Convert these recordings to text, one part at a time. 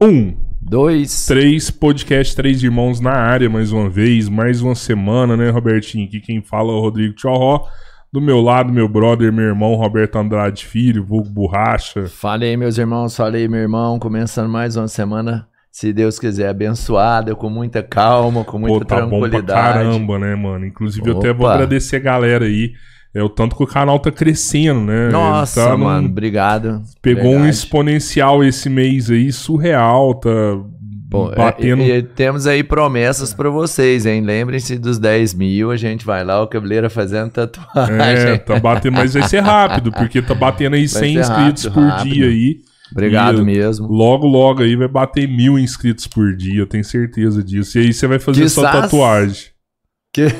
Um, Dois. três, podcast Três Irmãos na área mais uma vez, mais uma semana, né, Robertinho? Aqui quem fala é o Rodrigo Tchorró. Do meu lado, meu brother, meu irmão, Roberto Andrade Filho, vulgo Borracha. Fala aí, meus irmãos. Fala aí, meu irmão. Começando mais uma semana, se Deus quiser, abençoada, com muita calma, com muita Pô, tá bom pra tranquilidade. caramba, né, mano? Inclusive, eu até vou Opa. agradecer a galera aí. É o tanto que o canal tá crescendo, né? Nossa, tá num- mano, obrigado. Pegou um Verdade. exponencial esse mês aí, surreal, tá Bom, é, batendo. e- e temos aí promessas pra vocês, hein? Lembrem-se dos 10 mil, a gente vai lá, o cabeleira fazendo tatuagem. É, tá batendo, mas vai ser rápido, porque tá batendo aí 100 ser inscritos rápido, por rápido. dia aí. Obrigado E- mesmo. Logo, logo aí vai bater mil inscritos por dia, eu tenho certeza disso. E aí você vai fazer sua Quizás- tatuagem. Que-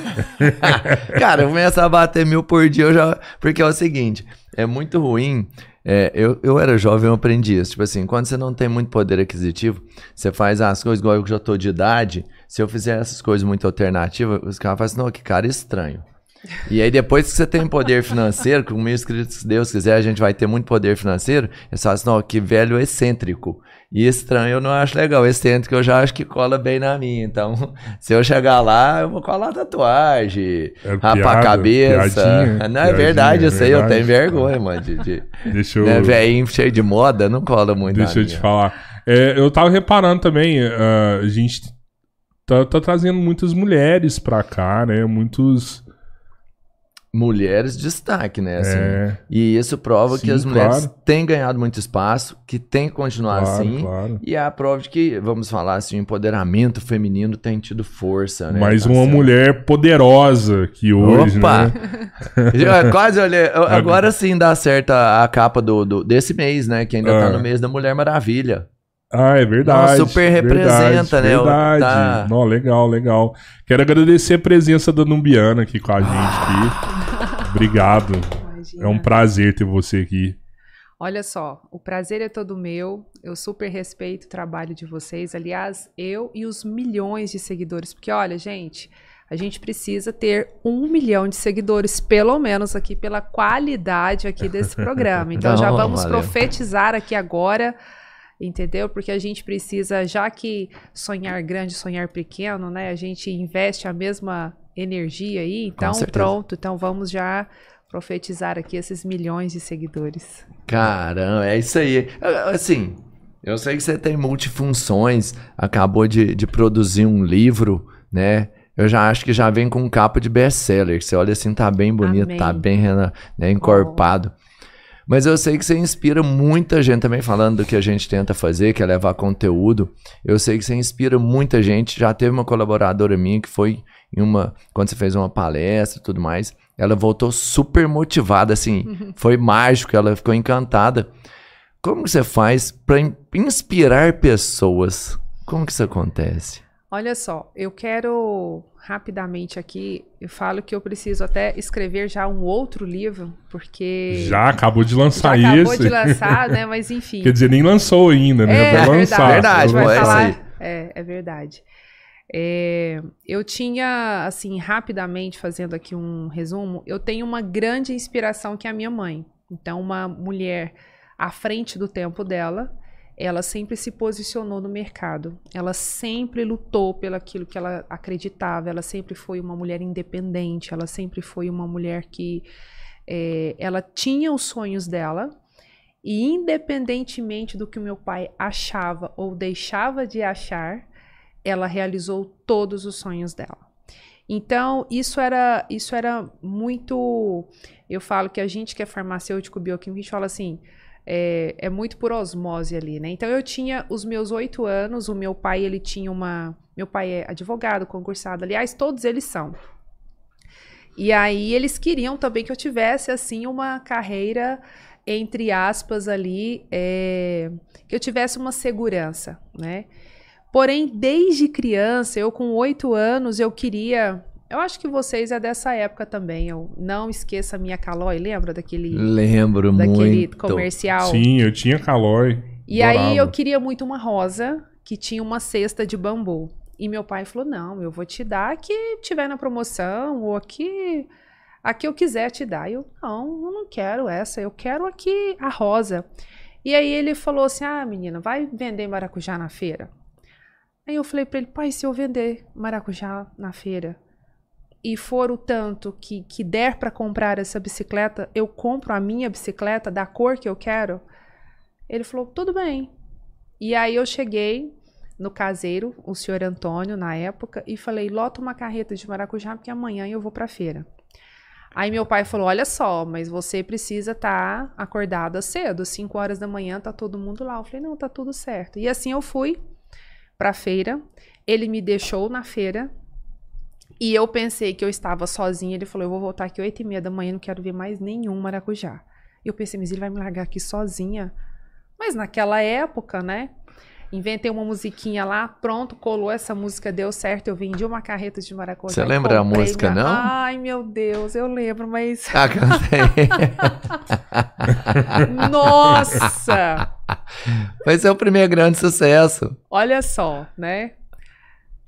Cara, começo a bater mil por dia, eu já. Porque é o seguinte, é muito ruim. é, eu, eu era jovem, eu aprendi isso. Tipo assim, quando você não tem muito poder aquisitivo, você faz as coisas, igual eu já tô de idade. Se eu fizer essas coisas muito alternativas, os caras falam assim, não, que cara estranho. E aí, depois que você tem poder financeiro, com mil inscritos, se Deus quiser, a gente vai ter muito poder financeiro. Eles falam assim, não, que velho excêntrico. E estranho eu não acho legal. Excêntrico eu já acho que cola bem na minha. Então, se eu chegar lá, eu vou colar tatuagem, É rapar piada, a cabeça. piadinha, não, é piadinha, verdade, eu sei, eu tenho vergonha, mano. De, de, Deixa eu, né, velhinho cheio de moda, não cola muito deixa eu te minha. falar. É, eu tava reparando também, ah, a gente tá, tá trazendo muitas mulheres pra cá, né? Muitos. Mulheres destaque, né? Assim, É, E isso prova que Sim, as mulheres claro. têm ganhado muito espaço, que tem que continuar claro, assim. claro. E é a prova de que, vamos falar assim, o empoderamento feminino tem tido força, né? Mais Tá uma sendo- mulher poderosa aqui hoje, Opa! né? Quase olhei. eu- Agora sim dá certo a, capa do, do- desse mês, né? Que ainda tá Ah. no mês da Mulher Maravilha. Ah, é verdade. Não, super representa, né? Verdade. Tá- Não, legal, legal. Quero agradecer a presença da Numbiana aqui com a gente aqui. Obrigado. Imagina. É um prazer ter você aqui. Olha só, o prazer é todo meu. Eu super respeito o trabalho de vocês. Aliás, eu e os milhões de seguidores. Porque, olha, gente, a gente precisa ter um milhão de seguidores, pelo menos aqui, pela qualidade aqui desse programa. Então, já Não, vamos valeu. profetizar aqui agora. Entendeu? Porque a gente precisa, já que sonhar grande, sonhar pequeno, né? A gente investe a mesma energia aí. Então, pronto. Então, vamos já profetizar aqui esses milhões de seguidores. Caramba, é isso aí. Assim, eu sei que você tem multifunções, acabou de, de produzir um livro, né? Eu já acho que já vem com capa de best-seller. Você olha assim, tá bem bonito, Amém. tá bem né, encorpado. Mas eu sei que você inspira muita gente também, falando do que a gente tenta fazer, que é levar conteúdo. Eu sei que você inspira muita gente. Já teve uma colaboradora minha que foi em uma. Quando você fez uma palestra e tudo mais, ela voltou super motivada, assim. Foi mágico, ela ficou encantada. Como que você faz para inspirar pessoas? Como que isso acontece? Olha só, eu quero rapidamente aqui, eu falo que eu preciso até escrever já um outro livro, porque Já acabou de já lançar acabou isso. de lançar, né? Mas enfim. Quer dizer, nem lançou ainda, né? é, Já vai lançar. Verdade, vai é falar- aí. É, é verdade. É, eu tinha, assim, rapidamente fazendo aqui um resumo, eu tenho uma grande inspiração que é a minha mãe. Então, uma mulher à frente do tempo dela, ela sempre se posicionou no mercado. Ela sempre lutou pelo aquilo que ela acreditava. Ela sempre foi uma mulher independente. Ela sempre foi uma mulher que é, ela tinha os sonhos dela. E independentemente do que o meu pai achava ou deixava de achar, ela realizou todos os sonhos dela. Então, isso era, isso era muito. Eu falo que a gente que é farmacêutico bioquímico, a gente fala assim, é, é muito por osmose ali, né? Então, eu tinha os meus oito anos, o meu pai, ele tinha uma. Meu pai é advogado, concursado, aliás, todos eles são. E aí, eles queriam também que eu tivesse, assim, uma carreira, entre aspas, ali, é, que eu tivesse uma segurança, né? Porém, desde criança, eu com oito anos, eu queria. Eu acho que vocês é dessa época também. Eu não esqueça a minha Calói, lembra daquele, Lembro daquele muito. comercial? Sim, eu tinha calói. E aí eu Adorava. queria muito uma rosa que tinha uma cesta de bambu. E meu pai falou: "Não, eu vou te dar a que tiver na promoção ou aqui a que eu quiser te dar". Eu: "Não, eu não quero essa, eu quero aqui a rosa". E aí ele falou assim: Ah, menina, vai vender maracujá na feira. Aí eu falei para ele: Pai, se eu vender maracujá na feira e for o tanto que, que der para comprar essa bicicleta, eu compro a minha bicicleta da cor que eu quero? Ele falou: Tudo bem. E aí eu cheguei no caseiro, o senhor Antônio, na época, e falei: Lota uma carreta de maracujá, porque amanhã eu vou para feira. Aí meu pai falou: Olha só, mas você precisa estar tá acordada cedo, 5 horas da manhã, tá todo mundo lá. Eu falei: Não, tá tudo certo. E assim eu fui pra feira. Ele me deixou na feira. E eu pensei que eu estava sozinha. Ele falou: Eu vou voltar aqui 8 e meia da manhã, não quero ver mais nenhum maracujá. E eu pensei: Mas ele vai me largar aqui sozinha? Mas naquela época, né? Inventei uma musiquinha lá, pronto, colou essa música, deu certo. Eu vendi uma carreta de maracujá. Você lembra a música, minha... não? Ai, meu Deus, eu lembro, mas. Ah. Nossa! Foi seu primeiro grande sucesso. Olha só, né?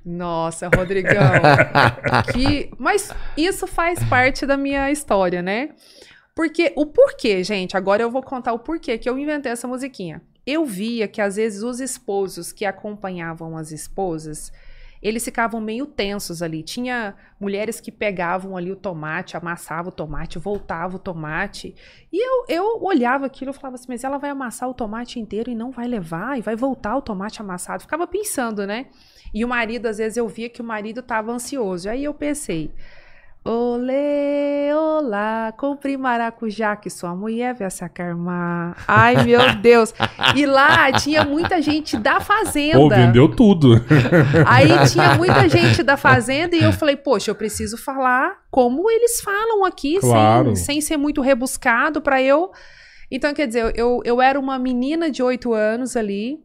Nossa, Rodrigão. que... Mas isso faz parte da minha história, né? Porque o porquê, gente, agora eu vou contar o porquê que eu inventei essa musiquinha eu via que às vezes os esposos que acompanhavam as esposas, eles ficavam meio tensos ali. Tinha mulheres que pegavam ali o tomate, amassavam o tomate, voltava o tomate. E eu, eu olhava aquilo e falava assim, mas ela vai amassar o tomate inteiro e não vai levar, e vai voltar o tomate amassado. Ficava pensando, né? E o marido, às vezes eu via que o marido estava ansioso. Aí eu pensei, Olê, olá, compre maracujá que sua mulher vai se acalmar. Ai, meu Deus. E lá tinha muita gente da fazenda. Pô, vendeu tudo. Aí tinha muita gente da fazenda e eu falei, poxa, eu preciso falar como eles falam aqui, claro. sem, sem ser muito rebuscado para eu... Então, quer dizer, eu, eu era uma menina de oito anos ali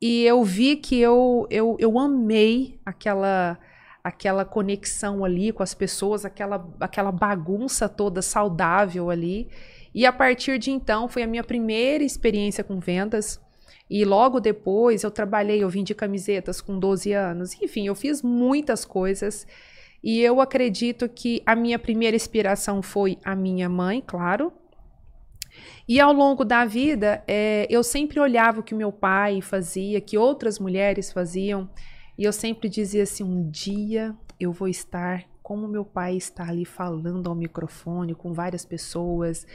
e eu vi que eu, eu, eu amei aquela aquela conexão ali com as pessoas, aquela, aquela bagunça toda saudável ali. E a partir de então foi a minha primeira experiência com vendas. E logo depois eu trabalhei, eu vendi camisetas com 12 anos. Enfim, eu fiz muitas coisas. E eu acredito que a minha primeira inspiração foi a minha mãe, claro. E ao longo da vida, é, eu sempre olhava o que meu pai fazia, que outras mulheres faziam. E eu sempre dizia assim: um dia eu vou estar como meu pai está ali falando ao microfone com várias pessoas,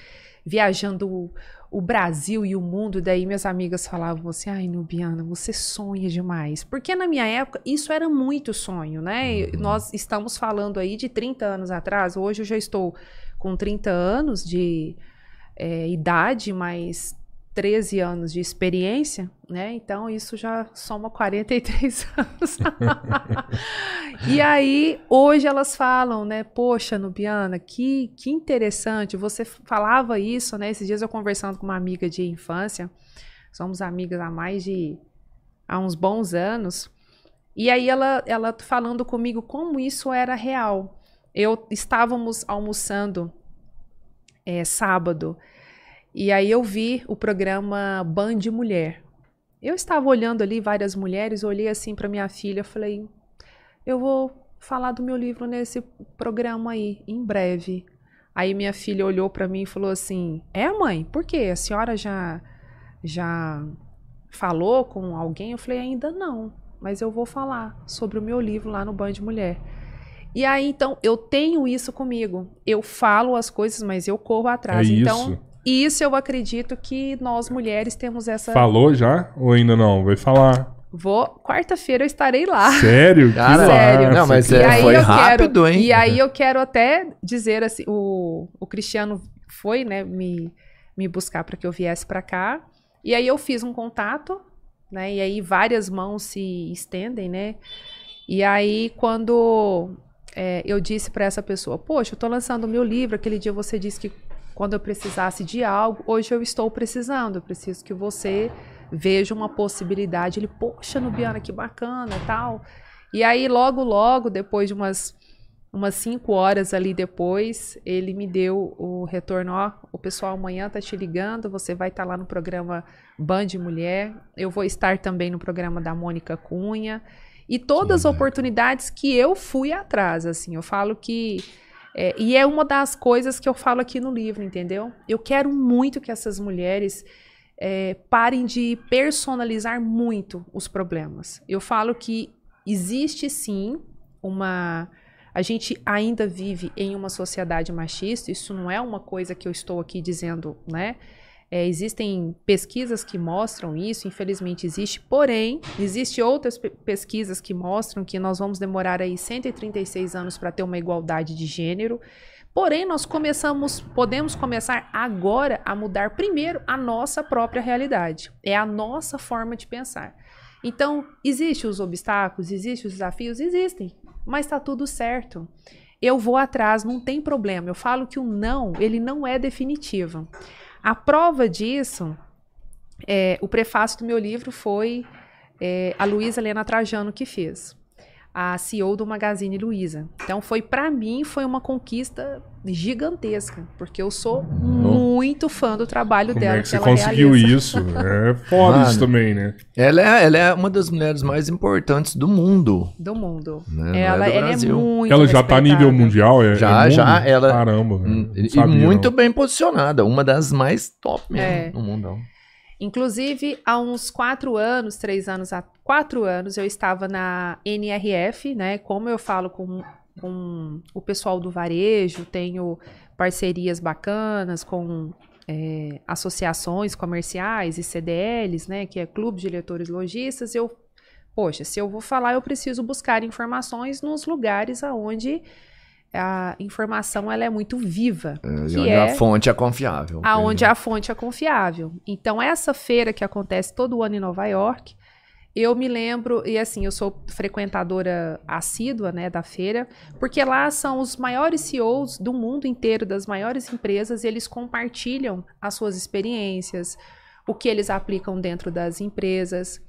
viajando o, o Brasil e o mundo. Daí minhas amigas falavam assim: ai, Nubiana, você sonha demais. Porque na minha época isso era muito sonho, né? Uhum. Nós estamos falando aí de 30 anos atrás, hoje eu já estou com 30 anos de é, idade, mas 13 anos de experiência, né? Então isso já soma 43 anos. e aí, hoje elas falam, né? Poxa, Nubiana, que, que interessante. Você falava isso, né? Esses dias eu conversando com uma amiga de infância. Somos amigas há mais de há uns bons anos. E aí ela ela falando comigo como isso era real. Eu estávamos almoçando é, sábado e aí eu vi o programa Band Mulher. Eu estava olhando ali várias mulheres, olhei assim para minha filha, falei: "Eu vou falar do meu livro nesse programa aí em breve". Aí minha filha olhou para mim e falou assim: "É, mãe? Por quê? A senhora já já falou com alguém?" Eu falei: "Ainda não, mas eu vou falar sobre o meu livro lá no Band Mulher". E aí então eu tenho isso comigo. Eu falo as coisas, mas eu corro atrás. É então isso. E isso eu acredito que nós mulheres temos essa. Falou já? Ou ainda não? Vai falar. Vou. Quarta-feira eu estarei lá. Sério? Cara, Sério. Não, mas é, foi rápido, quero, hein? E aí eu quero até dizer assim: o, o Cristiano foi, né, me, me buscar para que eu viesse para cá. E aí eu fiz um contato, né? E aí várias mãos se estendem, né? E aí quando é, eu disse para essa pessoa: Poxa, eu tô lançando o meu livro. Aquele dia você disse que quando eu precisasse de algo, hoje eu estou precisando, eu preciso que você veja uma possibilidade. Ele, poxa, Nubiana, que bacana, tal. E aí, logo, logo, depois de umas, umas cinco horas ali depois, ele me deu o retorno, ó, o pessoal amanhã tá te ligando, você vai estar tá lá no programa Band Mulher, eu vou estar também no programa da Mônica Cunha, e todas as oportunidades que eu fui atrás, assim, eu falo que é, e é uma das coisas que eu falo aqui no livro, entendeu? Eu quero muito que essas mulheres é, parem de personalizar muito os problemas. Eu falo que existe sim uma. A gente ainda vive em uma sociedade machista, isso não é uma coisa que eu estou aqui dizendo, né? É, existem pesquisas que mostram isso, infelizmente existe, porém, existem outras pe pesquisas que mostram que nós vamos demorar aí 136 anos para ter uma igualdade de gênero. Porém, nós começamos, podemos começar agora a mudar primeiro a nossa própria realidade. É a nossa forma de pensar. Então, existem os obstáculos, existem os desafios, existem, mas está tudo certo. Eu vou atrás, não tem problema. Eu falo que o não, ele não é definitivo. A prova disso, é, o prefácio do meu livro foi é, a Luísa Helena Trajano que fez a CEO do Magazine Luiza. Então foi para mim foi uma conquista gigantesca, porque eu sou muito fã do trabalho Como dela. é que você conseguiu realiza. isso? É foda Mano, isso também, né? Ela é, ela é uma das mulheres mais importantes do mundo. do mundo. Né? Não é Ela, do ela é muito Ela já tá a nível mundial? É, Já, é já, ela- Caramba, velho. Hum, Não E sabia, muito não. bem posicionada, uma das mais top mesmo É. no mundo. Inclusive, há uns quatro anos, três anos, há quatro anos, eu estava na NRF, né? Como eu falo com, com o pessoal do varejo, tenho parcerias bacanas com é, associações comerciais e CDLs, né? Que é Clube de Diretores Lojistas. Eu, poxa, se eu vou falar, eu preciso buscar informações nos lugares aonde a informação ela é muito viva. É, Que onde é- a fonte é confiável. aonde a fonte é confiável. Então, essa feira que acontece todo ano em Nova York, eu me lembro, e assim, eu sou frequentadora assídua, né, da feira, porque lá são os maiores CEOs do mundo inteiro, das maiores empresas, e eles compartilham as suas experiências, o que eles aplicam dentro das empresas.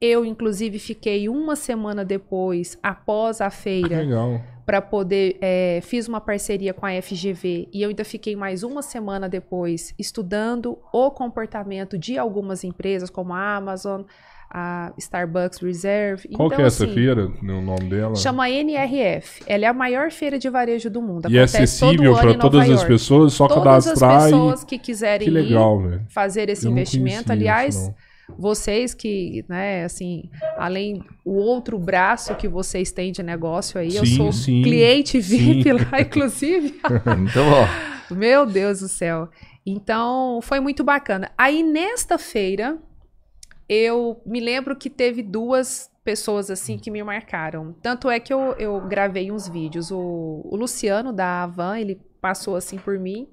Eu, inclusive, fiquei uma semana depois, após a feira, Legal. para poder. é, fiz uma parceria com a FGV e eu ainda fiquei mais uma semana depois estudando o comportamento de algumas empresas, como a Amazon, a Starbucks Reserve. Qual então, que é essa assim, feira? O nome dela? Chama NRF. Ela é a maior feira de varejo do mundo. E é Acontece acessível para todas as York. pessoas, só Todas as cadastrar pessoas e. que quiserem Que ir legal, velho. fazer esse investimento. Aliás, isso. Vocês que, né, assim, além o outro braço que vocês têm de negócio aí, eu Sim, sou sim, cliente VIP sim. lá, inclusive. Então, ó, Meu Deus do céu. Então, foi muito bacana. Aí, nesta feira, eu me lembro que teve duas pessoas assim que me marcaram. Tanto é que eu, eu gravei uns vídeos. O, o Luciano da Avan, ele passou assim por mim.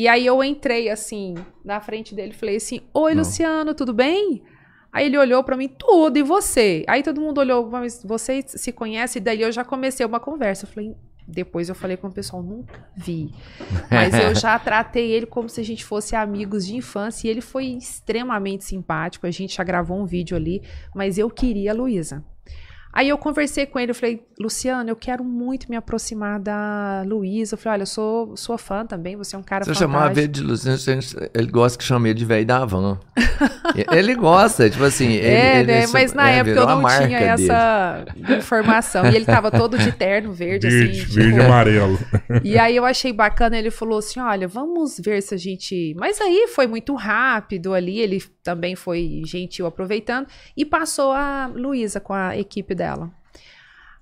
E aí eu entrei assim na frente dele falei assim: Oi, Não. Luciano, tudo bem? Aí ele olhou pra mim, tudo, e você? Aí todo mundo olhou, mas você se conhece? E daí eu já comecei uma conversa. Eu falei, depois eu falei com o pessoal, nunca vi. Mas eu já tratei ele como se a gente fosse amigos de infância e ele foi extremamente simpático. A gente já gravou um vídeo ali, mas eu queria a Luísa. Aí eu conversei com ele, eu falei, Luciano, eu quero muito me aproximar da Luísa. Eu falei, olha, eu sou sua fã também, você é um cara se eu chamar fantástico. ele de Luciano, ele gosta que chame ele de velho da van. ele gosta, tipo assim. Ele, É, ele né? Mas na é, época eu a não tinha dele. essa informação. E ele tava todo de terno verde, Verde, assim. verde e tipo, amarelo. E aí eu achei bacana, ele falou assim: olha, vamos ver se a gente. Mas aí foi muito rápido ali, ele também foi gentil aproveitando, e passou a Luísa com a equipe dela.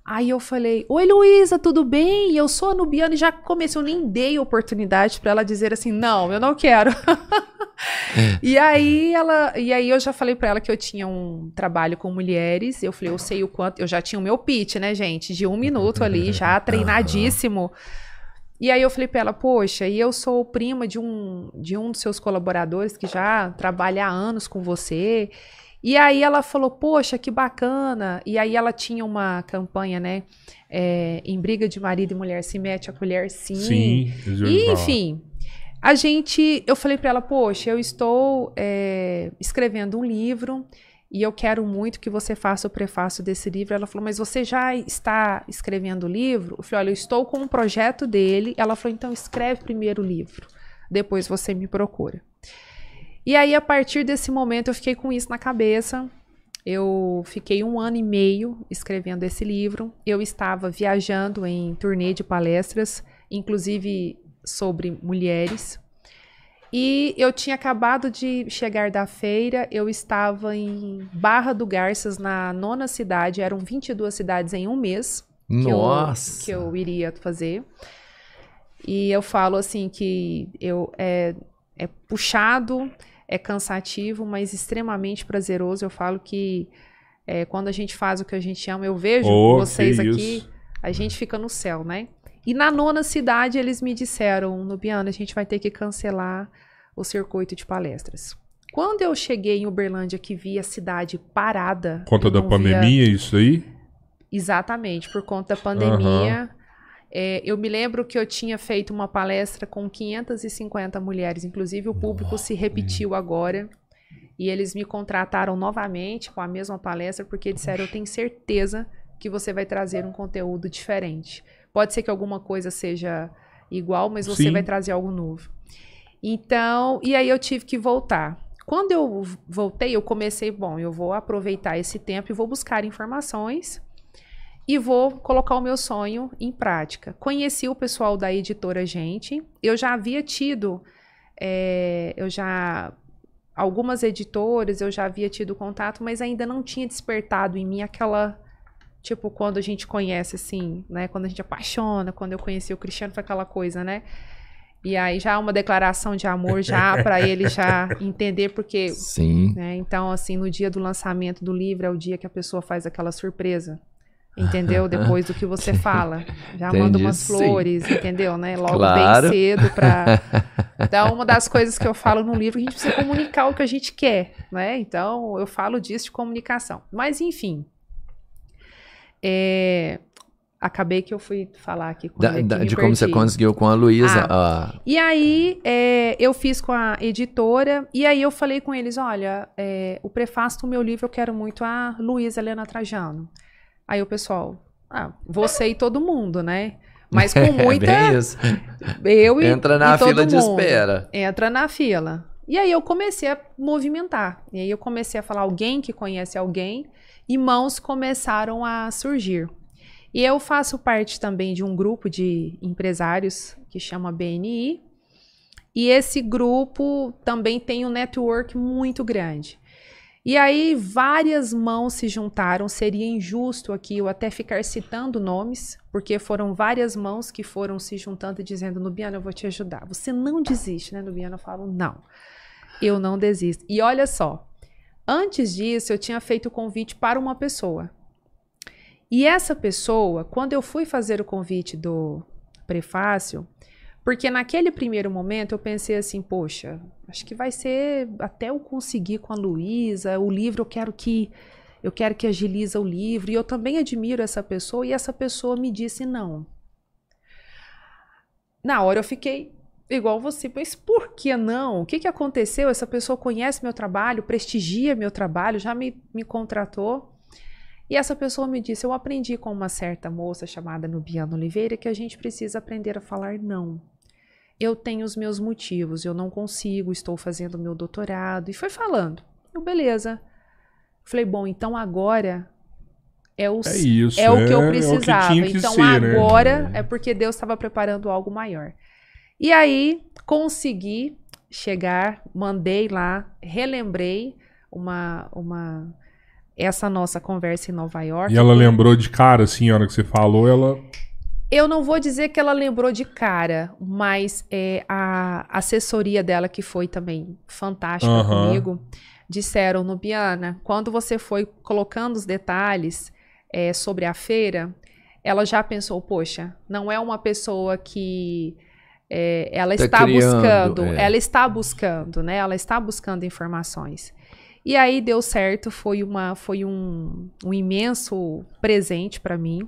Aí eu falei: Oi, Luísa, tudo bem? Eu sou a Nubiana e já comecei, eu nem dei oportunidade para ela dizer assim: não, eu não quero. e aí ela, e aí eu já falei para ela que eu tinha um trabalho com mulheres. Eu falei, eu sei o quanto, eu já tinha o meu pitch, né, gente, de um minuto ali, já treinadíssimo. E aí eu falei pra ela, poxa, e eu sou prima de um de um dos seus colaboradores que já trabalha há anos com você. E aí ela falou, poxa, que bacana. E aí ela tinha uma campanha, né? é, em briga de marido e mulher se mete a colher sim. Sim. E, enfim, a gente. Eu falei pra ela, poxa, eu estou é, escrevendo um livro e eu quero muito que você faça o prefácio desse livro. Ela falou, mas você já está escrevendo o livro? Eu falei, olha, eu estou com um projeto dele. Ela falou, então escreve primeiro o livro, depois você me procura. E aí, a partir desse momento, eu fiquei com isso na cabeça. Eu fiquei um ano e meio escrevendo esse livro. Eu estava viajando em turnê de palestras, inclusive sobre mulheres. E eu tinha acabado de chegar da feira, eu estava em Barra do Garças, na nona cidade, eram 22 cidades em um mês que, Nossa. Eu, que eu iria fazer. E eu falo assim que eu é, é puxado, é cansativo, mas extremamente prazeroso. Eu falo que é, quando a gente faz o que a gente ama, eu vejo Oh, vocês aqui, isso. a gente fica no céu, né? E na nona cidade eles me disseram, Nubiana, a gente vai ter que cancelar o circuito de palestras. Quando eu cheguei em Uberlândia, que vi a cidade parada. Conta eu da não via- pandemia, isso aí? Exatamente, por conta da pandemia. É, eu me lembro que eu tinha feito uma palestra com 550 mulheres, inclusive o público se repetiu agora. E eles me contrataram novamente com a mesma palestra, porque disseram: Eu tenho certeza que você vai trazer um conteúdo diferente. Pode ser que alguma coisa seja igual, mas você Sim. vai trazer algo novo. Então, e aí eu tive que voltar. Quando eu voltei, eu comecei, bom, eu vou aproveitar esse tempo e vou buscar informações e vou colocar o meu sonho em prática. Conheci o pessoal da editora Gente, eu já havia tido, é, eu já algumas editoras eu já havia tido contato, mas ainda não tinha despertado em mim aquela tipo quando a gente conhece assim, né? Quando a gente apaixona, quando eu conheci o Cristiano foi aquela coisa, né? E aí já uma declaração de amor já para ele já entender porque Sim. né? Então, assim, no dia do lançamento do livro é o dia que a pessoa faz aquela surpresa. Entendeu? Depois do que você fala. Já manda Entendi, umas sim. flores, entendeu? Né? Logo Claro. bem cedo pra. Então, uma das coisas que eu falo no livro, a gente precisa comunicar o que a gente quer, né? Então, eu falo disso de comunicação. Mas, enfim. É, Acabei que eu fui falar aqui com Da- da- de como você conseguiu com a Luísa. ah, E aí, é, eu fiz com a editora, e aí eu falei com eles: olha, é, o prefácio do meu livro eu quero muito a Luísa Helena Trajano. Aí o pessoal, ah, você e todo mundo, né? Mas com muita. É bem isso. eu e, Entra na e fila de mundo. espera. Entra na fila. E aí eu comecei a movimentar. E aí eu comecei a falar alguém que conhece alguém, e mãos começaram a surgir. E eu faço parte também de um grupo de empresários que chama BNI. E esse grupo também tem um network muito grande. E aí várias mãos se juntaram. Seria injusto aqui eu até ficar citando nomes, porque foram várias mãos que foram se juntando e dizendo: Nubiana, eu vou te ajudar. Você não desiste, né, Nubiana? Eu falo: não, eu não desisto. E olha só, antes disso eu tinha feito o convite para uma pessoa. E essa pessoa, quando eu fui fazer o convite do prefácio, porque naquele primeiro momento eu pensei assim, poxa, acho que vai ser até eu conseguir com a Luísa, o livro eu quero que eu quero que agiliza o livro, e eu também admiro essa pessoa, e essa pessoa me disse não. Na hora eu fiquei igual você, mas por que não? O que, que aconteceu? Essa pessoa conhece meu trabalho, prestigia meu trabalho, já me, me contratou. E essa pessoa me disse: Eu aprendi com uma certa moça chamada Nubiana Oliveira que a gente precisa aprender a falar não. Eu tenho os meus motivos, eu não consigo, estou fazendo meu doutorado. E foi falando. Eu, beleza. Falei: Bom, então agora é o, É isso. é o que eu é o precisava. tinha que então ser, né? agora é porque Deus estava preparando algo maior. E aí consegui chegar, mandei lá, relembrei uma uma essa nossa conversa em Nova York. E ela E lembrou de cara, assim, a hora que você falou, ela. Eu não vou dizer que ela lembrou de cara, mas é, a assessoria dela, que foi também fantástica comigo, disseram, Nubiana, quando você foi colocando os detalhes é, sobre a feira, ela já pensou, poxa, não é uma pessoa que é, ela Tá está criando, buscando, é. ela está buscando, né? Ela está buscando informações. E aí deu certo, foi, uma, foi um, um imenso presente para mim.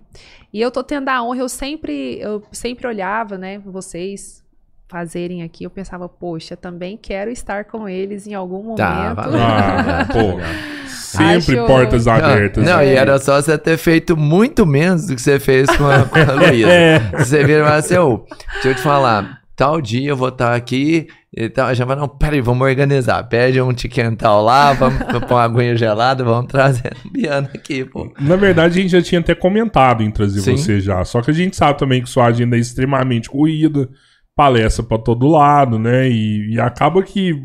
E eu tô tendo a honra, eu sempre, eu sempre olhava, né, vocês fazerem aqui, eu pensava, poxa, também quero estar com eles em algum momento. Tá, valeu. Ah, pô. Sempre Acho- portas Não, abertas. Não, né? e era só você ter feito muito menos do que você fez com a, com a Luísa. É. Você vira e fala assim, ô, deixa eu te falar, tal dia eu vou estar aqui e tal. A gente vai, não, peraí, vamos organizar. Pede um tiquental lá, vamos pôr uma aguinha gelada, vamos trazer a Biana aqui, pô. Na verdade, a gente já tinha até comentado em trazer Sim. você já. Só que a gente sabe também que sua agenda é extremamente corrida. palestra para todo lado, né? E, e, acaba que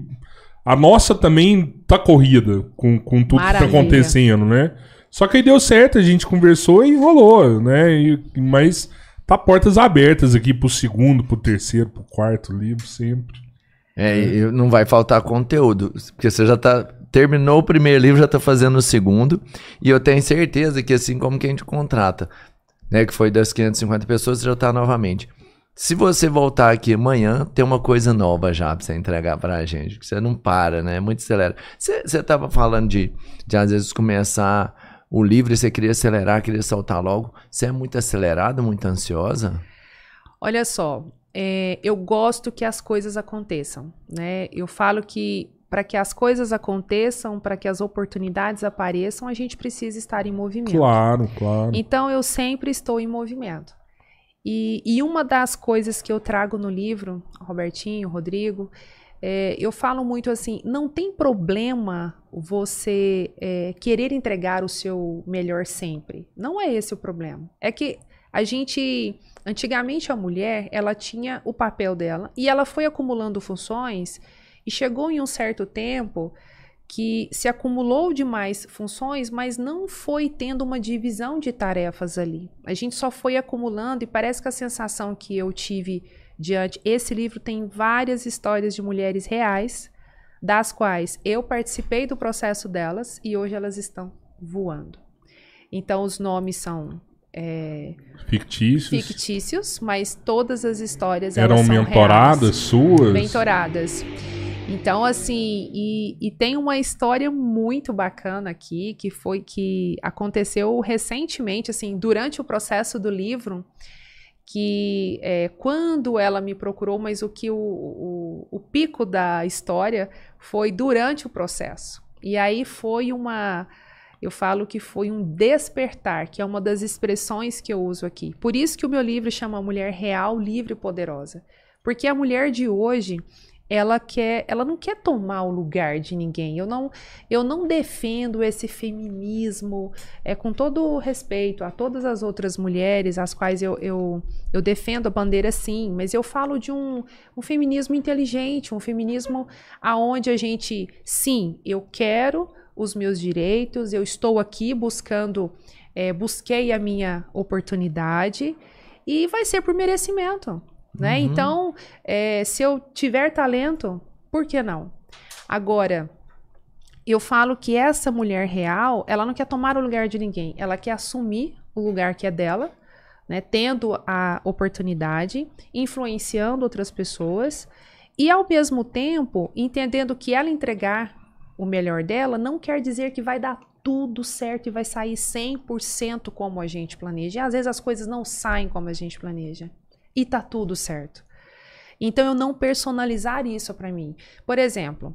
a nossa também tá corrida com, com tudo Maravilha. que tá acontecendo, né? Só que aí deu certo, a gente conversou e rolou, né? E, mas tá portas abertas aqui pro segundo, pro terceiro, pro quarto livro, sempre. É, não vai faltar conteúdo, porque você já tá terminou o primeiro livro, já tá fazendo o segundo, e eu tenho certeza que assim como que a gente contrata, né, que foi das 550 pessoas, já tá novamente. Se você voltar aqui amanhã, tem uma coisa nova já pra você entregar pra gente, que você não para, né? É muito acelera. Você, você tava falando de, de às vezes começar o livro e você queria acelerar, queria saltar logo. Você é muito acelerada, muito ansiosa? Olha só, é, eu gosto que as coisas aconteçam, né? Eu falo que para que as coisas aconteçam, para que as oportunidades apareçam, a gente precisa estar em movimento. Claro, claro. Então eu sempre estou em movimento. E, e uma das coisas que eu trago no livro, Robertinho, Rodrigo, é, eu falo muito assim: não tem problema você é, querer entregar o seu melhor sempre. Não é esse o problema. É que a gente. Antigamente a mulher, ela tinha o papel dela e ela foi acumulando funções e chegou em um certo tempo que se acumulou demais funções, mas não foi tendo uma divisão de tarefas ali. A gente só foi acumulando e parece que a sensação que eu tive diante esse livro tem várias histórias de mulheres reais, das quais eu participei do processo delas e hoje elas estão voando. Então os nomes são é, fictícios. fictícios, mas todas as histórias eram mentoradas reais, suas. Mentoradas. Então, assim, e, e, tem uma história muito bacana aqui, que foi que aconteceu recentemente, assim, durante o processo do livro, que é, quando ela me procurou, mas o que o, o, o pico da história foi durante o processo. E aí foi uma. Eu falo que foi um despertar, que é uma das expressões que eu uso aqui. Por isso que o meu livro chama Mulher Real, Livre e Poderosa. Porque a mulher de hoje, ela quer, ela não quer tomar o lugar de ninguém. Eu não, eu não defendo esse feminismo, é com todo o respeito a todas as outras mulheres, as quais eu, eu, eu defendo a bandeira sim, mas eu falo de um, um feminismo inteligente, um feminismo aonde a gente, sim, eu quero os meus direitos, eu estou aqui buscando, é, busquei a minha oportunidade e vai ser por merecimento. Né? Uhum. Então, é, se eu tiver talento, por que não? Agora, eu falo que essa mulher real, ela não quer tomar o lugar de ninguém, ela quer assumir o lugar que é dela, né? tendo a oportunidade, influenciando outras pessoas e, ao mesmo tempo, entendendo que ela entregar o melhor dela não quer dizer que vai dar tudo certo e vai sair 100% como a gente planeja. E às vezes as coisas não saem como a gente planeja e tá tudo certo. Então eu não personalizar isso para mim. Por exemplo,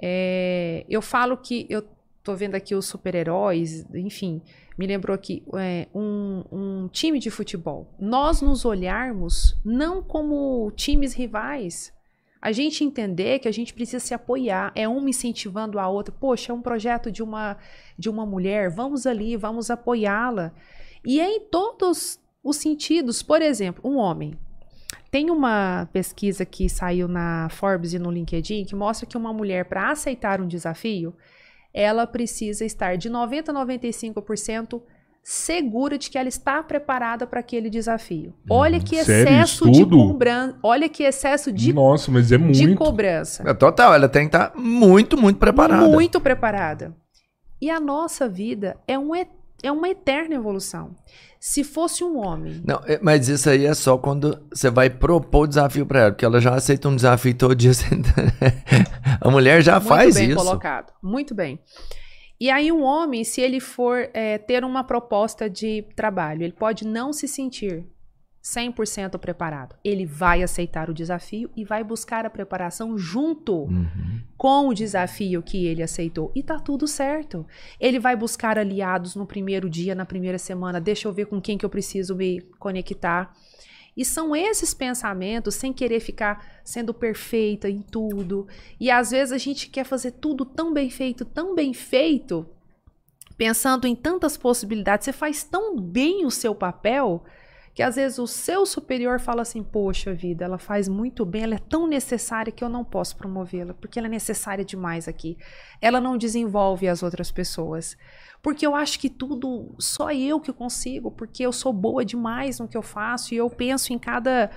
é, eu falo que eu tô vendo aqui os super-heróis, enfim, me lembrou aqui é, um, um time de futebol. Nós nos olharmos não como times rivais, a gente entender que a gente precisa se apoiar, é uma incentivando a outra. Poxa, é um projeto de uma de uma mulher, vamos ali, vamos apoiá-la. E é em todos os sentidos, por exemplo, um homem. Tem uma pesquisa que saiu na Forbes e no LinkedIn que mostra que uma mulher, para aceitar um desafio, ela precisa estar de 90 a 95% segura de que ela está preparada para aquele desafio. Olha uhum. que excesso de cobrança. Olha que excesso de Nossa, mas é muito. de cobrança. É total, ela tem que estar muito, muito preparada. Muito preparada. E a nossa vida é, um, é uma eterna evolução. Se fosse um homem. Não, é, mas isso aí é só quando você vai propor o desafio para ela, porque ela já aceita um desafio todo dia. a mulher já Muito faz bem isso. colocado. Muito bem. E aí um homem, se ele for é, ter uma proposta de trabalho, ele pode não se sentir 100% preparado. Ele vai aceitar o desafio e vai buscar a preparação junto uhum. com o desafio que ele aceitou. E tá tudo certo. Ele vai buscar aliados no primeiro dia, na primeira semana. Deixa eu ver com quem que eu preciso me conectar. E são esses pensamentos, sem querer ficar sendo perfeita em tudo. E às vezes a gente quer fazer tudo tão bem feito, tão bem feito, pensando em tantas possibilidades. Você faz tão bem o seu papel que às vezes o seu superior fala assim: Poxa vida, ela faz muito bem, ela é tão necessária que eu não posso promovê-la, porque ela é necessária demais aqui. Ela não desenvolve as outras pessoas. Porque eu acho que tudo só eu que consigo, porque eu sou boa demais no que eu faço e eu penso em cada.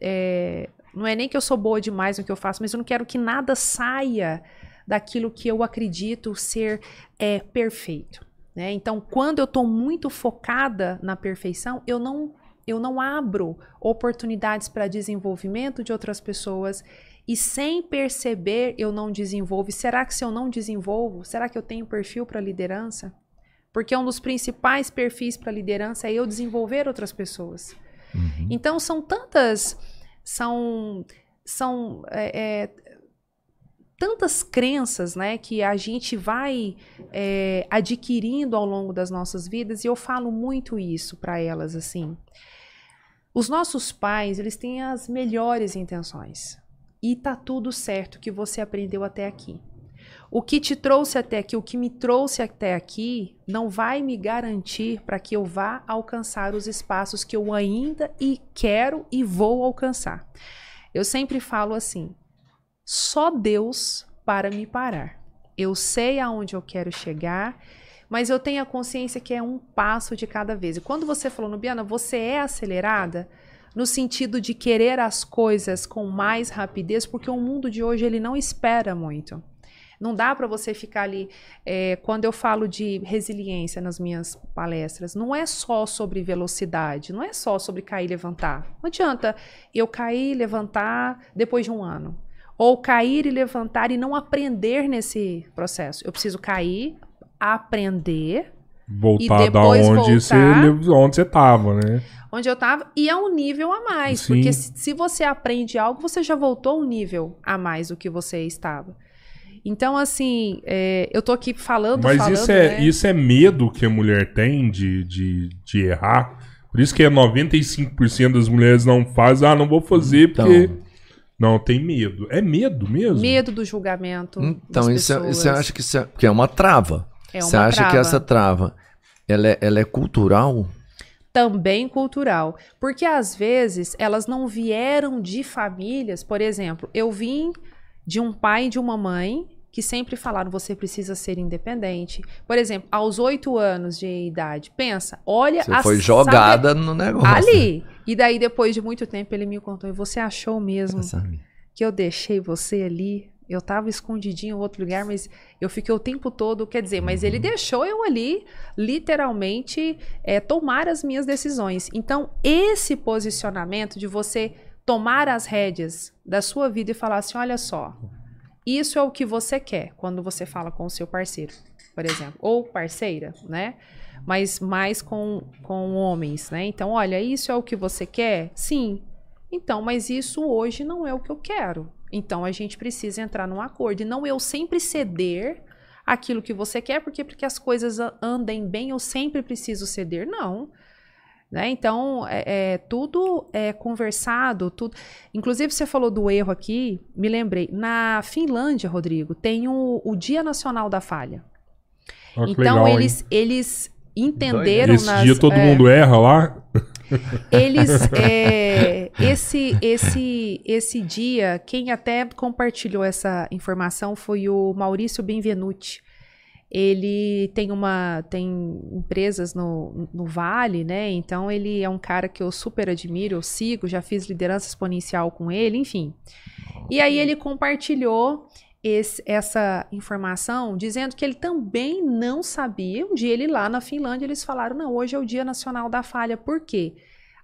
É, não é nem que eu sou boa demais no que eu faço, mas eu não quero que nada saia daquilo que eu acredito ser é, perfeito. Né? Então, quando eu estou muito focada na perfeição, eu não, eu não abro oportunidades para desenvolvimento de outras pessoas e sem perceber eu não desenvolvo. E será que se eu não desenvolvo, será que eu tenho perfil para liderança? Porque um dos principais perfis para liderança é eu desenvolver outras pessoas. Uhum. Então são tantas, são, são é, é, tantas crenças, né, que a gente vai é, adquirindo ao longo das nossas vidas e eu falo muito isso para elas assim. Os nossos pais, eles têm as melhores intenções e tá tudo certo que você aprendeu até aqui. O que te trouxe até aqui, o que me trouxe até aqui, não vai me garantir para que eu vá alcançar os espaços que eu ainda e quero e vou alcançar. Eu sempre falo assim: só Deus para me parar. Eu sei aonde eu quero chegar, mas eu tenho a consciência que é um passo de cada vez. E quando você falou, Nubiana, você é acelerada no sentido de querer as coisas com mais rapidez, porque o mundo de hoje ele não espera muito. Não dá para você ficar ali. É, quando eu falo de resiliência nas minhas palestras, não é só sobre velocidade, não é só sobre cair e levantar. Não adianta eu cair e levantar depois de um ano ou cair e levantar e não aprender nesse processo. Eu preciso cair, aprender voltar da onde voltar, você onde você estava, né? Onde eu estava e é um nível a mais, Sim. porque se, se, você aprende algo, você já voltou um nível a mais do que você estava. Então, assim, é, eu tô aqui falando, Mas falando, isso é, né? isso é medo que a mulher tem de, de, de errar. Por isso que é 95% das mulheres não fazem, ah, não vou fazer então, porque não, tem medo. É medo mesmo? Medo do julgamento. Então, isso, é, você acha que, isso é, que é uma trava? É uma você acha trava. que essa trava ela é, ela é cultural? Também cultural. Porque às vezes elas não vieram de famílias. Por exemplo, eu vim de um pai e de uma mãe que sempre falaram você precisa ser independente. Por exemplo, aos oito anos de idade, pensa, olha você a foi jogada no negócio. Ali. E daí depois de muito tempo ele me contou e você achou mesmo que eu deixei você ali? Eu tava escondidinho em outro lugar, mas eu fiquei o tempo todo, quer dizer, mas ele deixou eu ali, literalmente, é, tomar as minhas decisões. Então, esse posicionamento de você tomar as rédeas da sua vida e falar assim: olha só, isso é o que você quer quando você fala com o seu parceiro, por exemplo, ou parceira, né? Mas mais com, com homens, né? Então, olha, isso é o que você quer? Sim. Então, mas isso hoje não é o que eu quero. Então, a gente precisa entrar num acordo. E não eu sempre ceder aquilo que você quer, porque porque as coisas andem bem, eu sempre preciso ceder. Não. Né? Então, é, é, tudo é conversado, tudo. Inclusive, você falou do erro aqui, me lembrei. Na Finlândia, Rodrigo, tem o, o Dia Nacional da Falha. Oh, então, legal, eles, eles entenderam. Esse nas, dia todo é, mundo erra lá? Eles. É, esse, esse, esse dia, quem até compartilhou essa informação foi o Maurício Benvenuti ele tem uma tem empresas no, no Vale, né? Então ele é um cara que eu super admiro, eu sigo, já fiz liderança exponencial com ele, enfim. E aí ele compartilhou esse, essa informação dizendo que ele também não sabia. Um dia ele lá na Finlândia eles falaram: "Não, hoje é o Dia Nacional da Falha". Por quê?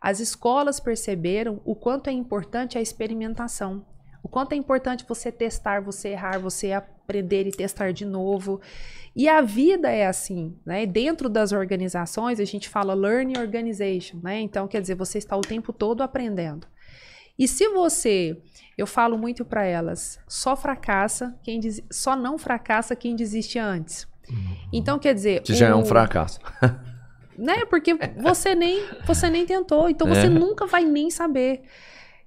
As escolas perceberam o quanto é importante a experimentação. O quanto é importante você testar, você errar, você aprender e testar de novo. E a vida é assim, né? Dentro das organizações, a gente fala learning organization, né? Então, quer dizer, você está o tempo todo aprendendo. E se você, eu falo muito para elas, só fracassa quem des, só não fracassa quem desiste antes. Uhum. Então, quer dizer, que já é um fracasso. né? Porque você nem você nem tentou, então você é. nunca vai nem saber.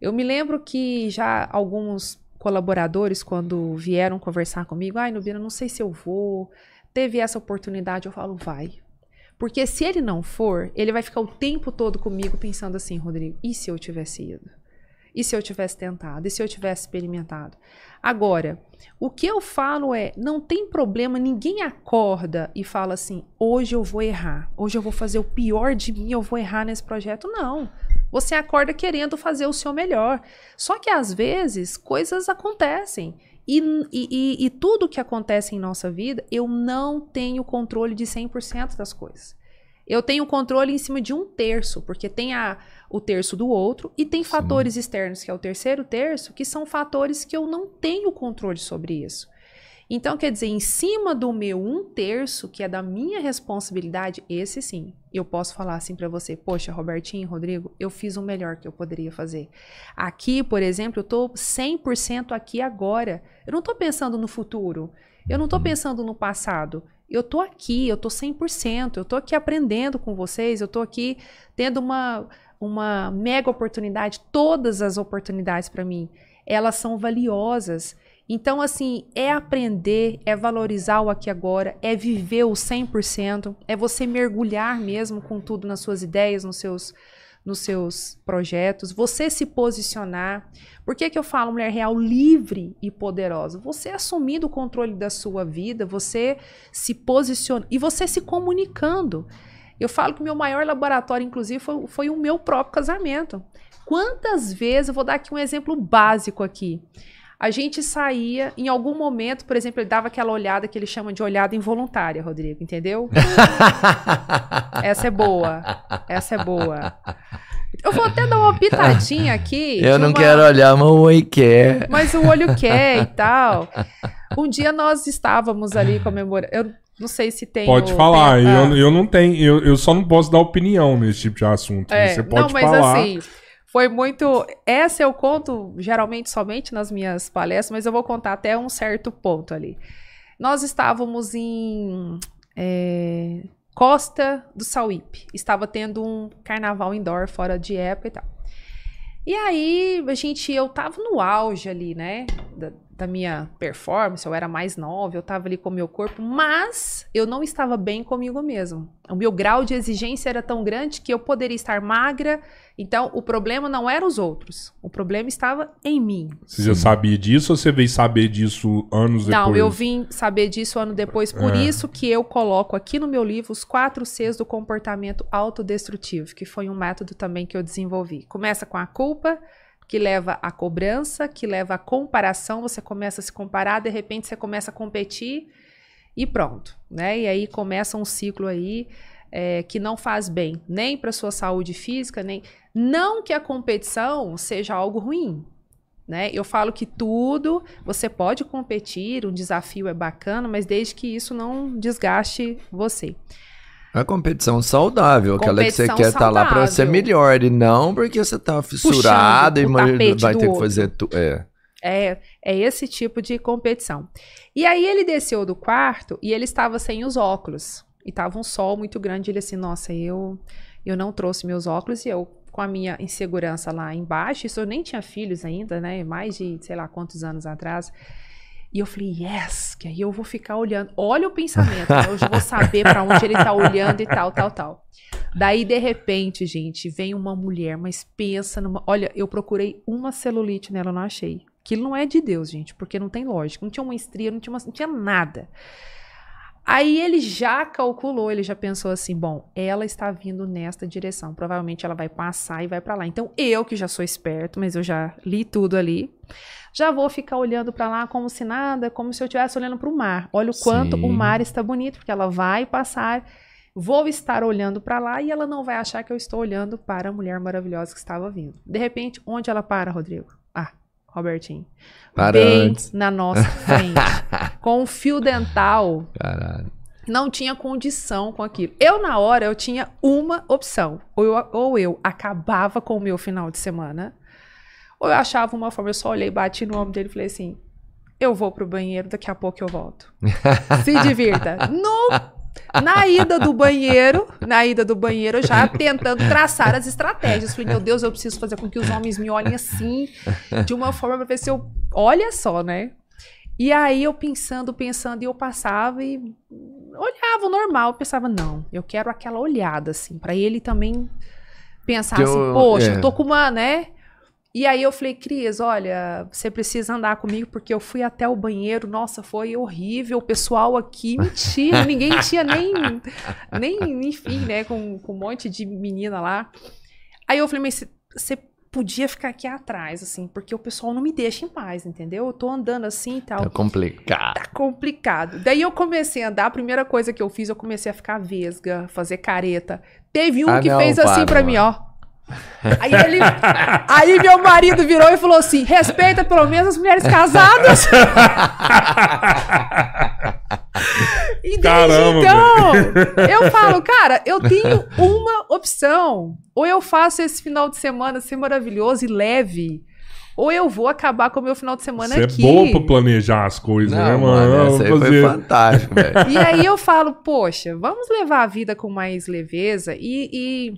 Eu me lembro que já alguns colaboradores, quando vieram conversar comigo, ai, Nubina, não sei se eu vou, teve essa oportunidade, eu falo, vai. Porque se ele não for, ele vai ficar o tempo todo comigo pensando assim, Rodrigo, e se eu tivesse ido? E se eu tivesse tentado? E se eu tivesse experimentado? Agora, o que eu falo é: não tem problema, ninguém acorda e fala assim: hoje eu vou errar, hoje eu vou fazer o pior de mim, eu vou errar nesse projeto. Não. Você acorda querendo fazer o seu melhor. Só que às vezes coisas acontecem. E, e, e, tudo que acontece em nossa vida, eu não tenho controle de 100% das coisas. Eu tenho controle em cima de um terço, porque tem a, o terço do outro e tem Sim. fatores externos, que é o terceiro terço, que são fatores que eu não tenho controle sobre isso. Então, quer dizer, em cima do meu um terço, que é da minha responsabilidade, esse sim, eu posso falar assim para você: Poxa, Robertinho, Rodrigo, eu fiz o melhor que eu poderia fazer. Aqui, por exemplo, eu tô 100% aqui agora. Eu não tô pensando no futuro. Eu não tô uhum. pensando no passado. Eu tô aqui, eu tô 100%. Eu tô aqui aprendendo com vocês. Eu tô aqui tendo uma, uma mega oportunidade. Todas as oportunidades para mim, elas são valiosas. Então, assim, é aprender, é valorizar o aqui agora, é viver o 100%, é você mergulhar mesmo com tudo nas suas ideias, nos seus, nos seus projetos, você se posicionar. Por que, que eu falo mulher real livre e poderosa? Você assumindo o controle da sua vida, você se posiciona e você se comunicando. Eu falo que o meu maior laboratório, inclusive, foi, foi o meu próprio casamento. Quantas vezes, eu vou dar aqui um exemplo básico aqui a gente saía, em algum momento, por exemplo, ele dava aquela olhada que ele chama de olhada involuntária, Rodrigo, entendeu? Essa é boa. Essa é boa. Eu vou até dar uma pitadinha aqui. Eu não uma... quero olhar, mas o olho quer. Mas o olho quer e tal. Um dia nós estávamos ali comemorando. Eu não sei se tem. Pode falar, eu, eu não tenho. Eu, eu só não posso dar opinião nesse tipo de assunto. É, Você pode não, mas falar. assim foi muito. Essa eu conto geralmente somente nas minhas palestras, mas eu vou contar até um certo ponto ali. Nós estávamos em é, Costa do Sauípe. Estava tendo um carnaval indoor fora de época e tal. E aí, a gente, eu tava no auge ali, né? Da, da minha performance, eu era mais nova, eu tava ali com o meu corpo, mas eu não estava bem comigo mesmo. O meu grau de exigência era tão grande que eu poderia estar magra, então o problema não era os outros, o problema estava em mim. Você já sabia disso ou você veio saber disso anos depois? Não, eu vim saber disso ano depois, por é. isso que eu coloco aqui no meu livro os quatro Cs do comportamento autodestrutivo, que foi um método também que eu desenvolvi. Começa com a culpa, que leva à cobrança, que leva à comparação, você começa a se comparar, de repente você começa a competir e pronto, né? E aí começa um ciclo aí é, que não faz bem nem para sua saúde física, nem não que a competição seja algo ruim, né? Eu falo que tudo você pode competir, um desafio é bacana, mas desde que isso não desgaste você. A competição saudável, competição aquela que você quer estar tá lá para ser melhor, e não porque você tá fissurado e vai ter que fazer. Tu, é. é. É esse tipo de competição. E aí ele desceu do quarto e ele estava sem os óculos. E tava um sol muito grande. Ele assim, nossa, eu, eu não trouxe meus óculos e eu com a minha insegurança lá embaixo. Isso eu nem tinha filhos ainda, né? Mais de sei lá quantos anos atrás. E eu falei, yes, que aí eu vou ficar olhando. Olha o pensamento, né? eu vou saber para onde ele tá olhando e tal, tal, tal. Daí, de repente, gente, vem uma mulher, mas pensa numa. Olha, eu procurei uma celulite nela, não achei. Aquilo não é de Deus, gente, porque não tem lógica. Não tinha uma estria, não tinha, uma... não tinha nada. Aí ele já calculou, ele já pensou assim: bom, ela está vindo nesta direção. Provavelmente ela vai passar e vai para lá. Então eu, que já sou esperto, mas eu já li tudo ali, já vou ficar olhando para lá como se nada, como se eu estivesse olhando para o mar. Olha o quanto Sim. o mar está bonito, porque ela vai passar. Vou estar olhando para lá e ela não vai achar que eu estou olhando para a mulher maravilhosa que estava vindo. De repente, onde ela para, Rodrigo? Robertinho. Bem na nossa frente. com um fio dental. Caralho. Não tinha condição com aquilo. Eu, na hora, eu tinha uma opção. Ou eu, ou eu acabava com o meu final de semana ou eu achava uma forma, eu só olhei, bati no ombro dele e falei assim: eu vou pro banheiro, daqui a pouco eu volto. Se divirta. No, na ida do banheiro, na ida do banheiro, já tentando traçar as estratégias. Falei, meu Deus, eu preciso fazer com que os homens me olhem assim, de uma forma pra ver se eu. Olha só, né? E aí eu pensando, pensando, e eu passava e olhava normal, eu pensava, não, eu quero aquela olhada, assim, para ele também pensar eu, assim, poxa, é. eu tô com uma, né? E aí eu falei, Cris, olha, você precisa andar comigo porque eu fui até o banheiro, nossa, foi horrível, o pessoal aqui, mentira, ninguém tinha nem, nem, enfim, né, com, com um monte de menina lá. Aí eu falei, mas você podia ficar aqui atrás, assim, porque o pessoal não me deixa em paz, entendeu? Eu tô andando assim e tal. Tá complicado. Tá complicado. Daí eu comecei a andar, a primeira coisa que eu fiz, eu comecei a ficar vesga, fazer careta. Teve um ah, que não, fez assim para, assim pra mim, ó. Aí ele. aí meu marido virou e falou assim: respeita pelo menos as mulheres casadas. e desde Caramba, então, eu falo, cara, eu tenho uma opção. Ou eu faço esse final de semana ser maravilhoso e leve. Ou eu vou acabar com o meu final de semana Você aqui. é bom pra planejar as coisas, né, Não, né, mano? mano aí fazer... foi fantástico, velho. E aí eu falo, poxa, vamos levar a vida com mais leveza. E, e,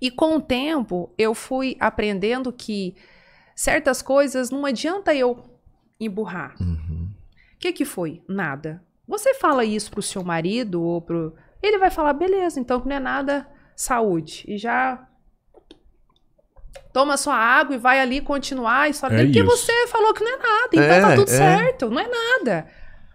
e com o tempo, eu fui aprendendo que certas coisas não adianta eu emburrar. O uhum. que, que foi? Nada. Você fala isso pro seu marido ou pro. Ele vai falar, beleza, então que não é nada, saúde. E já toma sua água e vai ali continuar a história é porque você falou que não é nada, então é, tá tudo é. certo, não é nada.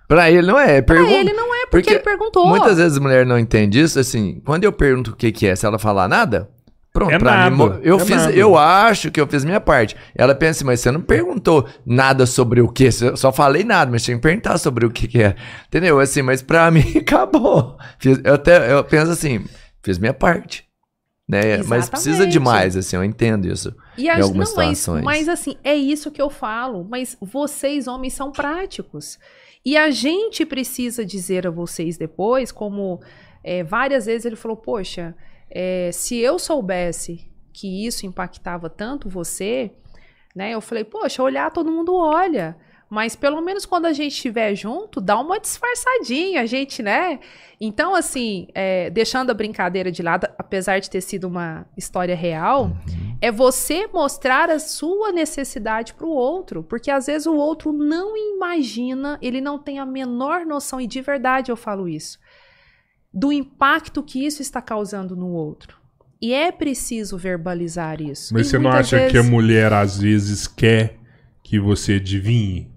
Pra ele não é. Pergun... Pra ele não é, porque, porque, ele perguntou. Muitas vezes a mulher não entende isso, assim, quando eu pergunto o que, que é, se ela falar nada, Pronto, é pra nada, mim, eu é fiz, nada. eu acho que eu fiz minha parte. Ela pensa, assim, mas você não perguntou nada sobre o que, eu só falei nada, mas tinha que perguntar sobre o que, que é. Entendeu? Assim, mas pra mim acabou. Fiz, eu até eu penso assim, fiz minha parte. Né? Mas precisa de mais, assim, eu entendo isso. E em algumas não, situações. Mas, mas assim, é isso que eu falo. Mas vocês, homens, são práticos. E a gente precisa dizer a vocês depois, como é, várias vezes ele falou, poxa, é, se eu soubesse que isso impactava tanto você, né? Eu falei, poxa, olhar todo mundo olha. Mas pelo menos quando a gente estiver junto, dá uma disfarçadinha, a gente, né? Então, assim, é, deixando a brincadeira de lado, apesar de ter sido uma história real, uhum. é você mostrar a sua necessidade para o outro. Porque às vezes o outro não imagina, ele não tem a menor noção, e de verdade eu falo isso do impacto que isso está causando no outro. E é preciso verbalizar isso. Mas e você não acha vezes... que a mulher às vezes quer que você adivinhe?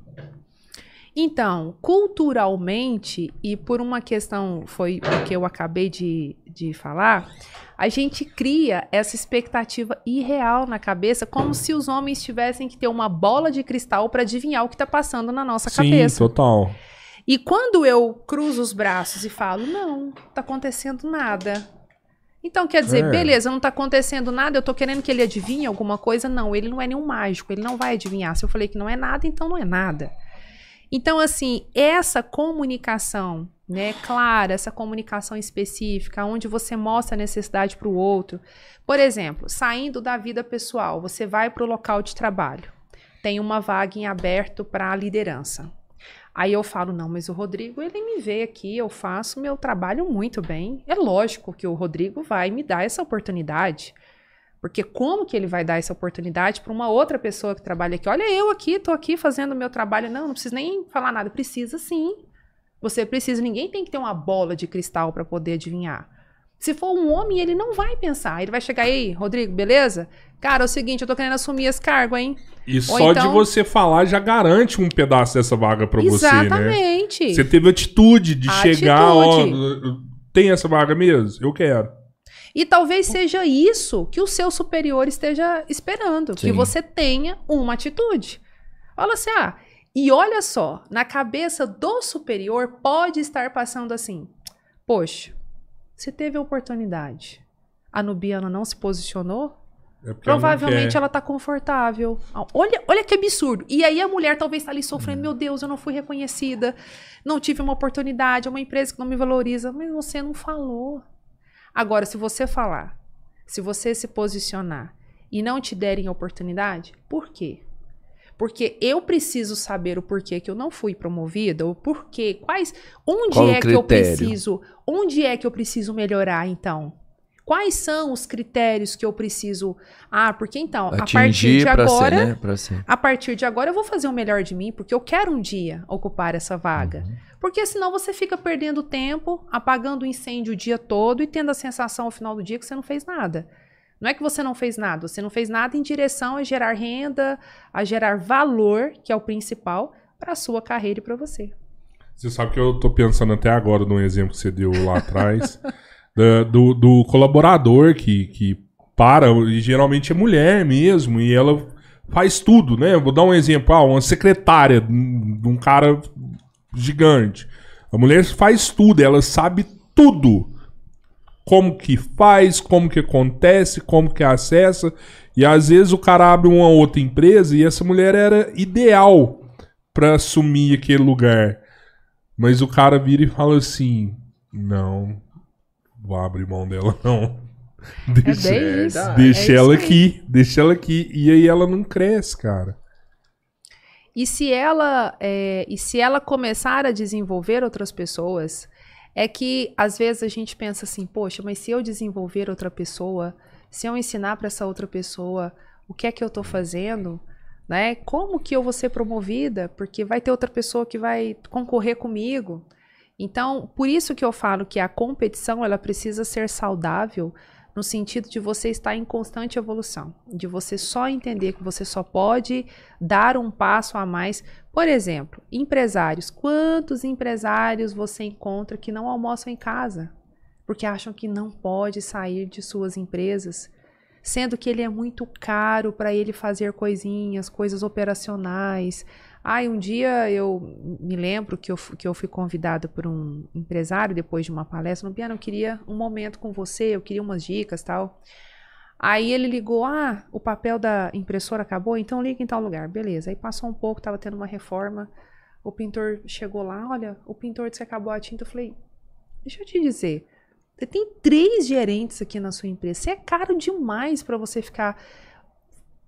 Então, culturalmente, e por uma questão, foi o que eu acabei de, de falar, a gente cria essa expectativa irreal na cabeça, como se os homens tivessem que ter uma bola de cristal para adivinhar o que está passando na nossa Sim, cabeça. Sim, total. E quando eu cruzo os braços e falo, não, tá acontecendo nada. Então, quer dizer, é. beleza, não tá acontecendo nada, eu tô querendo que ele adivinhe alguma coisa. Não, ele não é nenhum mágico, ele não vai adivinhar. Se eu falei que não é nada, então não é nada. Então, assim, essa comunicação, né, clara, essa comunicação específica, onde você mostra a necessidade para o outro. Por exemplo, saindo da vida pessoal, você vai para o local de trabalho, tem uma vaga em aberto para liderança. Aí eu falo, não, mas o Rodrigo, ele me vê aqui, eu faço meu trabalho muito bem. É lógico que o Rodrigo vai me dar essa oportunidade. Porque como que ele vai dar essa oportunidade para uma outra pessoa que trabalha aqui? Olha, eu aqui, tô aqui fazendo meu trabalho. Não, não preciso nem falar nada. Precisa sim. Você precisa, ninguém tem que ter uma bola de cristal para poder adivinhar. Se for um homem, ele não vai pensar. Ele vai chegar aí, Rodrigo, beleza? Cara, é o seguinte, eu tô querendo assumir esse cargo, hein? E Ou só então... de você falar já garante um pedaço dessa vaga para você, né? Exatamente. Você teve atitude de atitude. chegar, ó, tem essa vaga mesmo? Eu quero. E talvez seja isso que o seu superior esteja esperando, Sim. que você tenha uma atitude. Fala assim, ah, e olha só, na cabeça do superior pode estar passando assim: poxa, você teve a oportunidade. A Nubiana não se posicionou? É Provavelmente ela, ela tá confortável. Olha, olha que absurdo. E aí a mulher talvez está ali sofrendo, hum. meu Deus, eu não fui reconhecida, não tive uma oportunidade, é uma empresa que não me valoriza, mas você não falou. Agora, se você falar, se você se posicionar e não te derem oportunidade, por quê? Porque eu preciso saber o porquê que eu não fui promovida, o porquê, quais, onde Qual é que eu preciso, onde é que eu preciso melhorar então? Quais são os critérios que eu preciso? Ah, porque então, Atingir a partir de agora, ser, né? a partir de agora eu vou fazer o melhor de mim, porque eu quero um dia ocupar essa vaga. Uhum. Porque senão você fica perdendo tempo, apagando o incêndio o dia todo e tendo a sensação ao final do dia que você não fez nada. Não é que você não fez nada, você não fez nada em direção a gerar renda, a gerar valor, que é o principal, para a sua carreira e para você. Você sabe que eu tô pensando até agora no exemplo que você deu lá atrás. do, do colaborador que, que para, e geralmente é mulher mesmo, e ela faz tudo, né? Vou dar um exemplo, ah, uma secretária de um cara gigante. A mulher faz tudo, ela sabe tudo. Como que faz, como que acontece, como que acessa. E às vezes o cara abre uma outra empresa e essa mulher era ideal para assumir aquele lugar. Mas o cara vira e fala assim: Não, vou abrir mão dela, não. Deixa, é isso. deixa é ela aqui, deixa ela aqui. E aí ela não cresce, cara. E se ela, é, e se ela começar a desenvolver outras pessoas, é que às vezes a gente pensa assim, poxa, mas se eu desenvolver outra pessoa, se eu ensinar para essa outra pessoa o que é que eu estou fazendo, né? Como que eu vou ser promovida? Porque vai ter outra pessoa que vai concorrer comigo. Então, por isso que eu falo que a competição ela precisa ser saudável no sentido de você estar em constante evolução, de você só entender que você só pode dar um passo a mais. Por exemplo, empresários. Quantos empresários você encontra que não almoçam em casa porque acham que não pode sair de suas empresas, sendo que ele é muito caro para ele fazer coisinhas, coisas operacionais, Ai, um dia eu me lembro que eu, que eu fui convidada por um empresário depois de uma palestra no piano, eu queria um momento com você, eu queria umas dicas tal. Aí ele ligou, ah, o papel da impressora acabou, então liga em tal lugar. Beleza. Aí passou um pouco, tava tendo uma reforma. O pintor chegou lá, olha, o pintor disse que acabou a tinta. Eu falei, deixa eu te dizer, você tem três gerentes aqui na sua empresa. Você é caro demais para você ficar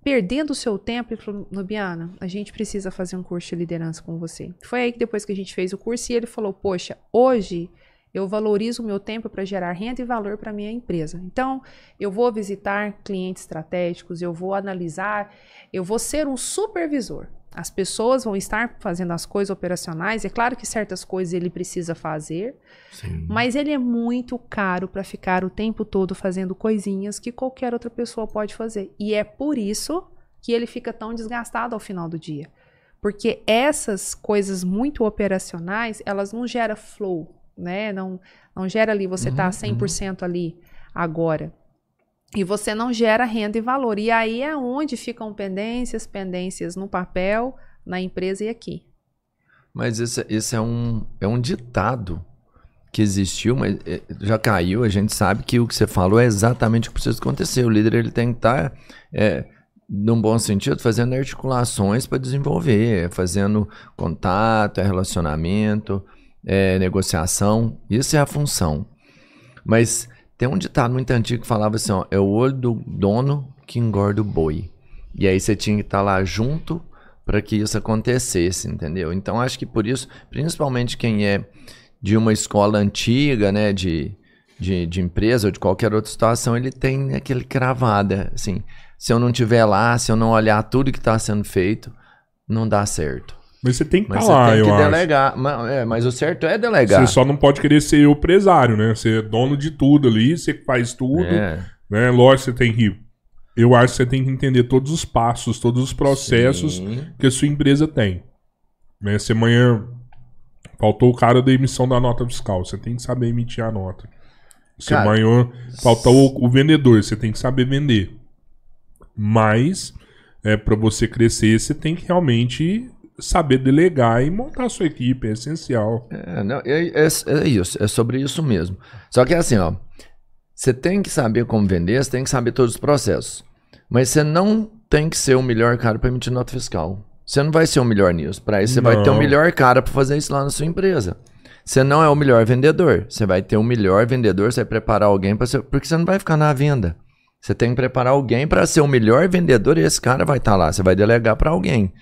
perdendo o seu tempo, ele falou, Nubiana, a gente precisa fazer um curso de liderança com você. Foi aí que depois que a gente fez o curso, e ele falou, poxa, hoje eu valorizo o meu tempo para gerar renda e valor para minha empresa. Então, eu vou visitar clientes estratégicos, eu vou analisar, eu vou ser um supervisor. As pessoas vão estar fazendo as coisas operacionais. É claro que certas coisas ele precisa fazer, Sim. mas ele é muito caro para ficar o tempo todo fazendo coisinhas que qualquer outra pessoa pode fazer. E é por isso que ele fica tão desgastado ao final do dia. Porque essas coisas muito operacionais, elas não geram flow, né? Não, não gera ali, você está uhum, 100% uhum. ali agora. E você não gera renda e valor. E aí é onde ficam pendências, pendências no papel, na empresa e aqui. Mas esse, esse é, um, é um ditado que existiu, mas é, já caiu. A gente sabe que o que você falou é exatamente o que precisa acontecer. O líder ele tem que estar, tá, é, num bom sentido, fazendo articulações para desenvolver, fazendo contato, é relacionamento, é, negociação. Isso é a função. Mas tem um ditado muito antigo que falava assim, ó, é o olho do dono que engorda o boi. E aí você tinha que estar tá lá junto para que isso acontecesse, entendeu? Então acho que por isso, principalmente quem é de uma escola antiga, né, de, de, de empresa ou de qualquer outra situação, ele tem aquele cravada, assim, se eu não tiver lá, se eu não olhar tudo que está sendo feito, não dá certo. Mas você tem que estar tá lá, tem que delegar. Mas, é, mas o certo é delegar. Você só não pode querer ser o empresário, né? Você é dono de tudo ali, você faz tudo. É. Né? Lógico, você tem que. Eu acho que você tem que entender todos os passos, todos os processos Sim. que a sua empresa tem. Né? Se amanhã faltou o cara da emissão da nota fiscal, você tem que saber emitir a nota. Se cara, amanhã faltou o, o vendedor, você tem que saber vender. Mas, é, para você crescer, você tem que realmente saber delegar e montar a sua equipe, é essencial. É, não, é, é, é, isso, é sobre isso mesmo. Só que é assim, ó, você tem que saber como vender, você tem que saber todos os processos. Mas você não tem que ser o melhor cara para emitir nota fiscal. Você não vai ser o melhor nisso. Para isso, você não. vai ter o melhor cara para fazer isso lá na sua empresa. Você não é o melhor vendedor. Você vai ter o melhor vendedor, você vai preparar alguém para ser. Porque você não vai ficar na venda. Você tem que preparar alguém para ser o melhor vendedor e esse cara vai estar tá lá. Você vai delegar para alguém.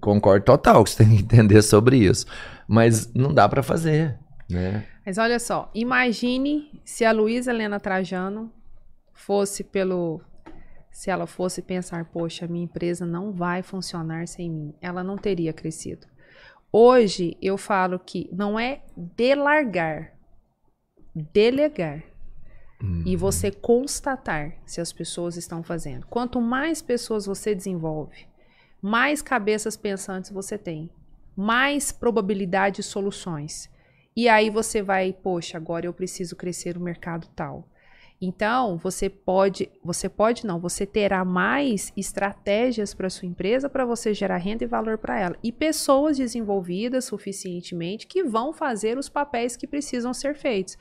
Concordo total que você tem que entender sobre isso. Mas não dá para fazer, né? Mas olha só, imagine se a Luísa Helena Trajano fosse pelo. Se ela fosse pensar, poxa, minha empresa não vai funcionar sem mim, ela não teria crescido. Hoje eu falo que não é delargar, delegar. Uhum. E você constatar se as pessoas estão fazendo. Quanto mais pessoas você desenvolve, mais cabeças pensantes você tem, mais probabilidade de soluções. E aí você vai, poxa, agora eu preciso crescer o mercado tal. Então, você pode, você pode não, você terá mais estratégias para sua empresa para você gerar renda e valor para ela. E pessoas desenvolvidas suficientemente que vão fazer os papéis que precisam ser feitos.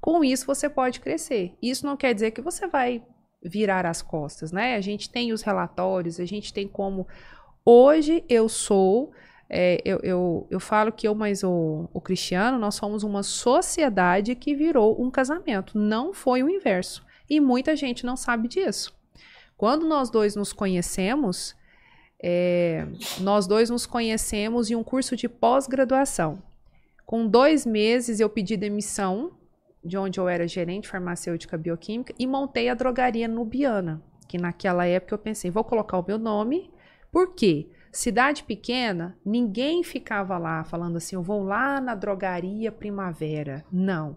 Com isso você pode crescer. Isso não quer dizer que você vai virar as costas, né? A gente tem os relatórios, a gente tem como hoje eu sou é, eu, eu, eu, falo que eu mais o, o Cristiano, nós somos uma sociedade que virou um casamento. Não foi o inverso. E muita gente não sabe disso. Quando nós dois nos conhecemos, é, nós dois nos conhecemos em um curso de pós-graduação. Com dois meses eu pedi demissão de onde eu era gerente farmacêutica bioquímica e montei a drogaria Nubiana, que naquela época eu pensei, vou colocar o meu nome, por quê? Cidade pequena, ninguém ficava lá falando assim, eu vou lá na drogaria Primavera. Não.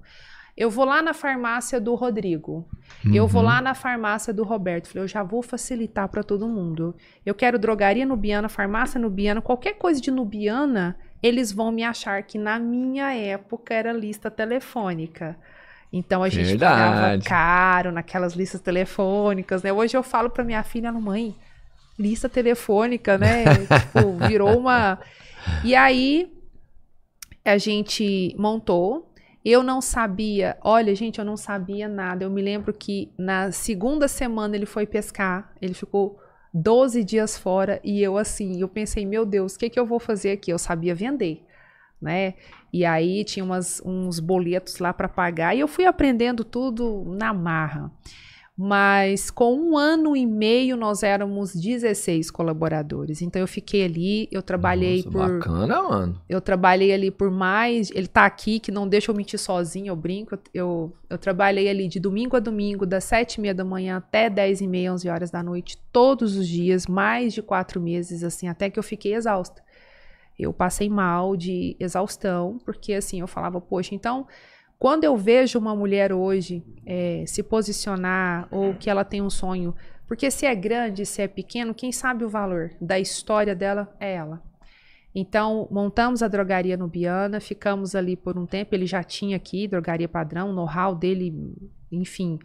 Eu vou lá na farmácia do Rodrigo. Uhum. Eu vou uhum. lá na farmácia do Roberto. Falei, eu já vou facilitar para todo mundo. Eu quero drogaria nubiana, farmácia nubiana, qualquer coisa de nubiana, eles vão me achar que na minha época era lista telefônica. Então a gente Verdade. pagava caro naquelas listas telefônicas, né? Hoje eu falo para minha filha, mãe, lista telefônica, né? tipo, virou uma. E aí a gente montou. Eu não sabia, olha, gente, eu não sabia nada. Eu me lembro que na segunda semana ele foi pescar, ele ficou 12 dias fora e eu assim, eu pensei, meu Deus, o que, que eu vou fazer aqui? Eu sabia vender, né? E aí tinha umas, uns boletos lá para pagar e eu fui aprendendo tudo na marra mas com um ano e meio nós éramos 16 colaboradores. Então eu fiquei ali, eu trabalhei Nossa, por. Bacana, mano. Eu trabalhei ali por mais. Ele tá aqui, que não deixa eu mentir sozinho, eu brinco. Eu, eu trabalhei ali de domingo a domingo, das 7 e meia da manhã até 10 e meia, 11 horas da noite, todos os dias, mais de quatro meses, assim, até que eu fiquei exausta. Eu passei mal de exaustão, porque assim, eu falava, poxa, então quando eu vejo uma mulher hoje é, se posicionar ou que ela tem um sonho, porque se é grande, se é pequeno, quem sabe o valor da história dela é ela. Então, montamos a drogaria nubiana, ficamos ali por um tempo. Ele já tinha aqui drogaria padrão, know-how dele, enfim,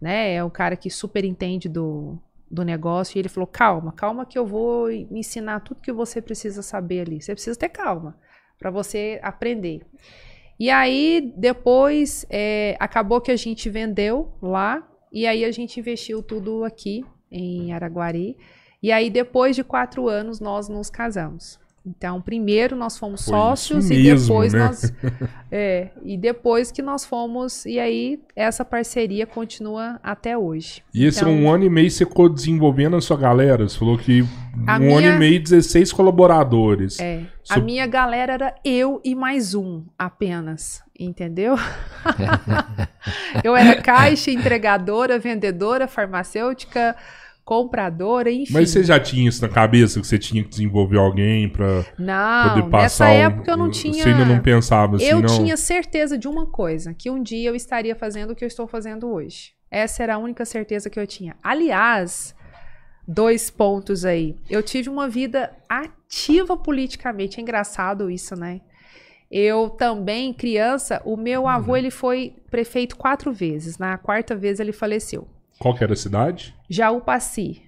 né? É o cara que super entende do, do negócio. E ele falou: calma, calma, que eu vou ensinar tudo que você precisa saber ali. Você precisa ter calma para você aprender. E aí, depois, é, acabou que a gente vendeu lá, e aí a gente investiu tudo aqui em Araguari. E aí, depois de quatro anos, nós nos casamos. Então, primeiro nós fomos Foi sócios e mesmo, depois né? nós. É, e depois que nós fomos. E aí, essa parceria continua até hoje. E esse então, um ano e meio você ficou desenvolvendo a sua galera? Você falou que um minha, ano e meio, 16 colaboradores. É. So... A minha galera era eu e mais um apenas. Entendeu? eu era caixa, entregadora, vendedora, farmacêutica compradora, enfim. Mas você já tinha isso na cabeça que você tinha que desenvolver alguém para poder passar? Nessa um, época eu não tinha. Você ainda não pensava assim, Eu não? tinha certeza de uma coisa, que um dia eu estaria fazendo o que eu estou fazendo hoje. Essa era a única certeza que eu tinha. Aliás, dois pontos aí. Eu tive uma vida ativa politicamente. É engraçado isso, né? Eu também, criança, o meu avô uhum. ele foi prefeito quatro vezes. Na quarta vez ele faleceu. Qual que era a cidade? Jaúpaci.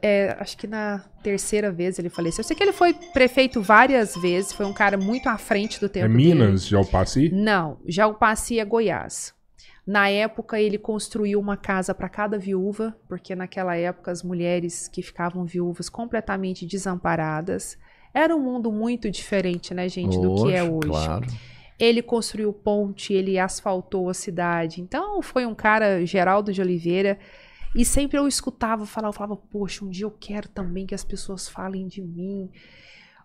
É, acho que na terceira vez ele faleceu. Eu sei que ele foi prefeito várias vezes, foi um cara muito à frente do tempo É Minas, dele. Jaúpaci? Não, Jaúpaci é Goiás. Na época ele construiu uma casa para cada viúva, porque naquela época as mulheres que ficavam viúvas completamente desamparadas. Era um mundo muito diferente, né, gente, Oxe, do que é hoje. Claro. Ele construiu ponte, ele asfaltou a cidade. Então, foi um cara, Geraldo de Oliveira. E sempre eu escutava falar, eu falava, poxa, um dia eu quero também que as pessoas falem de mim.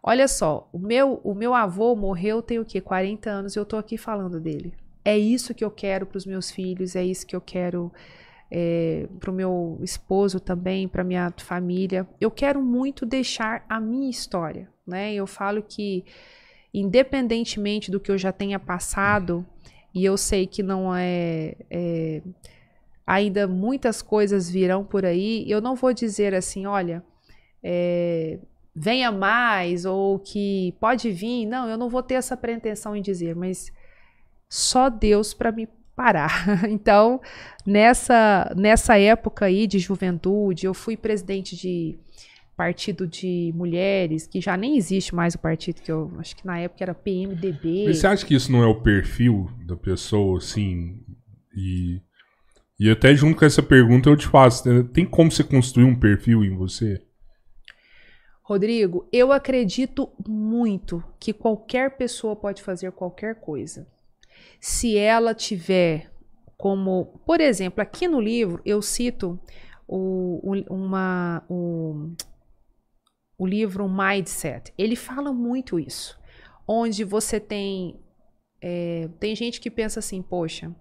Olha só, o meu, o meu avô morreu tem o quê? 40 anos e eu tô aqui falando dele. é isso que eu quero para os meus filhos, é isso que eu quero é, para o meu esposo também, para minha família. Eu quero muito deixar a minha história, né? Eu falo que independentemente do que eu já tenha passado, e eu sei que não é, é ainda muitas coisas virão por aí. Eu não vou dizer assim, olha, é, venha mais ou que pode vir. Não, eu não vou ter essa pretensão em dizer, mas só Deus para me parar. Então, nessa nessa época aí de juventude, eu fui presidente de partido de mulheres, que já nem existe mais o partido que eu acho que na época era PMDB. Mas você acha que isso não é o perfil da pessoa, assim? E, e até junto com essa pergunta eu te faço: né? tem como você construir um perfil em você? Rodrigo, eu acredito muito que qualquer pessoa pode fazer qualquer coisa. Se ela tiver como, por exemplo, aqui no livro eu cito o, o, uma, o, o livro Mindset. Ele fala muito isso, onde você tem é, tem gente que pensa assim, poxa,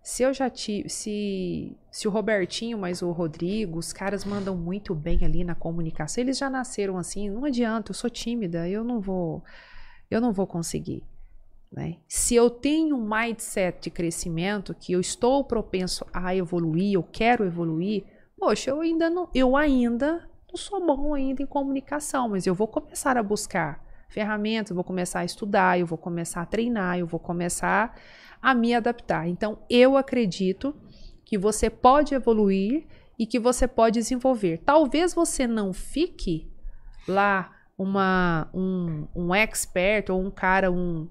se eu já tive, se, se o Robertinho, mas o Rodrigo, os caras mandam muito bem ali na comunicação, eles já nasceram assim, não adianta, eu sou tímida, eu não vou, eu não vou conseguir. Né? Se eu tenho um mindset de crescimento, que eu estou propenso a evoluir, eu quero evoluir, poxa, eu ainda não, eu ainda não sou bom ainda em comunicação, mas eu vou começar a buscar ferramentas, vou começar a estudar, eu vou começar a treinar, eu vou começar a me adaptar. Então, eu acredito que você pode evoluir e que você pode desenvolver. Talvez você não fique lá uma, um, um expert ou um cara, um.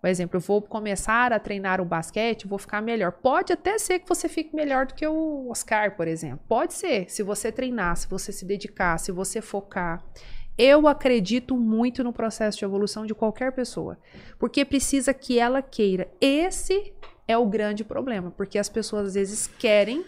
Por exemplo, eu vou começar a treinar o basquete, vou ficar melhor. Pode até ser que você fique melhor do que o Oscar, por exemplo. Pode ser, se você treinar, se você se dedicar, se você focar. Eu acredito muito no processo de evolução de qualquer pessoa, porque precisa que ela queira. Esse é o grande problema, porque as pessoas às vezes querem,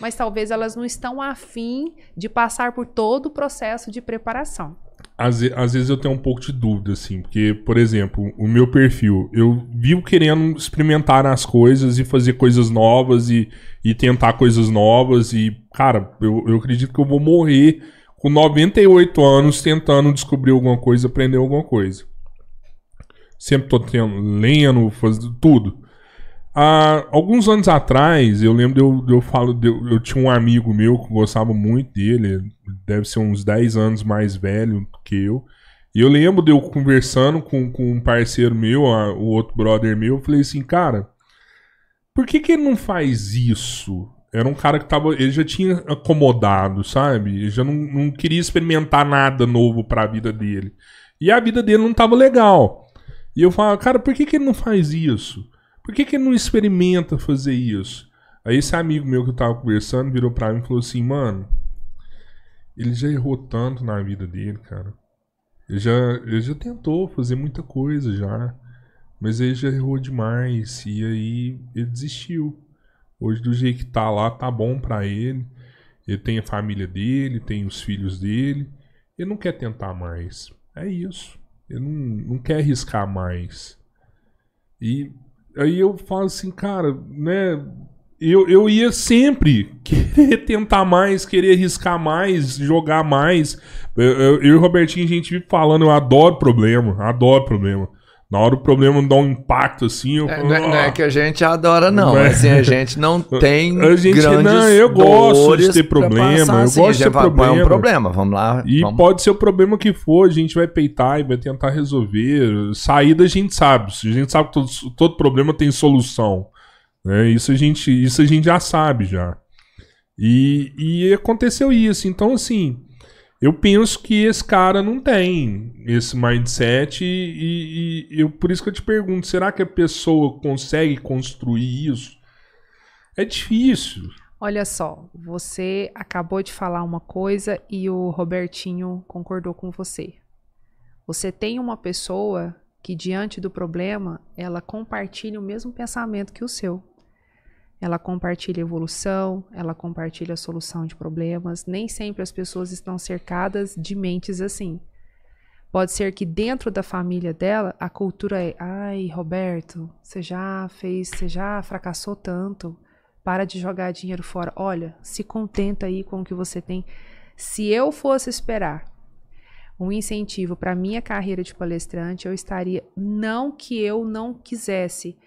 mas talvez elas não estão afim de passar por todo o processo de preparação. Às, às, vezes eu tenho um pouco de dúvida, assim, porque, por exemplo, o meu perfil, eu vivo querendo experimentar as coisas e fazer coisas novas e, e tentar coisas novas e, cara, eu, eu acredito que eu vou morrer com 98 anos tentando descobrir alguma coisa, aprender alguma coisa. Sempre tô tendo, lendo, fazendo tudo. Alguns anos atrás, eu lembro de eu, de eu falo, de eu, eu, tinha um amigo meu que gostava muito dele, deve ser uns 10 anos mais velho que eu. E eu lembro de eu conversando com, com um parceiro meu, a, o outro brother meu, eu falei assim, cara, por que, que ele não faz isso? Era um cara que tava. Ele já tinha acomodado, sabe? Ele já não, não queria experimentar nada novo para a vida dele. E a vida dele não tava legal. E eu falava, cara, por que, que ele não faz isso? Por que, que ele não experimenta fazer isso? Aí esse amigo meu que eu tava conversando virou pra mim e falou assim, mano, ele já errou tanto na vida dele, cara. Ele já, ele já tentou fazer muita coisa já. Mas ele já errou demais. E aí ele desistiu. Hoje, do jeito que tá lá, tá bom para ele. Ele tem a família dele, tem os filhos dele. Ele não quer tentar mais. É isso. Ele não, não quer arriscar mais. E aí eu falo assim, cara, né? Eu, eu ia sempre querer tentar mais, querer arriscar mais, jogar mais. Eu, eu, eu e o Robertinho, a gente vive falando, eu adoro problema, adoro problema. Na hora o problema dá um impacto assim. Eu é, não, é, não, é, que a gente adora, não. é. Assim, a gente não tem. A gente grandes não, eu gosto de ter problema. Eu assim, gosto de ter problema. É um problema, vamos lá. E vamos. pode ser o problema que for, a gente vai peitar e vai tentar resolver. Saída a gente sabe. A gente sabe que todo, todo problema tem solução. Né? Isso, a gente, isso a gente já sabe já. E, e aconteceu isso. Então, assim. Eu penso que esse cara não tem esse mindset e, e, e eu, por isso que eu te pergunto, será que a pessoa consegue construir isso? É difícil. Olha só, você acabou de falar uma coisa e o Robertinho concordou com você. Você tem uma pessoa que diante do problema, ela compartilha o mesmo pensamento que o seu. Ela compartilha evolução, ela compartilha solução de problemas. Nem sempre as pessoas estão cercadas de mentes assim. Pode ser que dentro da família dela a cultura é: ai, Roberto, você já fez, você já fracassou tanto. Para de jogar dinheiro fora. Olha, se contenta aí com o que você tem. Se eu fosse esperar um incentivo para minha carreira de palestrante, eu estaria não que eu não quisesse,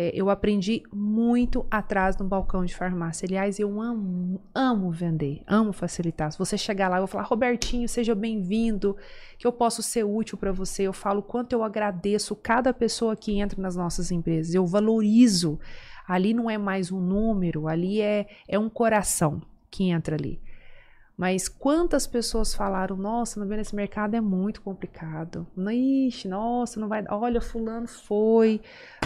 é, eu aprendi muito atrás no balcão de farmácia. Aliás, eu amo, amo vender, amo facilitar. Se você chegar lá, eu vou falar, Robertinho, seja bem-vindo, que eu posso ser útil para você. Eu falo quanto eu agradeço cada pessoa que entra nas nossas empresas. Eu valorizo. Ali não é mais um número, ali é, é um coração que entra ali. Mas quantas pessoas falaram, nossa, não nesse mercado é muito complicado. Ixi, nossa, não vai. Olha, fulano foi,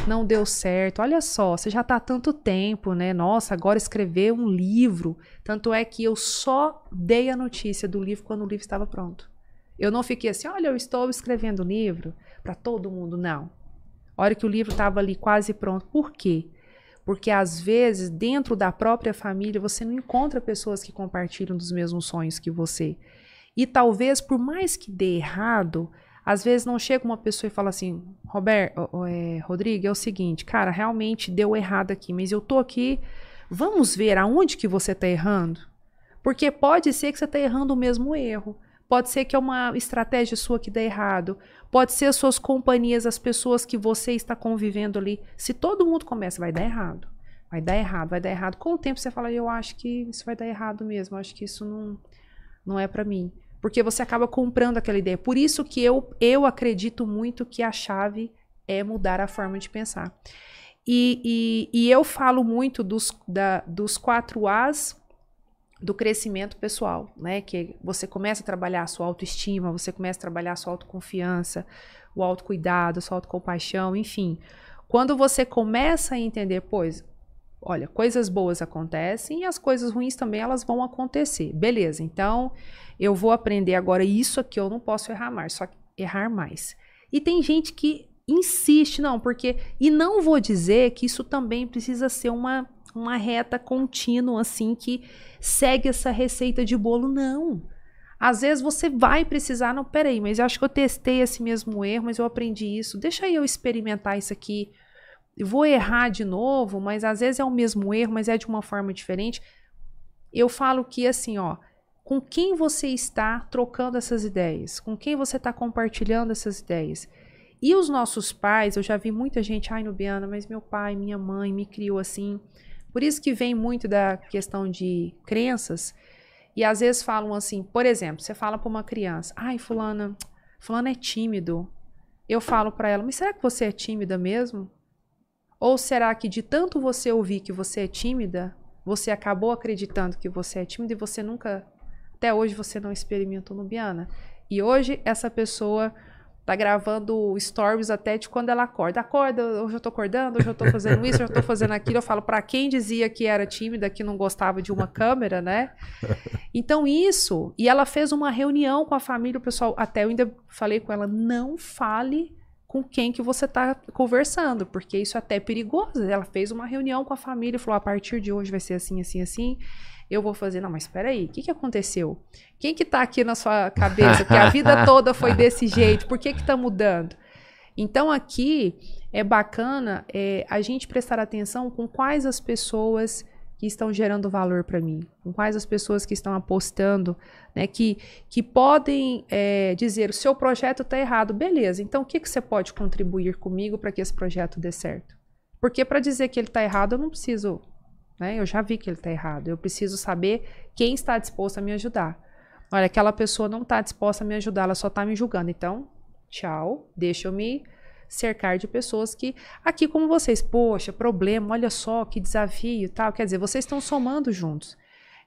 não deu certo. Olha só, você já está há tanto tempo, né? Nossa, agora escrever um livro. Tanto é que eu só dei a notícia do livro quando o livro estava pronto. Eu não fiquei assim, olha, eu estou escrevendo um livro para todo mundo. Não. A hora que o livro estava ali quase pronto. Por quê? Porque às vezes, dentro da própria família, você não encontra pessoas que compartilham dos mesmos sonhos que você. E talvez, por mais que dê errado, às vezes não chega uma pessoa e fala assim: Roberto, é, Rodrigo, é o seguinte, cara, realmente deu errado aqui, mas eu tô aqui, vamos ver aonde que você tá errando? Porque pode ser que você tá errando o mesmo erro. Pode ser que é uma estratégia sua que dê errado. Pode ser as suas companhias, as pessoas que você está convivendo ali. Se todo mundo começa, vai dar errado. Vai dar errado, vai dar errado. Com o tempo você fala, eu acho que isso vai dar errado mesmo. Acho que isso não, não é para mim. Porque você acaba comprando aquela ideia. Por isso que eu, eu acredito muito que a chave é mudar a forma de pensar. E, e, e eu falo muito dos, da, dos quatro As do crescimento pessoal, né? Que você começa a trabalhar a sua autoestima, você começa a trabalhar a sua autoconfiança, o autocuidado, a sua autocompaixão, enfim. Quando você começa a entender, pois, olha, coisas boas acontecem e as coisas ruins também elas vão acontecer. Beleza, então eu vou aprender agora isso aqui, eu não posso errar mais, só errar mais. E tem gente que insiste, não, porque. E não vou dizer que isso também precisa ser uma uma reta contínua assim que segue essa receita de bolo, não. Às vezes você vai precisar, não, peraí, mas eu acho que eu testei esse mesmo erro, mas eu aprendi isso. Deixa eu experimentar isso aqui. vou errar de novo, mas às vezes é o mesmo erro, mas é de uma forma diferente. Eu falo que assim, ó, com quem você está trocando essas ideias? Com quem você está compartilhando essas ideias? E os nossos pais, eu já vi muita gente, ai, Nubiana, mas meu pai, minha mãe me criou assim. Por isso que vem muito da questão de crenças. E às vezes falam assim, por exemplo, você fala para uma criança: "Ai, fulana, fulano é tímido". Eu falo para ela: "Mas será que você é tímida mesmo? Ou será que de tanto você ouvir que você é tímida, você acabou acreditando que você é tímida e você nunca até hoje você não experimentou nubiana?" E hoje essa pessoa Tá gravando stories até de quando ela acorda. Acorda, hoje eu tô acordando, hoje eu tô fazendo isso, hoje eu tô fazendo aquilo. Eu falo, para quem dizia que era tímida, que não gostava de uma câmera, né? Então, isso. E ela fez uma reunião com a família, o pessoal. Até eu ainda falei com ela: não fale com quem que você tá conversando, porque isso é até perigoso. Ela fez uma reunião com a família e falou: a partir de hoje vai ser assim, assim, assim eu vou fazer. Não, mas espera aí, o que, que aconteceu? Quem que tá aqui na sua cabeça que a vida toda foi desse jeito? Por que que tá mudando? Então aqui é bacana é, a gente prestar atenção com quais as pessoas que estão gerando valor para mim, com quais as pessoas que estão apostando, né, que, que podem é, dizer o seu projeto está errado, beleza? Então o que, que você pode contribuir comigo para que esse projeto dê certo? Porque para dizer que ele está errado eu não preciso né? Eu já vi que ele está errado. Eu preciso saber quem está disposto a me ajudar. Olha, aquela pessoa não está disposta a me ajudar, ela só está me julgando. Então, tchau, deixa eu me cercar de pessoas que, aqui como vocês, poxa, problema, olha só que desafio tal. Quer dizer, vocês estão somando juntos.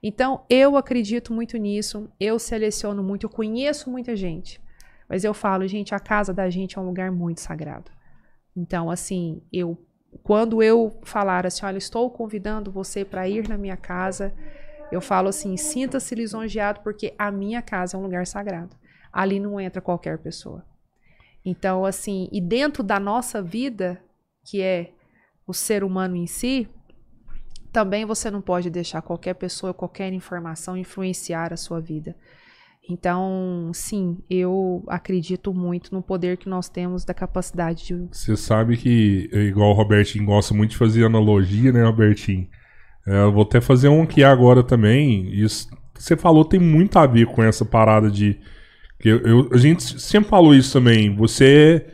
Então, eu acredito muito nisso, eu seleciono muito, eu conheço muita gente. Mas eu falo, gente, a casa da gente é um lugar muito sagrado. Então, assim, eu quando eu falar assim, olha, estou convidando você para ir na minha casa, eu falo assim, sinta-se lisonjeado porque a minha casa é um lugar sagrado. Ali não entra qualquer pessoa. Então, assim, e dentro da nossa vida, que é o ser humano em si, também você não pode deixar qualquer pessoa, qualquer informação influenciar a sua vida. Então, sim, eu acredito muito no poder que nós temos da capacidade de. Você sabe que, igual o Robertinho gosta muito de fazer analogia, né, Robertinho? É, eu vou até fazer um aqui agora também. Isso que você falou tem muito a ver com essa parada de. Eu, eu, a gente sempre falou isso também. Você.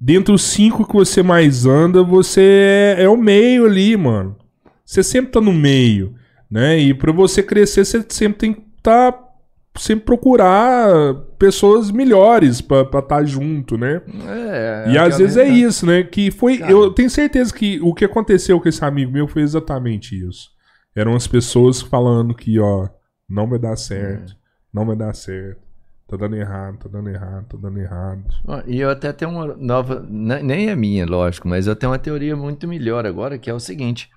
Dentre os cinco que você mais anda, você é, é o meio ali, mano. Você sempre tá no meio, né? E para você crescer, você sempre tem que estar tá sempre procurar pessoas melhores para estar tá junto, né? É, e às vezes é isso, né? Que foi. Cara. Eu tenho certeza que o que aconteceu com esse amigo meu foi exatamente isso. Eram as pessoas falando que, ó, não vai dar certo, é. não vai dar certo. Tá dando errado, tá dando errado, tá dando errado. E eu até tenho uma nova. Nem é minha, lógico, mas eu tenho uma teoria muito melhor agora, que é o seguinte.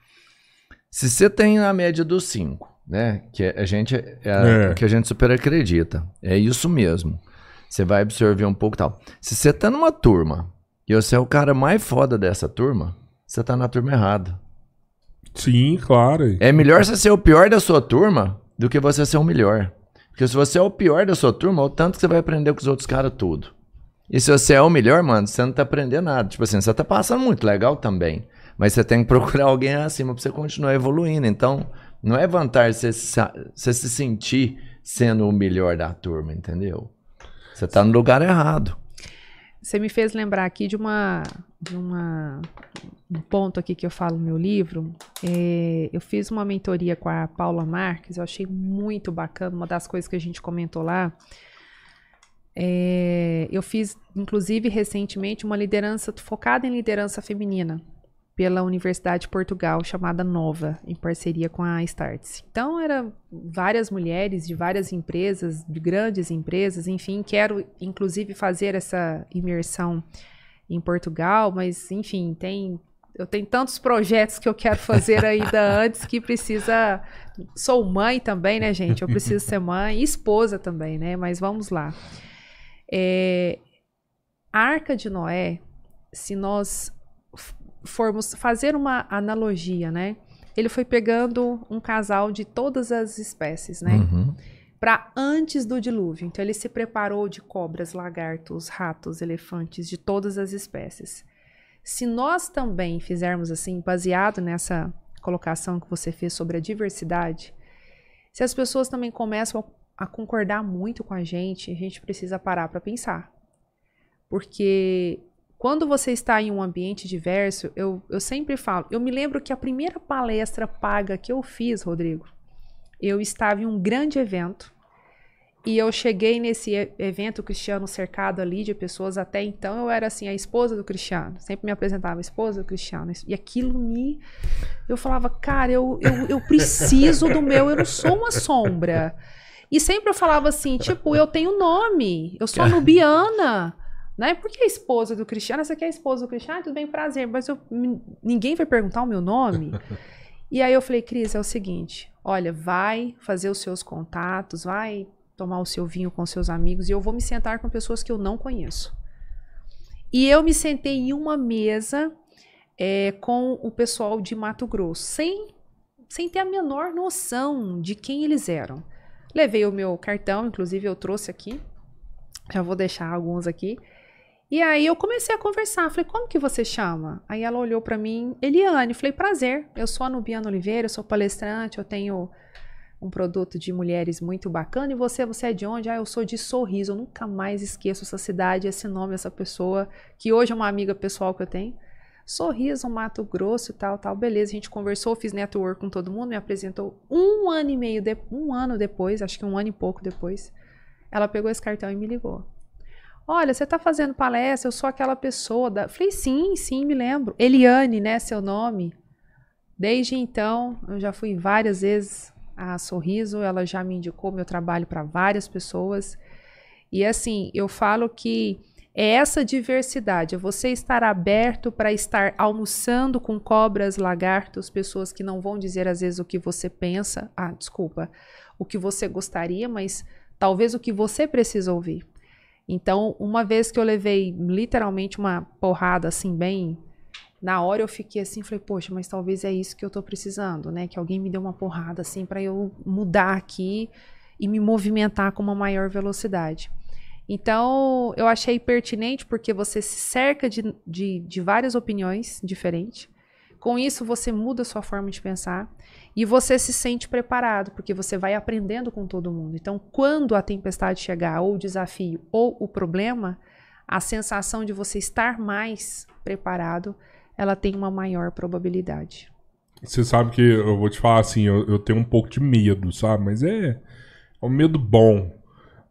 Se você tem a média dos cinco, né? Que a gente é, é. que a gente super acredita. É isso mesmo. Você vai absorver um pouco tal. Se você tá numa turma e você é o cara mais foda dessa turma, você tá na turma errada. Sim, claro. É melhor você ser o pior da sua turma do que você ser o melhor. Porque se você é o pior da sua turma, é o tanto que você vai aprender com os outros caras tudo. E se você é o melhor, mano, você não tá aprendendo nada. Tipo assim, você tá passando muito legal também. Mas você tem que procurar alguém acima pra você continuar evoluindo. Então, não é vantagem você se, sentir sendo o melhor da turma, entendeu? Você está no lugar errado. Você me fez lembrar aqui de uma, de uma um ponto aqui que eu falo no meu livro. É, eu fiz uma mentoria com a Paula Marques, eu achei muito bacana, uma das coisas que a gente comentou lá. É, eu fiz, inclusive, recentemente, uma liderança focada em liderança feminina pela Universidade de Portugal, chamada Nova, em parceria com a Startse. Então, eram várias mulheres de várias empresas, de grandes empresas, enfim, quero inclusive fazer essa imersão em Portugal, mas enfim, tem eu tenho tantos projetos que eu quero fazer ainda antes que precisa. Sou mãe também, né, gente? Eu preciso ser mãe e esposa também, né? Mas vamos lá. É, a Arca de Noé, se nós formos fazer uma analogia, né? Ele foi pegando um casal de todas as espécies, né? Uhum. Para antes do dilúvio. Então ele se preparou de cobras, lagartos, ratos, elefantes, de todas as espécies. Se nós também fizermos assim, baseado nessa colocação que você fez sobre a diversidade, se as pessoas também começam a concordar muito com a gente, a gente precisa parar para pensar. Porque quando você está em um ambiente diverso, eu, eu sempre falo, eu me lembro que a primeira palestra paga que eu fiz, Rodrigo, eu estava em um grande evento e eu cheguei nesse evento Cristiano cercado ali de pessoas. Até então eu era assim, a esposa do Cristiano. Sempre me apresentava a esposa do Cristiano. E aquilo me. Eu falava, cara, eu, eu, eu preciso do meu, eu não sou uma sombra. E sempre eu falava assim, tipo, eu tenho nome, eu sou nubiana né? Porque a esposa do Cristiano, essa aqui é a esposa do Cristiano, tudo bem, prazer, mas eu, ninguém vai perguntar o meu nome. e aí eu falei, Cris, é o seguinte, olha, vai fazer os seus contatos, vai tomar o seu vinho com seus amigos e eu vou me sentar com pessoas que eu não conheço. E eu me sentei em uma mesa é, com o pessoal de Mato Grosso, sem, sem ter a menor noção de quem eles eram. Levei o meu cartão, inclusive eu trouxe aqui, já vou deixar alguns aqui. E aí eu comecei a conversar, falei, como que você chama? Aí ela olhou para mim, Eliane, falei, prazer, eu sou a Nubiana Oliveira, eu sou palestrante, eu tenho um produto de mulheres muito bacana, e você, você é de onde? Ah, eu sou de Sorriso, eu nunca mais esqueço essa cidade, esse nome, essa pessoa, que hoje é uma amiga pessoal que eu tenho. Sorriso, Mato Grosso e tal, tal, beleza, a gente conversou, fiz network com todo mundo, me apresentou um ano e meio, de, um ano depois, acho que um ano e pouco depois, ela pegou esse cartão e me ligou. Olha, você está fazendo palestra, eu sou aquela pessoa. Da... Falei, sim, sim, me lembro. Eliane, né, seu nome. Desde então, eu já fui várias vezes a Sorriso, ela já me indicou meu trabalho para várias pessoas. E assim, eu falo que é essa diversidade, é você estar aberto para estar almoçando com cobras, lagartos, pessoas que não vão dizer às vezes o que você pensa, ah, desculpa, o que você gostaria, mas talvez o que você precisa ouvir. Então, uma vez que eu levei literalmente uma porrada assim, bem. Na hora eu fiquei assim, falei, poxa, mas talvez é isso que eu tô precisando, né? Que alguém me dê uma porrada assim para eu mudar aqui e me movimentar com uma maior velocidade. Então, eu achei pertinente porque você se cerca de, de, de várias opiniões diferentes. Com isso, você muda a sua forma de pensar e você se sente preparado, porque você vai aprendendo com todo mundo. Então, quando a tempestade chegar, ou o desafio, ou o problema, a sensação de você estar mais preparado, ela tem uma maior probabilidade. Você sabe que eu vou te falar assim, eu, eu tenho um pouco de medo, sabe? Mas é, é um medo bom.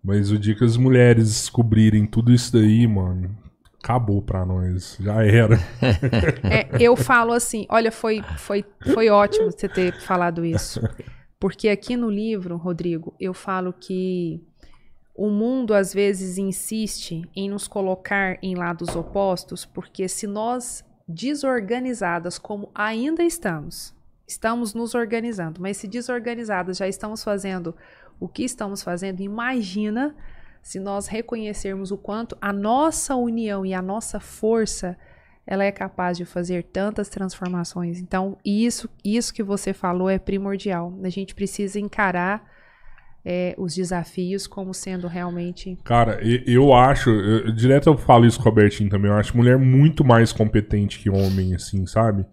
Mas o dia que as mulheres descobrirem tudo isso daí, mano, acabou pra nós. Já era. É, eu falo assim, olha, foi, foi, foi ótimo você ter falado isso. Porque aqui no livro, Rodrigo, eu falo que o mundo às vezes insiste em nos colocar em lados opostos, porque se nós desorganizadas como ainda estamos, estamos nos organizando, mas se desorganizadas já estamos fazendo o que estamos fazendo, imagina se nós reconhecermos o quanto a nossa união e a nossa força ela é capaz de fazer tantas transformações. Então, isso, isso que você falou é primordial. A gente precisa encarar é, os desafios como sendo realmente. Cara, eu acho, eu, direto eu falo isso com a Bertinho também, eu acho mulher muito mais competente que homem, assim, sabe?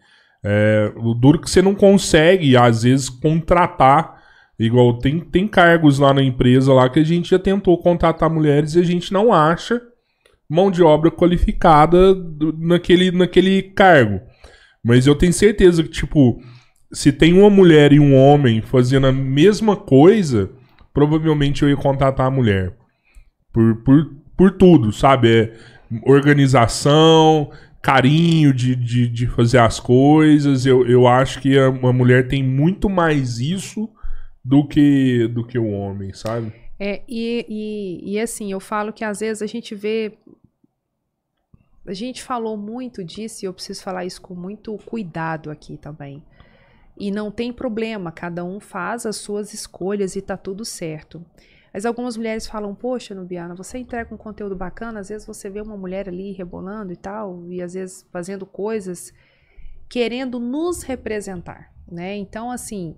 É, o duro que você não consegue, às vezes, contratar Igual tem, tem cargos lá na empresa lá que a gente já tentou contratar mulheres e a gente não acha mão de obra qualificada do, naquele, naquele cargo. Mas eu tenho certeza que, tipo, se tem uma mulher e um homem fazendo a mesma coisa, provavelmente eu ia contratar a mulher. Por, por, por tudo, sabe? É organização, carinho de, de, de fazer as coisas. Eu, eu acho que a, a mulher tem muito mais isso do que do que o homem, sabe? É, e, e, e assim, eu falo que às vezes a gente vê. A gente falou muito disso e eu preciso falar isso com muito cuidado aqui também. E não tem problema, cada um faz as suas escolhas e tá tudo certo. Mas algumas mulheres falam, poxa, Nubiana, você entrega um conteúdo bacana, às vezes você vê uma mulher ali rebolando e tal, e às vezes fazendo coisas querendo nos representar, né? Então, assim,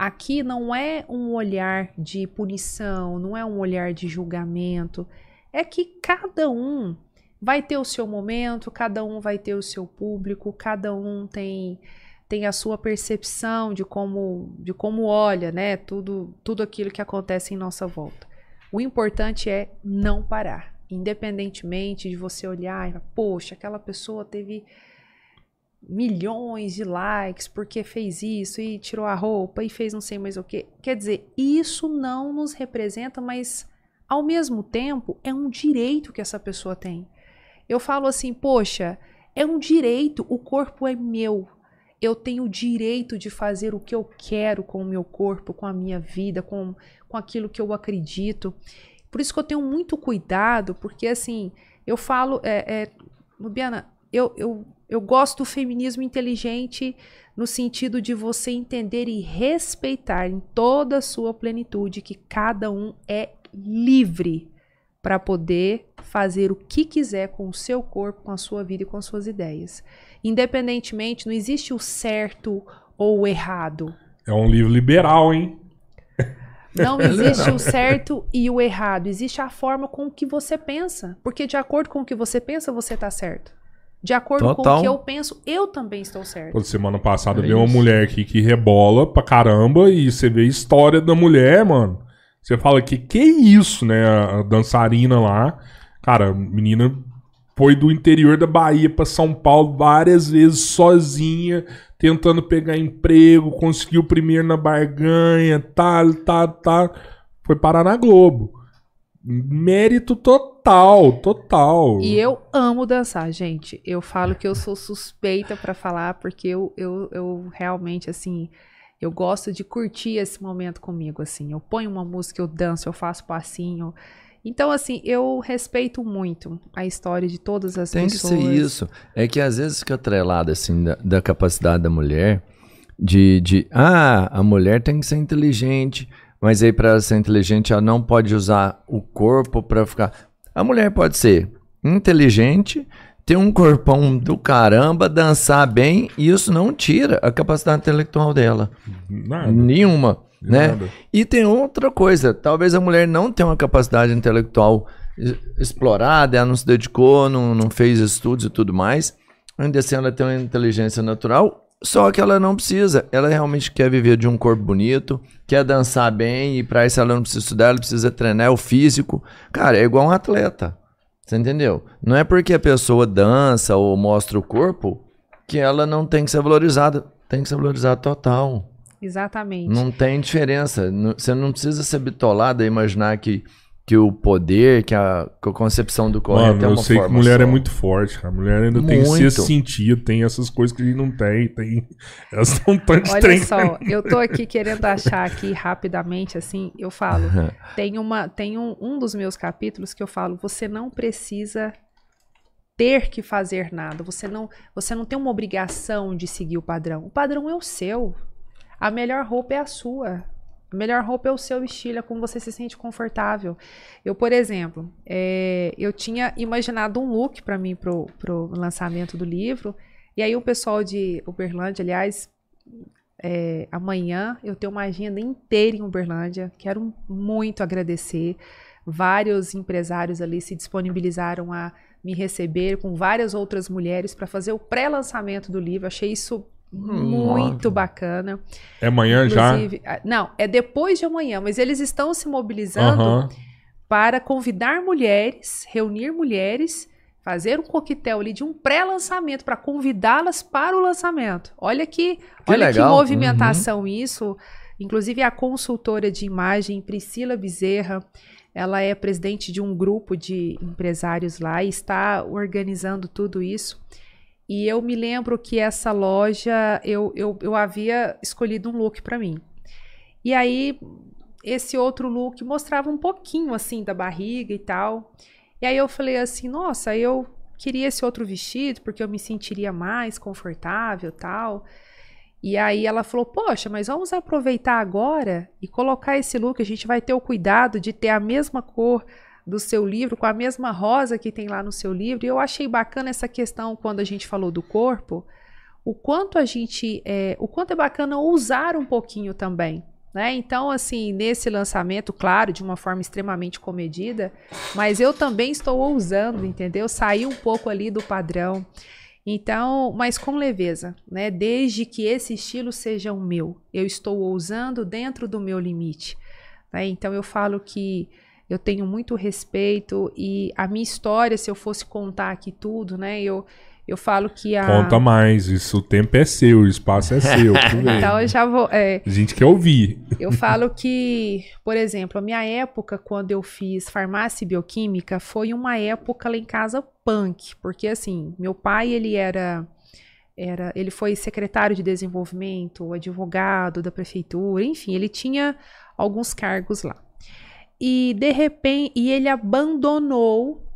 Aqui não é um olhar de punição, não é um olhar de julgamento. É que cada um vai ter o seu momento, cada um vai ter o seu público, cada um tem tem a sua percepção de como de como olha, né, tudo tudo aquilo que acontece em nossa volta. O importante é não parar, independentemente de você olhar, poxa, aquela pessoa teve milhões de likes porque fez isso e tirou a roupa e fez não sei mais o que. Quer dizer, isso não nos representa, mas ao mesmo tempo é um direito que essa pessoa tem. Eu falo assim, poxa, é um direito, o corpo é meu. Eu tenho o direito de fazer o que eu quero com o meu corpo, com a minha vida, com, com aquilo que eu acredito. Por isso que eu tenho muito cuidado, porque assim, eu falo, é, é, Lubiana, eu, eu eu gosto do feminismo inteligente no sentido de você entender e respeitar em toda a sua plenitude que cada um é livre para poder fazer o que quiser com o seu corpo, com a sua vida e com as suas ideias. Independentemente, não existe o certo ou o errado. É um livro liberal, hein? Não existe o certo e o errado. Existe a forma com que você pensa. Porque de acordo com o que você pensa, você está certo. De acordo Total. com o que eu penso, eu também estou certo. Pô, semana passada é veio uma mulher aqui que rebola pra caramba e você vê a história da mulher, mano. Você fala que que é isso, né? A dançarina lá. Cara, a menina foi do interior da Bahia para São Paulo várias vezes sozinha, tentando pegar emprego, conseguiu primeiro na barganha, tal, tal, tal. Foi parar na Globo. Mérito total, total. E eu amo dançar, gente. Eu falo que eu sou suspeita para falar, porque eu, eu, eu realmente, assim, eu gosto de curtir esse momento comigo, assim. Eu ponho uma música, eu danço, eu faço passinho. Então, assim, eu respeito muito a história de todas as Tem pessoas. Tem que ser isso. É que às vezes fica atrelado, assim, da, da capacidade da mulher de, de, ah, a mulher tem que ser inteligente, mas aí, para ser inteligente, ela não pode usar o corpo para ficar. A mulher pode ser inteligente, ter um corpão do caramba, dançar bem, e isso não tira a capacidade intelectual dela. Nada. Nenhuma. Né? Nada. E tem outra coisa, talvez a mulher não tenha uma capacidade intelectual explorada, ela não se dedicou, não, não fez estudos e tudo mais. Ainda assim, ela tem uma inteligência natural, só que ela não precisa. Ela realmente quer viver de um corpo bonito, quer dançar bem, e para isso ela não precisa estudar, ela precisa treinar o físico. Cara, é igual um atleta. Você entendeu? Não é porque a pessoa dança ou mostra o corpo que ela não tem que ser valorizada. Tem que ser valorizada total. Exatamente. Não tem diferença. Você não precisa ser bitolada e imaginar que que o poder, que a, que a concepção do correto Mano, é uma eu sei que mulher só. é muito forte, A mulher ainda muito. tem sexto sentido, tem essas coisas que a gente não tem, tem elas estão tanto Olha trem. só, eu tô aqui querendo achar aqui rapidamente, assim, eu falo, tem uma, tem um, um dos meus capítulos que eu falo, você não precisa ter que fazer nada, você não, você não tem uma obrigação de seguir o padrão, o padrão é o seu, a melhor roupa é a sua, melhor roupa é o seu estilo, é como você se sente confortável. Eu, por exemplo, é, eu tinha imaginado um look para mim pro, pro lançamento do livro. E aí o pessoal de Uberlândia, aliás, é, amanhã eu tenho uma agenda inteira em Uberlândia. Quero muito agradecer. Vários empresários ali se disponibilizaram a me receber com várias outras mulheres para fazer o pré-lançamento do livro. Achei isso muito Nossa. bacana. É amanhã Inclusive, já? Não, é depois de amanhã, mas eles estão se mobilizando uhum. para convidar mulheres, reunir mulheres, fazer um coquetel ali de um pré-lançamento para convidá-las para o lançamento. Olha que, que olha legal. que movimentação uhum. isso. Inclusive a consultora de imagem Priscila Bezerra, ela é presidente de um grupo de empresários lá e está organizando tudo isso. E eu me lembro que essa loja, eu, eu, eu havia escolhido um look para mim. E aí, esse outro look mostrava um pouquinho assim da barriga e tal. E aí eu falei assim: nossa, eu queria esse outro vestido porque eu me sentiria mais confortável tal. E aí ela falou: Poxa, mas vamos aproveitar agora e colocar esse look. A gente vai ter o cuidado de ter a mesma cor do seu livro, com a mesma rosa que tem lá no seu livro. E eu achei bacana essa questão quando a gente falou do corpo, o quanto a gente, é, o quanto é bacana usar um pouquinho também. Né? Então, assim, nesse lançamento, claro, de uma forma extremamente comedida, mas eu também estou ousando, entendeu? Sair um pouco ali do padrão. Então, mas com leveza, né? Desde que esse estilo seja o meu, eu estou ousando dentro do meu limite. Né? Então, eu falo que eu tenho muito respeito e a minha história, se eu fosse contar aqui tudo, né, eu eu falo que a. Conta mais, isso o tempo é seu, o espaço é seu. então eu já vou. É, a gente quer ouvir. Eu falo que, por exemplo, a minha época, quando eu fiz farmácia e bioquímica, foi uma época lá em casa punk, porque assim, meu pai, ele era. Era, ele foi secretário de desenvolvimento, advogado da prefeitura, enfim, ele tinha alguns cargos lá. E de repente, e ele abandonou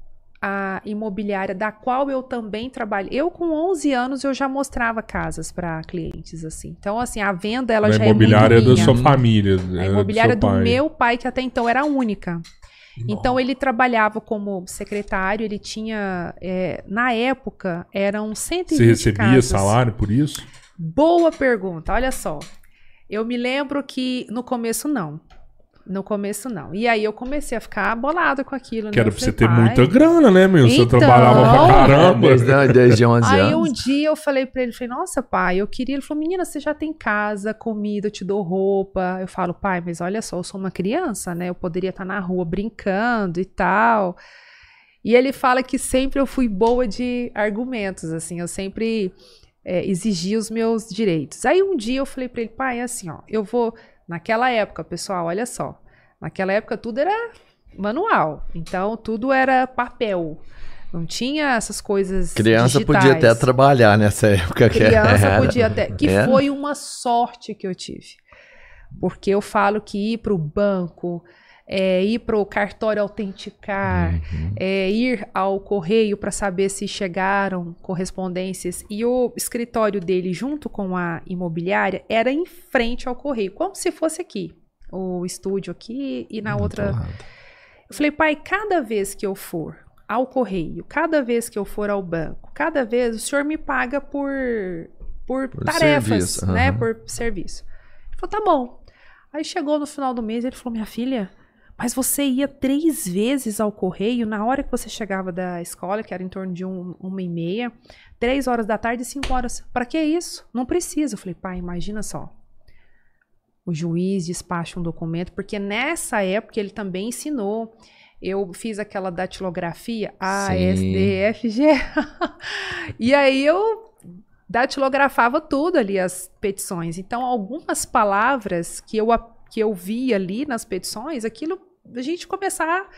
a imobiliária da qual eu também trabalho. Eu com 11 anos eu já mostrava casas para clientes assim. Então assim, a venda ela a já imobiliária é muito da sua família, a imobiliária do, do meu pai que até então era única. Então ele trabalhava como secretário, ele tinha, é, na época, eram 120 Você recebia casas. salário por isso? Boa pergunta, olha só. Eu me lembro que no começo não. No começo, não. E aí eu comecei a ficar bolado com aquilo. Que né? era pra você ter muita grana, né, meu? Então, você trabalhava pra caramba. Desde 11 aí anos. um dia eu falei pra ele, falei, nossa, pai, eu queria... Ele falou, menina, você já tem casa, comida, eu te dou roupa. Eu falo, pai, mas olha só, eu sou uma criança, né? Eu poderia estar na rua brincando e tal. E ele fala que sempre eu fui boa de argumentos, assim. Eu sempre é, exigi os meus direitos. Aí um dia eu falei pra ele, pai, é assim, ó, eu vou Naquela época, pessoal, olha só. Naquela época tudo era manual. Então tudo era papel. Não tinha essas coisas. Criança digitais. podia até trabalhar nessa época. Criança era. podia até. Que era. foi uma sorte que eu tive. Porque eu falo que ir para o banco, é, ir para o cartório autenticar, uhum. é, ir ao correio para saber se chegaram correspondências. E o escritório dele, junto com a imobiliária, era em frente ao correio, como se fosse aqui, o estúdio aqui e na outra. Eu falei, pai, cada vez que eu for ao correio, cada vez que eu for ao banco, cada vez o senhor me paga por, por, por tarefas, serviço. né? Uhum. Por serviço. Ele falou, tá bom. Aí chegou no final do mês, ele falou, minha filha, mas você ia três vezes ao correio na hora que você chegava da escola, que era em torno de um, uma e meia, três horas da tarde e cinco horas. Para que isso? Não precisa. Eu falei, pai, imagina só. O juiz despacha um documento, porque nessa época ele também ensinou. Eu fiz aquela datilografia A, S, D, F, G. e aí eu datilografava tudo ali, as petições. Então, algumas palavras que eu que eu vi ali nas petições, aquilo a gente começar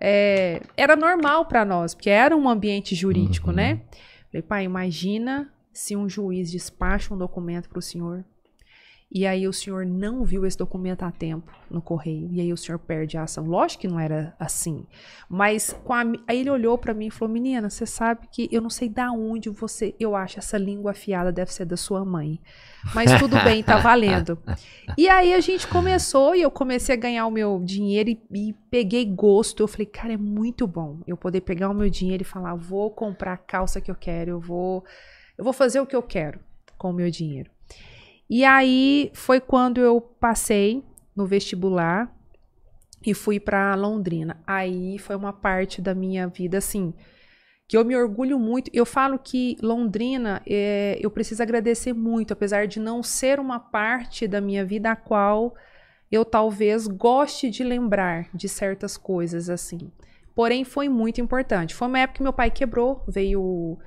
é, era normal para nós, porque era um ambiente jurídico, uhum. né? Falei, pai, imagina se um juiz despacha um documento para o senhor e aí o senhor não viu esse documento a tempo no correio. E aí o senhor perde a ação. Lógico que não era assim. Mas a, aí ele olhou para mim e falou: Menina, você sabe que eu não sei da onde você. Eu acho essa língua afiada deve ser da sua mãe. Mas tudo bem, tá valendo. E aí a gente começou e eu comecei a ganhar o meu dinheiro e, e peguei gosto. Eu falei, cara, é muito bom eu poder pegar o meu dinheiro e falar: vou comprar a calça que eu quero, eu vou, eu vou fazer o que eu quero com o meu dinheiro. E aí foi quando eu passei no vestibular e fui para Londrina. Aí foi uma parte da minha vida assim que eu me orgulho muito. Eu falo que Londrina é, eu preciso agradecer muito, apesar de não ser uma parte da minha vida a qual eu talvez goste de lembrar de certas coisas assim. Porém, foi muito importante. Foi uma época que meu pai quebrou, veio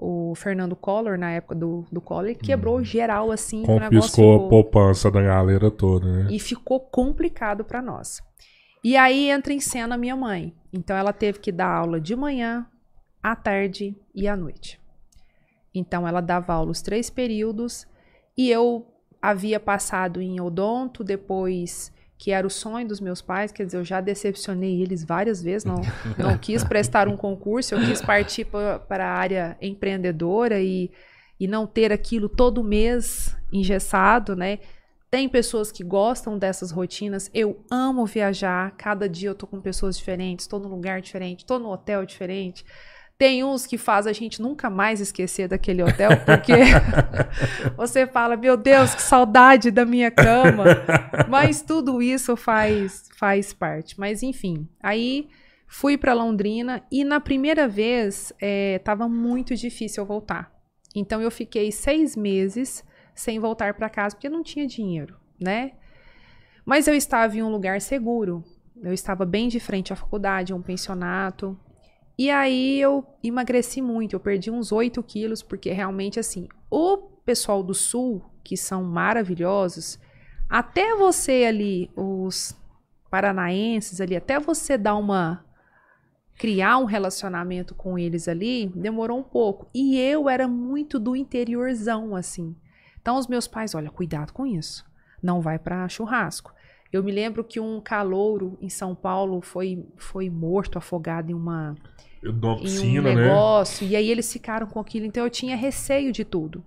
o Fernando Collor, na época do, do Collor, quebrou hum. geral, assim. Confiscou ficou... a poupança da galera toda, né? E ficou complicado para nós. E aí entra em cena a minha mãe. Então ela teve que dar aula de manhã, à tarde e à noite. Então ela dava aula os três períodos e eu havia passado em odonto, depois que era o sonho dos meus pais, quer dizer, eu já decepcionei eles várias vezes, não, não quis prestar um concurso, eu quis partir para a área empreendedora e, e não ter aquilo todo mês engessado, né? Tem pessoas que gostam dessas rotinas. Eu amo viajar. Cada dia eu tô com pessoas diferentes, estou num lugar diferente, estou num hotel diferente. Tem uns que faz a gente nunca mais esquecer daquele hotel, porque você fala, meu Deus, que saudade da minha cama. Mas tudo isso faz, faz parte. Mas enfim, aí fui para Londrina e na primeira vez estava é, muito difícil eu voltar. Então eu fiquei seis meses sem voltar para casa porque não tinha dinheiro, né? Mas eu estava em um lugar seguro. Eu estava bem de frente à faculdade, um pensionato. E aí eu emagreci muito, eu perdi uns 8 quilos, porque realmente assim, o pessoal do sul, que são maravilhosos, até você ali, os paranaenses ali, até você dar uma. criar um relacionamento com eles ali, demorou um pouco. E eu era muito do interiorzão, assim. Então os meus pais, olha, cuidado com isso. Não vai para churrasco. Eu me lembro que um calouro em São Paulo foi, foi morto, afogado em uma piscina, em um né? negócio, né? e aí eles ficaram com aquilo, então eu tinha receio de tudo.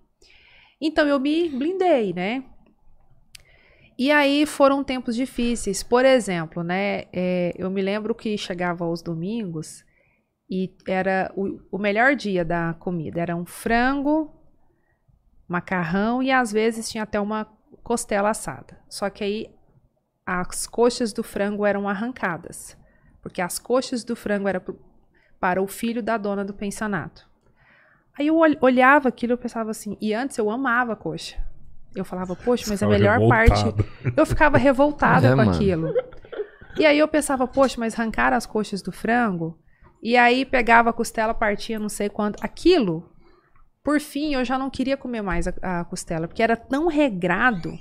Então eu me blindei, né? E aí foram tempos difíceis. Por exemplo, né? É, eu me lembro que chegava aos domingos e era o, o melhor dia da comida. Era um frango, macarrão e às vezes tinha até uma costela assada. Só que aí as coxas do frango eram arrancadas, porque as coxas do frango eram para o filho da dona do pensionato. Aí eu olhava aquilo e pensava assim, e antes eu amava coxa. Eu falava, poxa, mas a melhor revoltado. parte. Eu ficava revoltada é, com mano. aquilo. E aí eu pensava, poxa, mas arrancar as coxas do frango. E aí pegava a costela, partia não sei quanto. Aquilo, por fim, eu já não queria comer mais a, a costela, porque era tão regrado.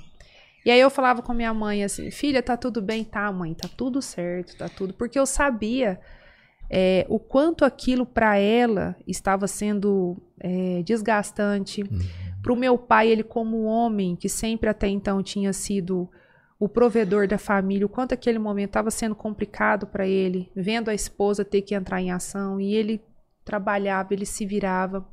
E aí eu falava com minha mãe assim, filha, tá tudo bem? Tá, mãe, tá tudo certo, tá tudo. Porque eu sabia é, o quanto aquilo para ela estava sendo é, desgastante. Uhum. Para o meu pai, ele como homem, que sempre até então tinha sido o provedor da família, o quanto aquele momento estava sendo complicado para ele, vendo a esposa ter que entrar em ação, e ele trabalhava, ele se virava.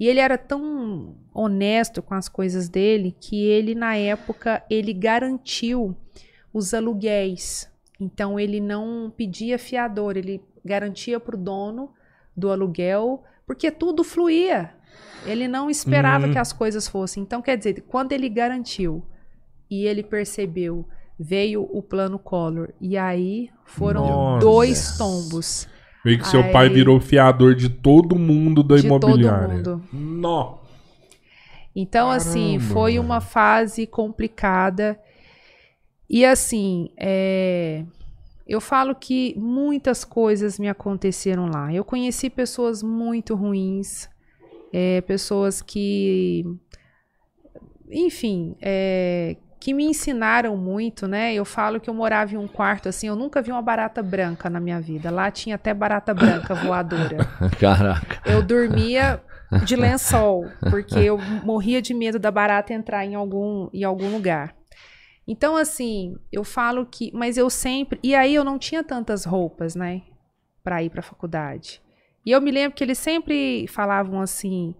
E ele era tão honesto com as coisas dele que ele na época ele garantiu os aluguéis. Então ele não pedia fiador, ele garantia para o dono do aluguel, porque tudo fluía. Ele não esperava hum. que as coisas fossem. Então, quer dizer, quando ele garantiu e ele percebeu, veio o plano Collor. E aí foram Nossa. dois tombos. Meio que aí, seu pai virou fiador de todo mundo da de imobiliária. Todo mundo. Nó. Então, Caramba. assim, foi uma fase complicada. E assim, é... eu falo que muitas coisas me aconteceram lá. Eu conheci pessoas muito ruins, é, pessoas que, enfim, é, que me ensinaram muito, né? Eu falo que eu morava em um quarto assim, eu nunca vi uma barata branca na minha vida. Lá tinha até barata branca voadora. Caraca. Eu dormia de lençol, porque eu morria de medo da barata entrar em algum, em algum lugar. Então, assim, eu falo que. Mas eu sempre. E aí eu não tinha tantas roupas, né? Pra ir pra faculdade. E eu me lembro que eles sempre falavam assim: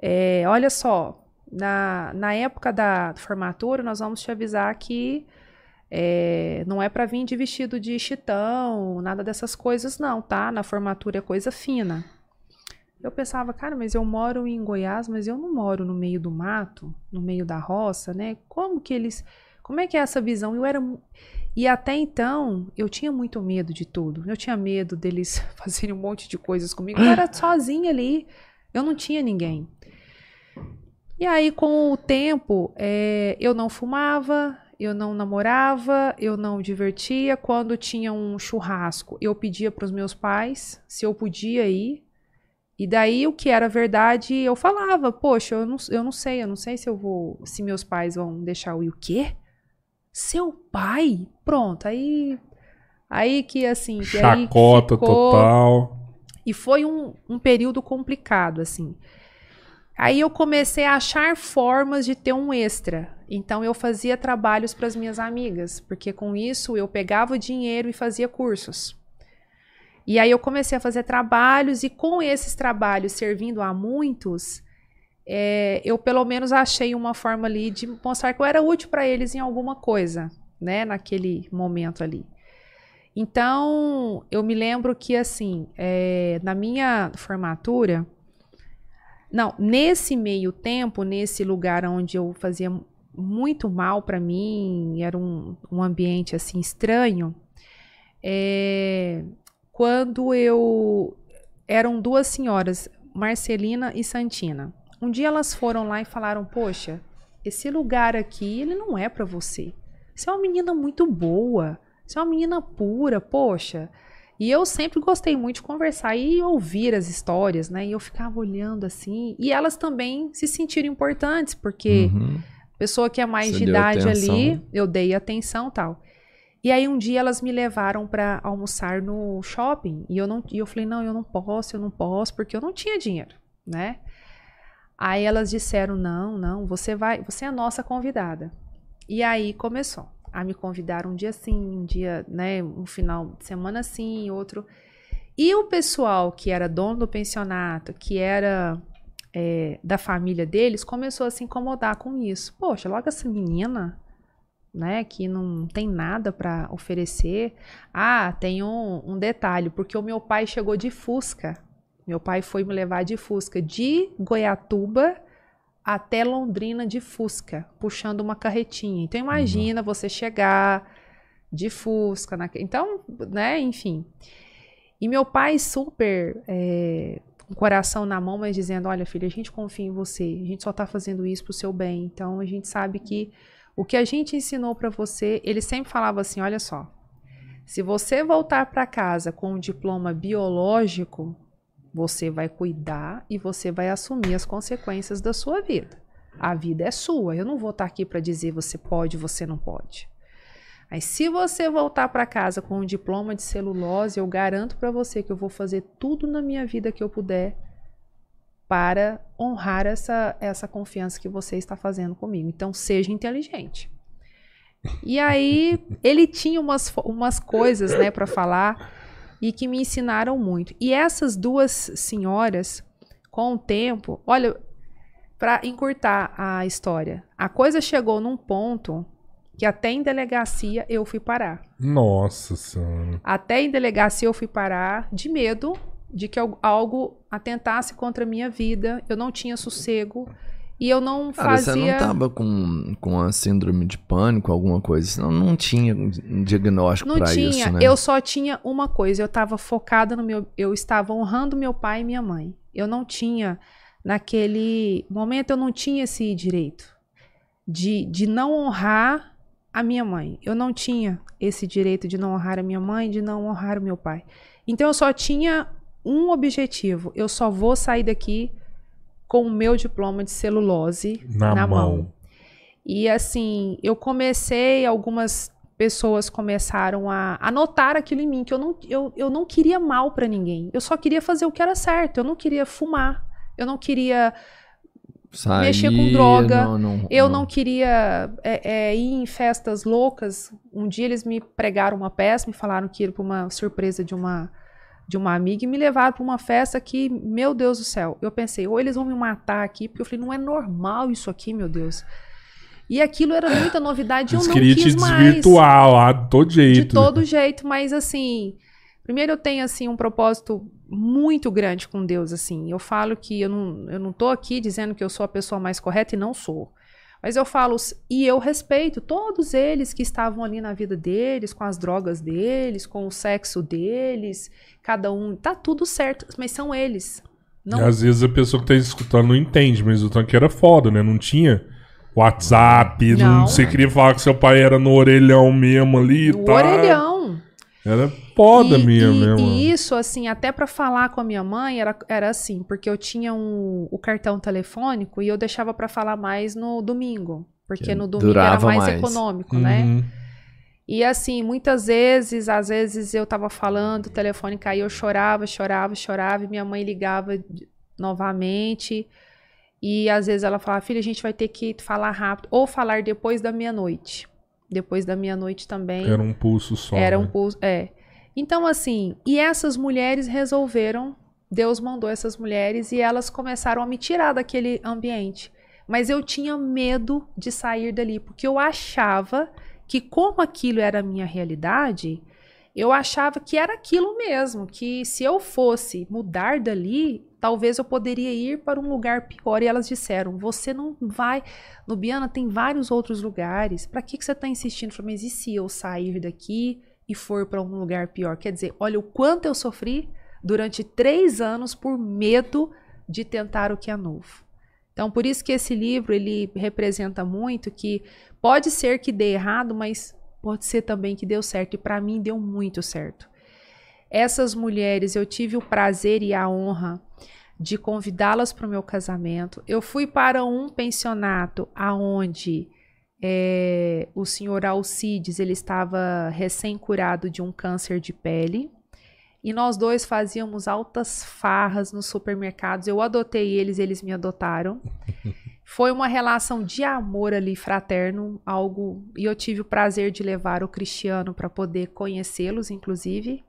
é, olha só, na, na época da formatura, nós vamos te avisar que é, não é para vir de vestido de chitão, nada dessas coisas, não, tá? Na formatura é coisa fina. Eu pensava, cara, mas eu moro em Goiás, mas eu não moro no meio do mato, no meio da roça, né? Como que eles como é que é essa visão? Eu era e até então eu tinha muito medo de tudo. Eu tinha medo deles fazerem um monte de coisas comigo. Eu era sozinha ali. Eu não tinha ninguém. E aí, com o tempo, é, eu não fumava, eu não namorava, eu não divertia. Quando tinha um churrasco, eu pedia para os meus pais se eu podia ir. E daí o que era verdade, eu falava, poxa, eu não, eu não sei, eu não sei se eu vou, se meus pais vão deixar eu ir. O quê? Seu pai? Pronto, aí. Aí que assim. Que Chacota ficou, total. E foi um, um período complicado, assim. Aí eu comecei a achar formas de ter um extra. Então eu fazia trabalhos para as minhas amigas, porque com isso eu pegava o dinheiro e fazia cursos. E aí eu comecei a fazer trabalhos e com esses trabalhos servindo a muitos, é, eu pelo menos achei uma forma ali de mostrar que eu era útil para eles em alguma coisa, né, naquele momento ali. Então, eu me lembro que, assim, é, na minha formatura, não, nesse meio tempo, nesse lugar onde eu fazia muito mal para mim, era um, um, ambiente assim estranho, é, quando eu. Eram duas senhoras, Marcelina e Santina. Um dia elas foram lá e falaram: Poxa, esse lugar aqui, ele não é para você. Você é uma menina muito boa. Você é uma menina pura, poxa. E eu sempre gostei muito de conversar e ouvir as histórias, né? E eu ficava olhando assim. E elas também se sentiram importantes, porque uhum. pessoa que é mais Você de idade atenção. ali, eu dei atenção tal. E aí um dia elas me levaram para almoçar no shopping e eu não, e eu falei não, eu não posso, eu não posso porque eu não tinha dinheiro, né? Aí elas disseram: "Não, não, você vai, você é a nossa convidada". E aí começou a me convidar um dia sim, um dia, né, um final de semana sim, outro. E o pessoal que era dono do pensionato, que era é, da família deles, começou a se incomodar com isso. Poxa, logo essa menina, né, que não tem nada para oferecer. Ah, tem um, um detalhe, porque o meu pai chegou de Fusca. Meu pai foi me levar de Fusca de Goiatuba até Londrina de Fusca, puxando uma carretinha. Então imagina uhum. você chegar de Fusca, na... então, né, enfim. E meu pai super é, com o coração na mão, mas dizendo, olha filha, a gente confia em você, a gente só está fazendo isso pro seu bem. Então a gente sabe que o que a gente ensinou para você, ele sempre falava assim, olha só, se você voltar para casa com um diploma biológico, você vai cuidar e você vai assumir as consequências da sua vida. A vida é sua. Eu não vou estar aqui para dizer você pode, você não pode. Mas se você voltar para casa com um diploma de celulose, eu garanto para você que eu vou fazer tudo na minha vida que eu puder para honrar essa, essa confiança que você está fazendo comigo. Então, seja inteligente. E aí, ele tinha umas, umas coisas né, para falar e que me ensinaram muito. E essas duas senhoras, com o tempo, olha, para encurtar a história, a coisa chegou num ponto que até em delegacia eu fui parar. Nossa senhora. Até em delegacia eu fui parar de medo de que algo atentasse contra a minha vida. Eu não tinha sossego. E eu não Cara, fazia. Você não tava com, com a síndrome de pânico, alguma coisa? Senão não tinha um diagnóstico para isso, né? Eu só tinha uma coisa. Eu tava focada no meu. Eu estava honrando meu pai e minha mãe. Eu não tinha. Naquele momento, eu não tinha esse direito de, de não honrar a minha mãe. Eu não tinha esse direito de não honrar a minha mãe, de não honrar o meu pai. Então, eu só tinha um objetivo. Eu só vou sair daqui com o meu diploma de celulose na, na mão. mão. E assim, eu comecei, algumas pessoas começaram a, a notar aquilo em mim, que eu não, eu, eu não queria mal para ninguém. Eu só queria fazer o que era certo. Eu não queria fumar. Eu não queria Sair, mexer com droga. Não, não, eu não, não queria é, é, ir em festas loucas. Um dia eles me pregaram uma peça, me falaram que ia para uma surpresa de uma de uma amiga e me levaram para uma festa que, meu Deus do céu, eu pensei, ou eles vão me matar aqui, porque eu falei, não é normal isso aqui, meu Deus. E aquilo era muita novidade, eu não quis te mais. desvirtuar lá, de todo jeito. De todo jeito, mas assim, primeiro eu tenho assim um propósito muito grande com Deus, assim. Eu falo que eu não, eu não tô aqui dizendo que eu sou a pessoa mais correta e não sou. Mas eu falo, e eu respeito todos eles que estavam ali na vida deles, com as drogas deles, com o sexo deles, cada um. Tá tudo certo, mas são eles. Não... às vezes a pessoa que tá escutando não entende, mas o tanque era foda, né? Não tinha WhatsApp, não. não você queria falar que seu pai era no orelhão mesmo ali. No tá. orelhão. Era foda e, mesmo, e, e isso, assim, até para falar com a minha mãe era, era assim, porque eu tinha um, o cartão telefônico e eu deixava para falar mais no domingo. Porque que no domingo era mais, mais. econômico, né? uhum. né? E assim, muitas vezes, às vezes eu tava falando, o telefone caiu, eu chorava, chorava, chorava, e minha mãe ligava novamente. E às vezes ela falava, filha, a gente vai ter que falar rápido, ou falar depois da meia-noite depois da meia-noite também. Era um pulso só. Era né? um pulso, é. Então, assim, e essas mulheres resolveram, Deus mandou essas mulheres e elas começaram a me tirar daquele ambiente. Mas eu tinha medo de sair dali, porque eu achava que, como aquilo era a minha realidade, eu achava que era aquilo mesmo, que se eu fosse mudar dali, talvez eu poderia ir para um lugar pior. E elas disseram: você não vai. Nubiana tem vários outros lugares. Para que, que você está insistindo? Eu falei, mas e se eu sair daqui e for para um lugar pior? Quer dizer, olha o quanto eu sofri durante três anos por medo de tentar o que é novo. Então, por isso que esse livro ele representa muito que pode ser que dê errado, mas pode ser também que deu certo. E para mim deu muito certo. Essas mulheres, eu tive o prazer e a honra de convidá-las para o meu casamento. Eu fui para um pensionato aonde é, o senhor Alcides ele estava recém-curado de um câncer de pele. E nós dois fazíamos altas farras nos supermercados. Eu adotei eles, eles me adotaram. Foi uma relação de amor ali, fraterno, algo. E eu tive o prazer de levar o Cristiano para poder conhecê-los, inclusive.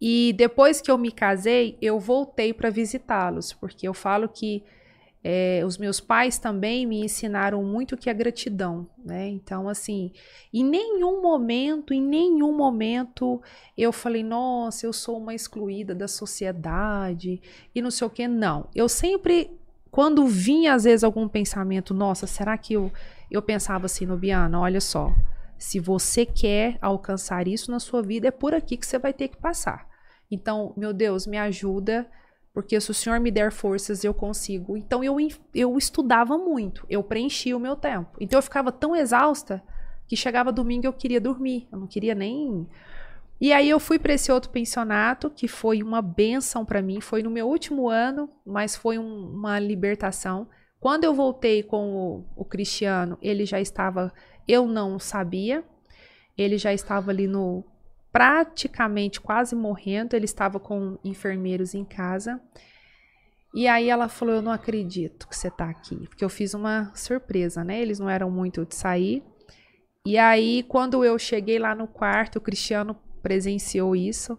E depois que eu me casei, eu voltei para visitá-los, porque eu falo que é, os meus pais também me ensinaram muito que é gratidão, né? Então, assim, em nenhum momento, em nenhum momento eu falei, nossa, eu sou uma excluída da sociedade e não sei o que. Não. Eu sempre, quando vinha às vezes algum pensamento, nossa, será que eu. Eu pensava assim, Nobiana, olha só, se você quer alcançar isso na sua vida, é por aqui que você vai ter que passar. Então, meu Deus, me ajuda, porque se o Senhor me der forças, eu consigo. Então, eu, eu estudava muito, eu preenchia o meu tempo. Então, eu ficava tão exausta que chegava domingo eu queria dormir, eu não queria nem. E aí eu fui para esse outro pensionato, que foi uma benção para mim, foi no meu último ano, mas foi um, uma libertação. Quando eu voltei com o, o Cristiano, ele já estava, eu não sabia, ele já estava ali no praticamente quase morrendo. Ele estava com enfermeiros em casa. E aí ela falou: Eu não acredito que você está aqui. Porque eu fiz uma surpresa, né? Eles não eram muito de sair. E aí, quando eu cheguei lá no quarto, o Cristiano presenciou isso.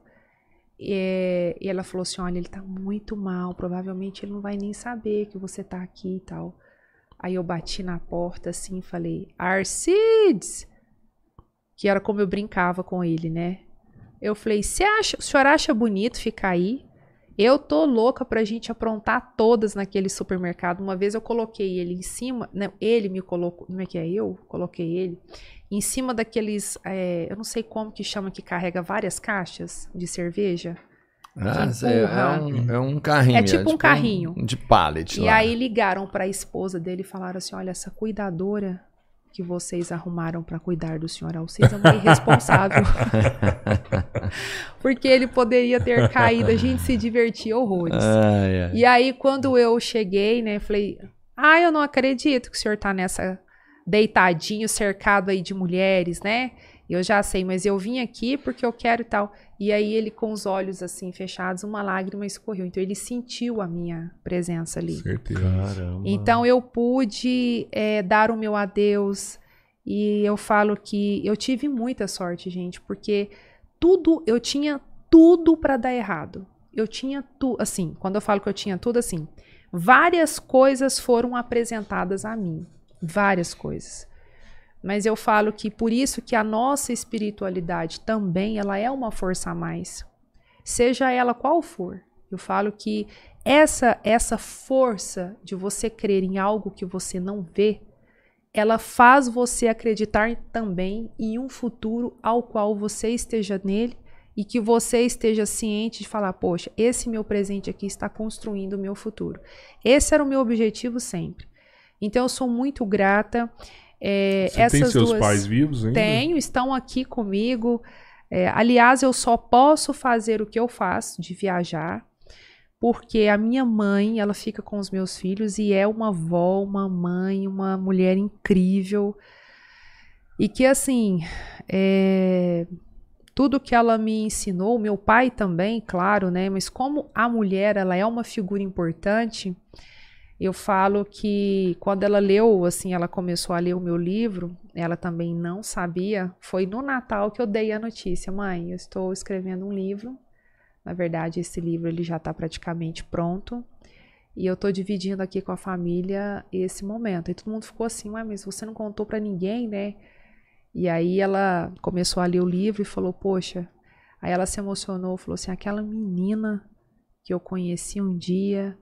E, e ela falou assim: Olha, ele está muito mal. Provavelmente ele não vai nem saber que você está aqui e tal. Aí eu bati na porta assim e falei: Arcides! Que era como eu brincava com ele, né? Eu falei: "Você acha, o senhor acha bonito ficar aí? Eu tô louca pra gente aprontar todas naquele supermercado. Uma vez eu coloquei ele em cima, não, ele me colocou, como é que é? Eu coloquei ele em cima daqueles, é, eu não sei como que chama, que carrega várias caixas de cerveja. Ah, é, um, é um carrinho. É tipo, é tipo um carrinho. Um, de pallet E lá. aí ligaram para a esposa dele e falaram assim, olha, essa cuidadora que vocês arrumaram para cuidar do senhor Alcides é uma irresponsável. Porque ele poderia ter caído, a gente se divertia horrores. Ai, ai. E aí, quando eu cheguei, né, falei, ah, eu não acredito que o senhor tá nessa deitadinho, cercado aí de mulheres, né? Eu já sei, mas eu vim aqui porque eu quero e tal. E aí ele com os olhos assim fechados, uma lágrima escorreu. Então ele sentiu a minha presença ali. Certeza. Caramba. Então eu pude é, dar o meu adeus. E eu falo que eu tive muita sorte, gente, porque tudo, eu tinha tudo para dar errado. Eu tinha tudo, assim, quando eu falo que eu tinha tudo, assim, várias coisas foram apresentadas a mim. Várias coisas. Mas eu falo que por isso que a nossa espiritualidade também ela é uma força a mais. Seja ela qual for. Eu falo que essa essa força de você crer em algo que você não vê, ela faz você acreditar também em um futuro ao qual você esteja nele e que você esteja ciente de falar, poxa, esse meu presente aqui está construindo o meu futuro. Esse era o meu objetivo sempre. Então eu sou muito grata. É, Você essas tem seus duas... pais vivos ainda? Tenho, estão aqui comigo. É, aliás, eu só posso fazer o que eu faço, de viajar, porque a minha mãe, ela fica com os meus filhos e é uma avó, uma mãe, uma mulher incrível. E que, assim, é, tudo que ela me ensinou, meu pai também, claro, né? Mas como a mulher, ela é uma figura importante, eu falo que quando ela leu, assim, ela começou a ler o meu livro, ela também não sabia. Foi no Natal que eu dei a notícia, mãe, eu estou escrevendo um livro. Na verdade, esse livro ele já está praticamente pronto. E eu estou dividindo aqui com a família esse momento. E todo mundo ficou assim, ué, mas você não contou para ninguém, né? E aí ela começou a ler o livro e falou, poxa. Aí ela se emocionou, falou assim, aquela menina que eu conheci um dia,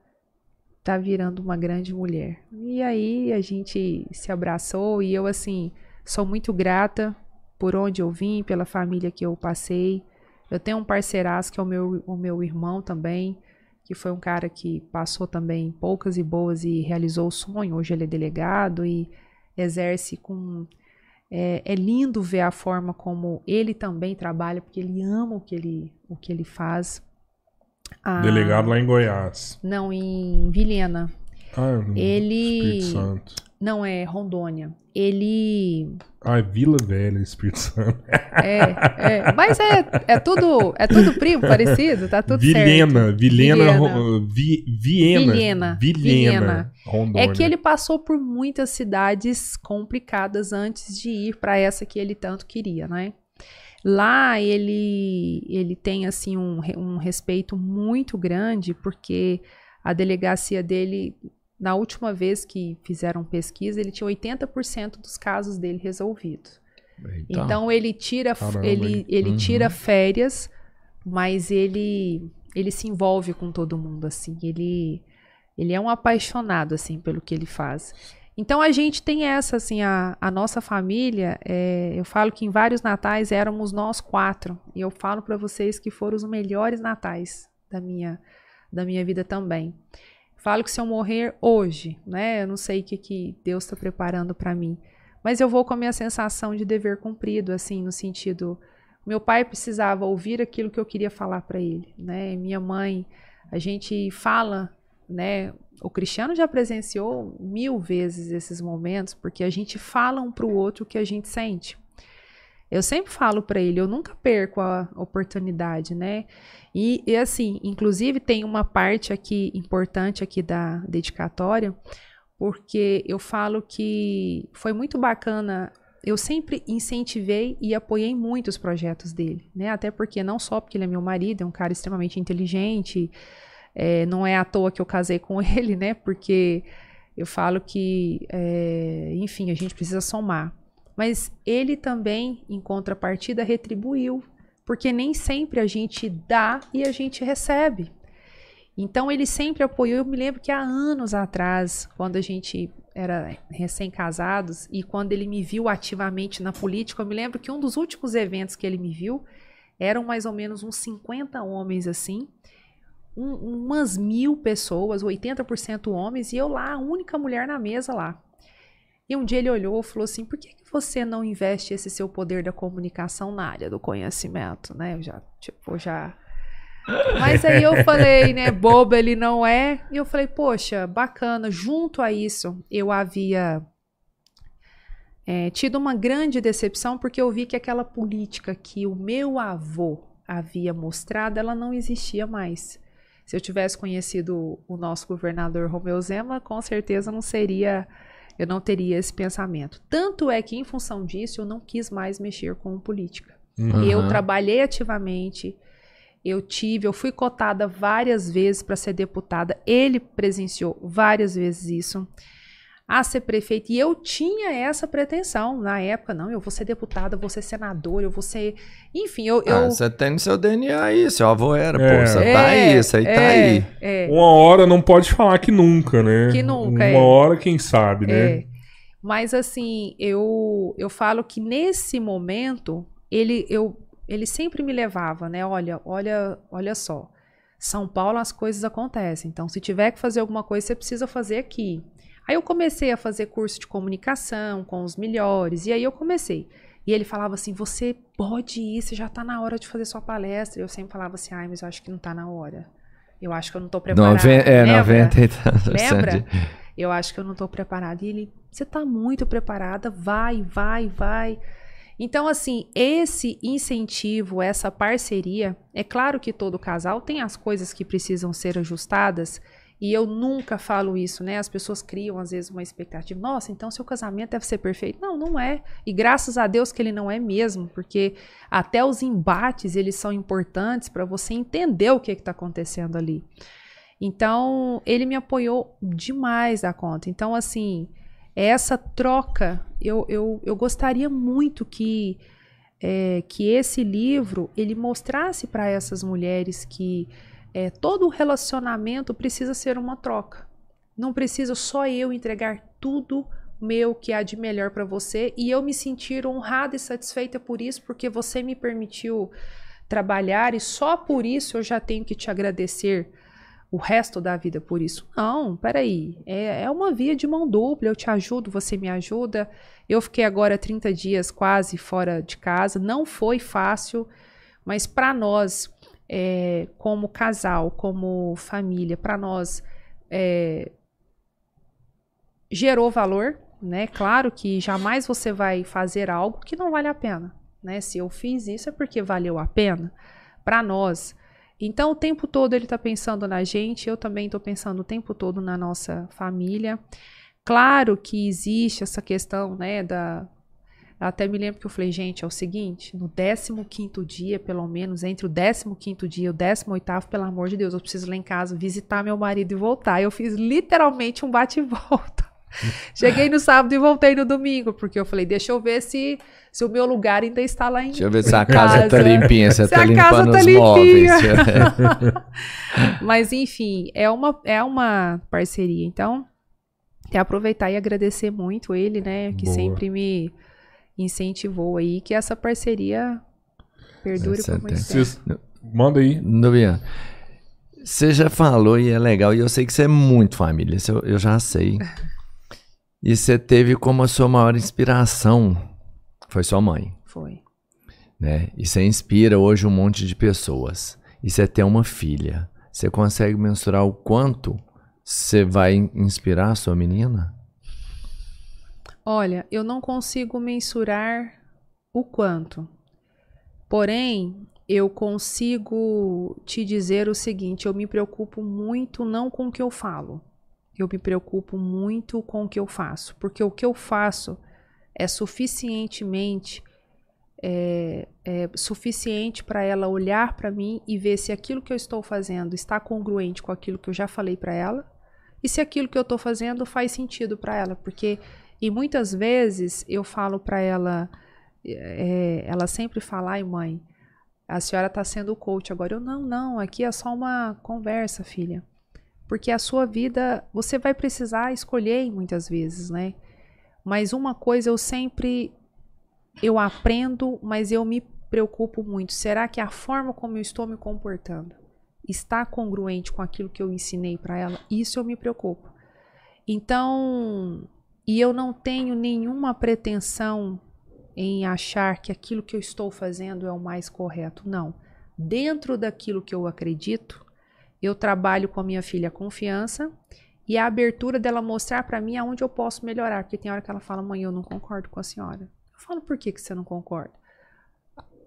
tá virando uma grande mulher. E aí a gente se abraçou e eu assim sou muito grata por onde eu vim, pela família que eu passei. Eu tenho um parceiraço que é o meu, o meu irmão também, que foi um cara que passou também poucas e boas e realizou o sonho. Hoje ele é delegado e exerce com. É, é lindo ver a forma como ele também trabalha, porque ele ama o que ele, o que ele faz. Ah, Delegado lá em Goiás. Não, em Vilhena. Ah, ele. Espírito Santo. Não, é Rondônia. Ele. Ah, é Vila Velha, Espírito Santo. É, é. Mas é, é tudo é tudo primo, parecido, tá tudo Vilhena, certo. Vilhena, Vilhena, Vi, Viena. Vilhena. Vilhena. Rondônia. É que ele passou por muitas cidades complicadas antes de ir para essa que ele tanto queria, né? Lá ele, ele tem assim um, um respeito muito grande, porque a delegacia dele, na última vez que fizeram pesquisa, ele tinha 80% dos casos dele resolvidos. Então, então ele tira, caramba, ele, ele uhum. tira férias, mas ele, ele se envolve com todo mundo, assim. Ele, ele é um apaixonado, assim, pelo que ele faz. Então a gente tem essa, assim, a, a nossa família. É, eu falo que em vários natais éramos nós quatro. E eu falo para vocês que foram os melhores natais da minha, da minha vida também. Falo que se eu morrer hoje, né? Eu não sei o que, que Deus está preparando para mim. Mas eu vou com a minha sensação de dever cumprido, assim, no sentido. Meu pai precisava ouvir aquilo que eu queria falar para ele, né? Minha mãe, a gente fala, né? O Cristiano já presenciou mil vezes esses momentos, porque a gente fala um para o outro o que a gente sente. Eu sempre falo para ele, eu nunca perco a oportunidade, né? E, e, assim, inclusive tem uma parte aqui importante aqui da dedicatória, porque eu falo que foi muito bacana. Eu sempre incentivei e apoiei muito os projetos dele, né? Até porque não só porque ele é meu marido, é um cara extremamente inteligente, é, não é à toa que eu casei com ele, né? Porque eu falo que, é, enfim, a gente precisa somar. Mas ele também, em contrapartida, retribuiu, porque nem sempre a gente dá e a gente recebe. Então ele sempre apoiou. Eu me lembro que há anos atrás, quando a gente era recém-casados e quando ele me viu ativamente na política, eu me lembro que um dos últimos eventos que ele me viu eram mais ou menos uns 50 homens assim, um, umas mil pessoas, 80% homens, e eu lá, a única mulher na mesa lá. E um dia ele olhou e falou assim: por que, que você não investe esse seu poder da comunicação na área do conhecimento? Né? Eu já, tipo, já mas aí eu falei, né, bobo ele não é. E eu falei, poxa, bacana. Junto a isso, eu havia é, tido uma grande decepção porque eu vi que aquela política que o meu avô havia mostrado, ela não existia mais. Se eu tivesse conhecido o nosso governador Romeu Zema, com certeza não seria, eu não teria esse pensamento. Tanto é que, em função disso, eu não quis mais mexer com política. Uhum. Eu trabalhei ativamente, eu tive, eu fui cotada várias vezes para ser deputada. Ele presenciou várias vezes isso. A ser prefeito. E eu tinha essa pretensão na época. Não, eu vou ser deputada, eu vou ser senador, eu vou ser. Enfim, eu. Ah, você tem no seu DNA aí, seu avô era, é. pô. Você é, tá aí, isso aí tá é, tá aí. É. Uma hora não pode falar que nunca, né? Que nunca. Uma é. hora, quem sabe, né? É. Mas assim, eu, eu falo que nesse momento, ele, eu ele sempre me levava, né? Olha, olha, olha só. São Paulo as coisas acontecem. Então, se tiver que fazer alguma coisa, você precisa fazer aqui. Aí eu comecei a fazer curso de comunicação com os melhores. E aí eu comecei. E ele falava assim: você pode ir, você já está na hora de fazer sua palestra. E eu sempre falava assim: ai, mas eu acho que não está na hora. Eu acho que eu não estou preparada. Noven é, Lembra? 90 Lembra? Eu acho que eu não estou preparada. E ele: você está muito preparada, vai, vai, vai. Então, assim, esse incentivo, essa parceria, é claro que todo casal tem as coisas que precisam ser ajustadas, e eu nunca falo isso, né? As pessoas criam, às vezes, uma expectativa. Nossa, então seu casamento deve ser perfeito. Não, não é. E graças a Deus que ele não é mesmo, porque até os embates, eles são importantes para você entender o que está acontecendo ali. Então, ele me apoiou demais da conta. Então, assim, essa troca, eu, eu, eu gostaria muito que, é, que esse livro ele mostrasse para essas mulheres que é, todo relacionamento precisa ser uma troca. Não precisa só eu entregar tudo meu que há de melhor para você e eu me sentir honrada e satisfeita por isso, porque você me permitiu trabalhar e só por isso eu já tenho que te agradecer o resto da vida por isso. Não, peraí. É, é uma via de mão dupla. Eu te ajudo, você me ajuda. Eu fiquei agora 30 dias quase fora de casa. Não foi fácil, mas para nós, é, como casal, como família, para nós é, gerou valor. Né? Claro que jamais você vai fazer algo que não vale a pena. Né? Se eu fiz isso é porque valeu a pena. Para nós, então, o tempo todo ele está pensando na gente, eu também estou pensando o tempo todo na nossa família. Claro que existe essa questão, né, da... Até me lembro que eu falei, gente, é o seguinte, no 15º dia, pelo menos, entre o 15º dia e o 18º, pelo amor de Deus, eu preciso lá em casa visitar meu marido e voltar. Eu fiz literalmente um bate e volta. Cheguei no sábado e voltei no domingo, porque eu falei, deixa eu ver se, se o meu lugar ainda está lá em Deixa eu ver se a casa, está limpinha, se, se tá a limpando casa tá os móveis. Mas enfim, é uma, é uma parceria. Então, quer aproveitar e agradecer muito ele, né, que Boa. sempre me incentivou aí, que essa parceria perdure por muito tempo. Manda aí. Nubian. Você já falou e é legal, e eu sei que você é muito família, eu, eu já sei. E você teve como a sua maior inspiração foi sua mãe. Foi. Né? E você inspira hoje um monte de pessoas. E você tem uma filha. Você consegue mensurar o quanto você vai inspirar a sua menina? Olha, eu não consigo mensurar o quanto. Porém, eu consigo te dizer o seguinte: eu me preocupo muito não com o que eu falo, eu me preocupo muito com o que eu faço, porque o que eu faço é suficientemente é, é suficiente para ela olhar para mim e ver se aquilo que eu estou fazendo está congruente com aquilo que eu já falei para ela e se aquilo que eu estou fazendo faz sentido para ela, porque e muitas vezes eu falo para ela, é, ela sempre fala, ai mãe, a senhora está sendo coach agora. Eu, não, não, aqui é só uma conversa, filha. Porque a sua vida, você vai precisar escolher muitas vezes, né? Mas uma coisa eu sempre eu aprendo, mas eu me preocupo muito. Será que a forma como eu estou me comportando está congruente com aquilo que eu ensinei para ela? Isso eu me preocupo. Então, e eu não tenho nenhuma pretensão em achar que aquilo que eu estou fazendo é o mais correto. Não. Dentro daquilo que eu acredito, eu trabalho com a minha filha a confiança e a abertura dela mostrar para mim aonde eu posso melhorar. Porque tem hora que ela fala, mãe, eu não concordo com a senhora. Eu falo, por que, que você não concorda?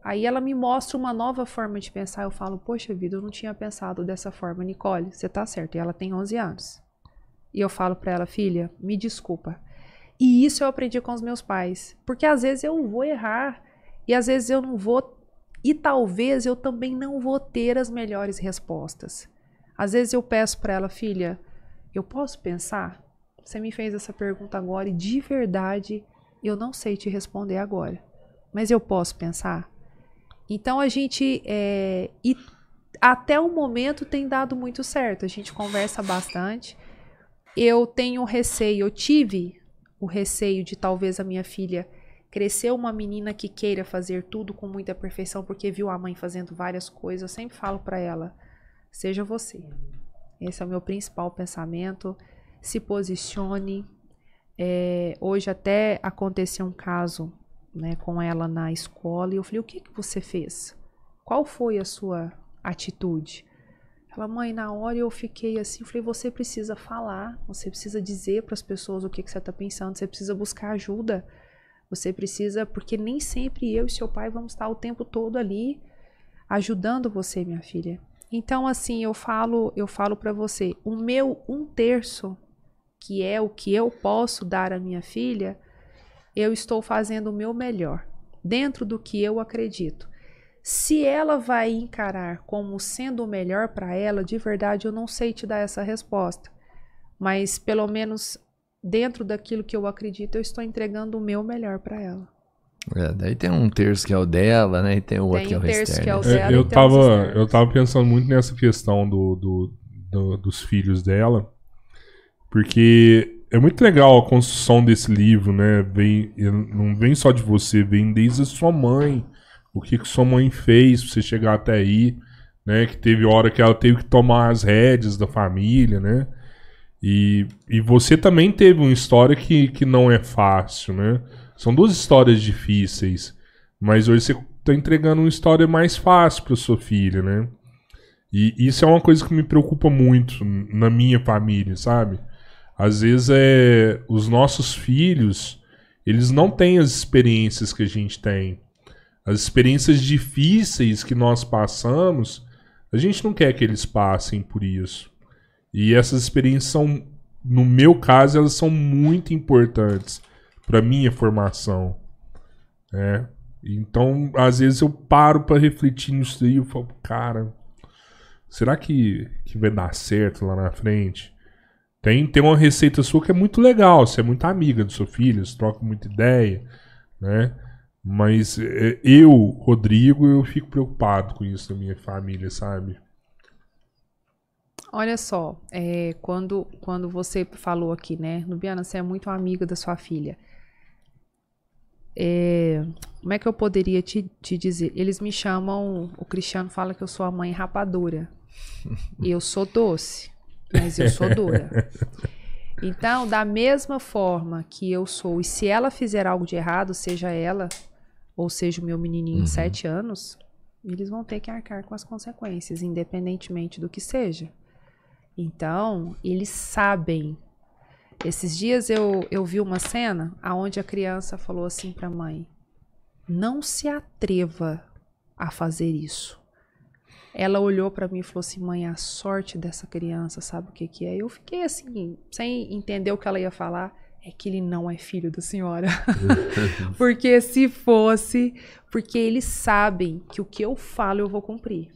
Aí ela me mostra uma nova forma de pensar. Eu falo, poxa vida, eu não tinha pensado dessa forma. Nicole, você tá certo. E ela tem 11 anos. E eu falo para ela, filha, me desculpa. E isso eu aprendi com os meus pais. Porque às vezes eu vou errar. E às vezes eu não vou. E talvez eu também não vou ter as melhores respostas. Às vezes eu peço para ela, filha, eu posso pensar? Você me fez essa pergunta agora e de verdade eu não sei te responder agora. Mas eu posso pensar? Então a gente. É, e até o momento tem dado muito certo. A gente conversa bastante. Eu tenho receio, eu tive o receio de talvez a minha filha crescer uma menina que queira fazer tudo com muita perfeição porque viu a mãe fazendo várias coisas. Eu sempre falo para ela: seja você. Esse é o meu principal pensamento. Se posicione. É, hoje até aconteceu um caso né, com ela na escola e eu falei: o que, que você fez? Qual foi a sua atitude? Ela, mãe, na hora eu fiquei assim, eu falei, você precisa falar, você precisa dizer para as pessoas o que, que você está pensando, você precisa buscar ajuda, você precisa, porque nem sempre eu e seu pai vamos estar o tempo todo ali ajudando você, minha filha. Então, assim, eu falo, eu falo para você, o meu um terço, que é o que eu posso dar à minha filha, eu estou fazendo o meu melhor, dentro do que eu acredito. Se ela vai encarar como sendo o melhor para ela, de verdade eu não sei te dar essa resposta. Mas pelo menos dentro daquilo que eu acredito, eu estou entregando o meu melhor para ela. É, daí tem um terço que é o dela, né? E tem o outro tem que é o terço que é o dela. É, eu, tava, eu tava pensando muito nessa questão do, do, do, dos filhos dela, porque é muito legal a construção desse livro, né? Vem, não vem só de você, vem desde a sua mãe, o que, que sua mãe fez pra você chegar até aí, né? Que teve hora que ela teve que tomar as rédeas da família, né? E, e você também teve uma história que, que não é fácil, né? São duas histórias difíceis, mas hoje você tá entregando uma história mais fácil para sua filha, né? E isso é uma coisa que me preocupa muito na minha família, sabe? Às vezes é os nossos filhos, eles não têm as experiências que a gente tem. As experiências difíceis que nós passamos, a gente não quer que eles passem por isso. E essas experiências são, no meu caso, elas são muito importantes para minha formação. Né? Então, às vezes eu paro para refletir nisso aí e falo, cara, será que, que vai dar certo lá na frente? Tem, tem uma receita sua que é muito legal, você é muito amiga do seu filho, você troca muita ideia, né? Mas é, eu, Rodrigo, eu fico preocupado com isso na minha família, sabe? Olha só, é, quando, quando você falou aqui, né, Nubiana, você é muito amiga da sua filha. É, como é que eu poderia te, te dizer? Eles me chamam, o Cristiano fala que eu sou a mãe rapadura. e eu sou doce, mas eu sou dura. Então, da mesma forma que eu sou, e se ela fizer algo de errado, seja ela ou seja o meu menininho uhum. de 7 anos, eles vão ter que arcar com as consequências, independentemente do que seja. Então, eles sabem. Esses dias eu, eu vi uma cena onde a criança falou assim para a mãe: Não se atreva a fazer isso. Ela olhou para mim e falou assim: Mãe, a sorte dessa criança, sabe o que, que é? Eu fiquei assim, sem entender o que ela ia falar é que ele não é filho da senhora. porque se fosse, porque eles sabem que o que eu falo eu vou cumprir.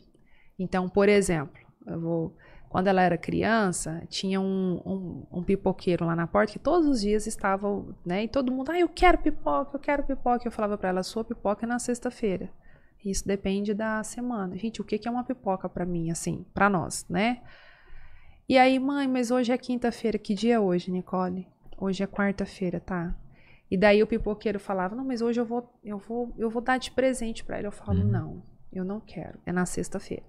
Então, por exemplo, eu vou, quando ela era criança, tinha um, um, um, pipoqueiro lá na porta que todos os dias estava, né? E todo mundo, ah, eu quero pipoca, eu quero pipoca. Eu falava para ela, sua pipoca é na sexta-feira. Isso depende da semana. Gente, o que é uma pipoca para mim, assim, para nós, né? E aí, mãe, mas hoje é quinta-feira. Que dia é hoje, Nicole? Hoje é quarta-feira, tá? E daí o pipoqueiro falava: "Não, mas hoje eu vou eu vou eu vou dar de presente para ele". Eu falo: uhum. "Não, eu não quero. É na sexta-feira".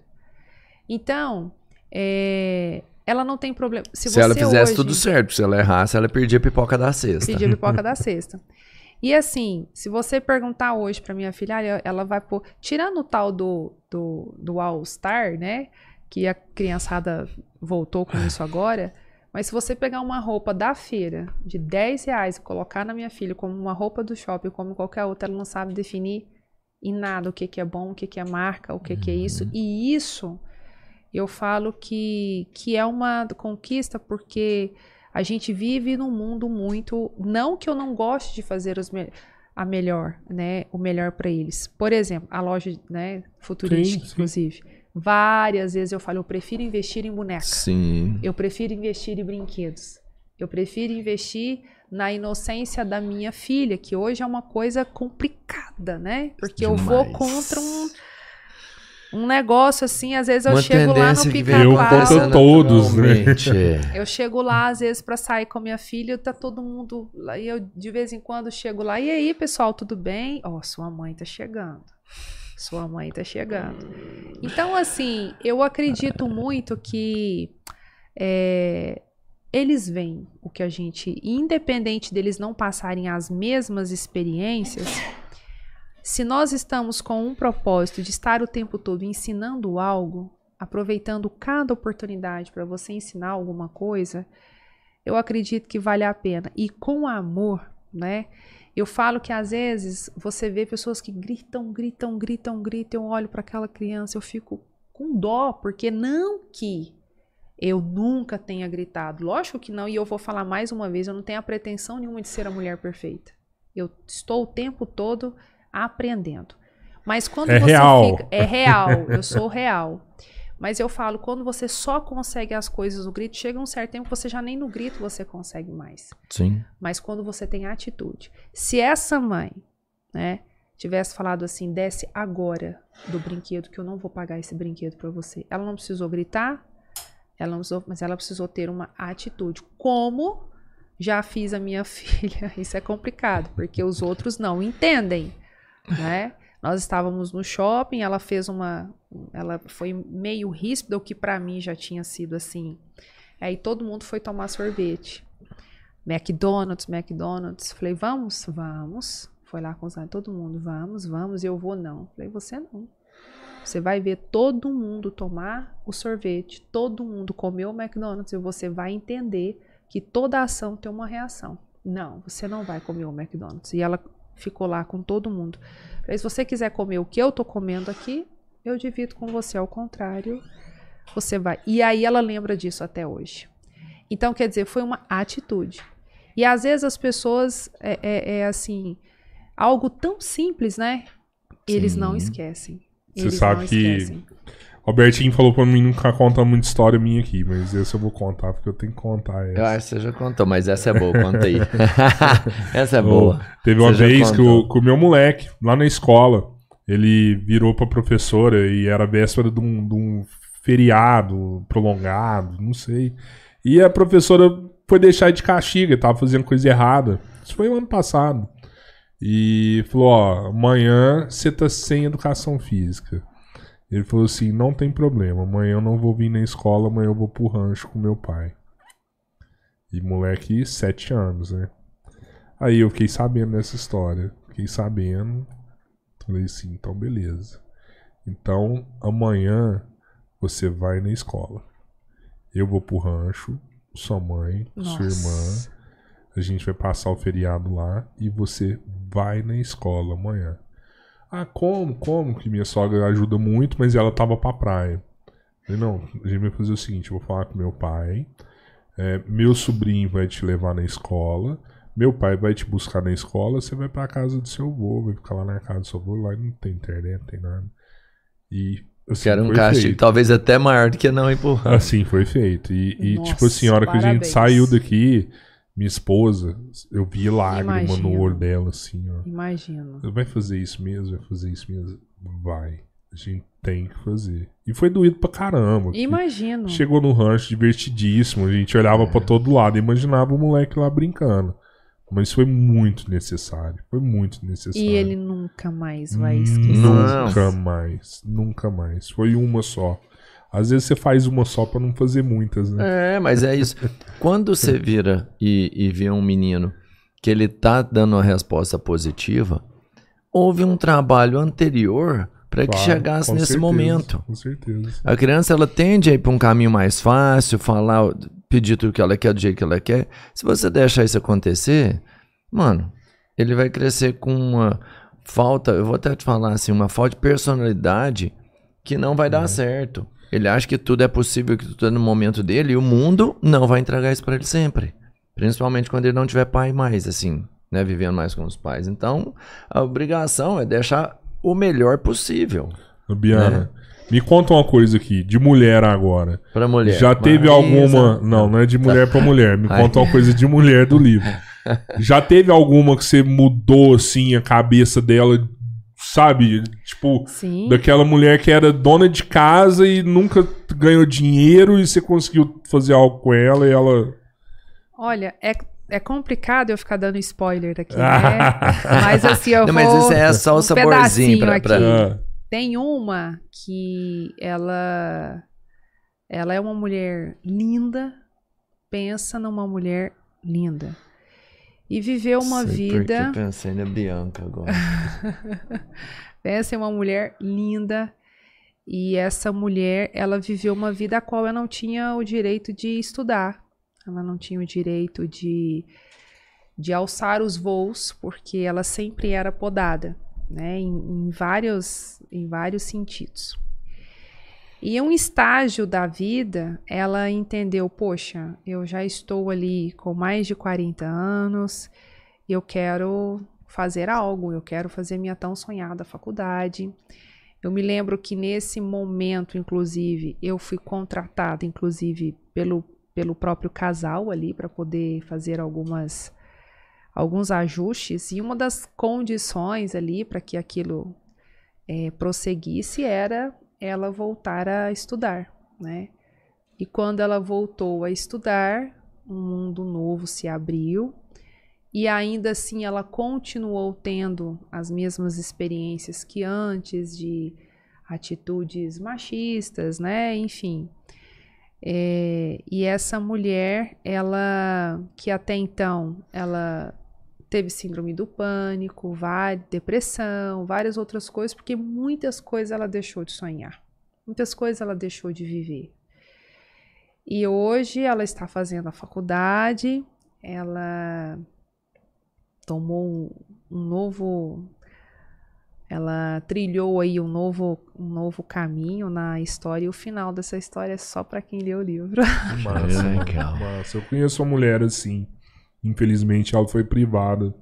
Então, é, ela não tem problema. Se, se ela fizesse hoje, tudo certo, se ela errasse, ela perdia a pipoca da sexta. Perdia a pipoca da sexta. E assim, se você perguntar hoje para minha filha, ela vai pôr. Tirando o tal do, do, do All-Star, né? Que a criançada voltou com isso agora. Mas se você pegar uma roupa da feira de 10 reais e colocar na minha filha como uma roupa do shopping, como qualquer outra, ela não sabe definir em nada o que, que é bom, o que, que é marca, o que, uhum. que é isso. Uhum. E isso eu falo que, que é uma conquista porque a gente vive num mundo muito. Não que eu não goste de fazer os me a melhor, né? O melhor para eles. Por exemplo, a loja, né? Futurística, sim, sim. Várias vezes eu falo, eu prefiro investir em bonecas. Sim. Eu prefiro investir em brinquedos. Eu prefiro investir na inocência da minha filha, que hoje é uma coisa complicada, né? Porque Demais. eu vou contra um um negócio assim, às vezes eu uma chego lá no pica Eu todos, né? Eu chego lá, às vezes, para sair com a minha filha, tá todo mundo lá, e eu de vez em quando chego lá, e aí, pessoal, tudo bem? Ó, oh, sua mãe tá chegando. Sua mãe tá chegando. Então, assim, eu acredito muito que é, eles veem o que a gente, independente deles não passarem as mesmas experiências, se nós estamos com um propósito de estar o tempo todo ensinando algo, aproveitando cada oportunidade para você ensinar alguma coisa, eu acredito que vale a pena. E com amor, né? Eu falo que às vezes você vê pessoas que gritam, gritam, gritam, gritam. Eu olho para aquela criança, eu fico com dó, porque não que eu nunca tenha gritado. Lógico que não, e eu vou falar mais uma vez, eu não tenho a pretensão nenhuma de ser a mulher perfeita. Eu estou o tempo todo aprendendo. Mas quando é você real. fica. É real, eu sou real. Mas eu falo, quando você só consegue as coisas no grito, chega um certo tempo que você já nem no grito você consegue mais. Sim. Mas quando você tem atitude. Se essa mãe, né, tivesse falado assim, desce agora do brinquedo, que eu não vou pagar esse brinquedo para você. Ela não precisou gritar, ela não precisou, mas ela precisou ter uma atitude. Como já fiz a minha filha. Isso é complicado, porque os outros não entendem, né? Nós estávamos no shopping, ela fez uma, ela foi meio ríspida, o que para mim já tinha sido assim. Aí todo mundo foi tomar sorvete. McDonald's, McDonald's. Falei, vamos? Vamos. Foi lá com os todo mundo, vamos, vamos, e eu vou não. Falei, você não. Você vai ver todo mundo tomar o sorvete, todo mundo comer o McDonald's e você vai entender que toda ação tem uma reação. Não, você não vai comer o McDonald's. E ela ficou lá com todo mundo. se você quiser comer o que eu tô comendo aqui, eu divido com você. Ao contrário, você vai. E aí ela lembra disso até hoje. Então, quer dizer, foi uma atitude. E às vezes as pessoas, é, é, é assim, algo tão simples, né? Eles Sim. não esquecem. Eles você sabe que esquecem. Robertinho falou pra mim nunca contar muita história minha aqui, mas essa eu vou contar, porque eu tenho que contar essa. Eu acho que você já contou, mas essa é boa, conta aí. essa é boa. teve uma você vez que o, que o meu moleque, lá na escola, ele virou pra professora e era véspera de um, de um feriado prolongado, não sei. E a professora foi deixar de castigo, ele tava fazendo coisa errada. Isso foi o ano passado. E falou: Ó, amanhã você tá sem educação física. Ele falou assim: não tem problema, amanhã eu não vou vir na escola, amanhã eu vou pro rancho com meu pai. E moleque, sete anos, né? Aí eu fiquei sabendo dessa história. Fiquei sabendo. Falei assim: então beleza. Então amanhã você vai na escola. Eu vou pro rancho, sua mãe, Nossa. sua irmã. A gente vai passar o feriado lá e você vai na escola amanhã. Ah, como? Como? Que minha sogra ajuda muito, mas ela tava pra praia. Eu falei, não, a gente vai fazer o seguinte: eu vou falar com meu pai. É, meu sobrinho vai te levar na escola. Meu pai vai te buscar na escola. Você vai pra casa do seu avô. Vai ficar lá na casa do seu avô. Lá não tem internet, não tem nada. E. Assim, que era um castigo, feito. talvez até maior do que não empurrar. Assim foi feito. E, e Nossa, tipo assim, a hora parabéns. que a gente saiu daqui, Minha esposa, eu vi lágrima Imagino. no olho dela, assim, ó. Imagino. Vai fazer isso mesmo? Vai fazer isso mesmo? Vai. A gente tem que fazer. E foi doído pra caramba. Imagino. Chegou no rancho divertidíssimo. A gente olhava é. pra todo lado e imaginava o moleque lá brincando. Mas foi muito necessário. Foi muito necessário. E ele nunca mais vai esquecer. Nunca mais. Nunca mais. Foi uma só. Às vezes você faz uma só para não fazer muitas, né? É, mas é isso. Quando você vira e, e vê um menino que ele tá dando uma resposta positiva, houve um trabalho anterior para que chegasse nesse certeza, momento. Com certeza. A criança ela tende a ir para um caminho mais fácil, falar, pedir tudo que ela quer do jeito que ela quer. Se você deixar isso acontecer, mano, ele vai crescer com uma falta, eu vou até te falar assim, uma falta de personalidade que não vai dar é. certo. Ele acha que tudo é possível, que tudo é no momento dele, e o mundo não vai entregar isso para ele sempre. Principalmente quando ele não tiver pai mais, assim, né? Vivendo mais com os pais. Então, a obrigação é deixar o melhor possível. Biana, né? me conta uma coisa aqui, de mulher agora. Pra mulher. Já teve alguma. Não, não é de mulher para mulher. Me conta uma coisa de mulher do livro. Já teve alguma que você mudou, assim, a cabeça dela sabe? Tipo, Sim. daquela mulher que era dona de casa e nunca ganhou dinheiro e você conseguiu fazer algo com ela e ela. Olha, é, é complicado eu ficar dando spoiler aqui, né? mas assim, eu Não, vou... mas isso é só o um saborzinho pra, pra... Ah. Tem uma que ela ela é uma mulher linda, pensa numa mulher linda e viveu uma Sei vida. eu pensei na Bianca agora. Essa é uma mulher linda e essa mulher ela viveu uma vida a qual ela não tinha o direito de estudar, ela não tinha o direito de de alçar os voos porque ela sempre era podada, né? Em, em vários em vários sentidos. E em um estágio da vida, ela entendeu: poxa, eu já estou ali com mais de 40 anos, eu quero fazer algo, eu quero fazer minha tão sonhada faculdade. Eu me lembro que nesse momento, inclusive, eu fui contratada, inclusive, pelo, pelo próprio casal ali, para poder fazer algumas alguns ajustes. E uma das condições ali para que aquilo é, prosseguisse era ela voltar a estudar, né? E quando ela voltou a estudar, um mundo novo se abriu e ainda assim ela continuou tendo as mesmas experiências que antes de atitudes machistas, né? Enfim. É, e essa mulher, ela que até então ela teve síndrome do pânico, depressão, várias outras coisas, porque muitas coisas ela deixou de sonhar, muitas coisas ela deixou de viver. E hoje ela está fazendo a faculdade, ela tomou um, um novo ela trilhou aí um novo, um novo caminho na história e o final dessa história é só para quem lê o livro. Massa, legal. Massa. Eu conheço uma mulher assim Infelizmente ela foi privada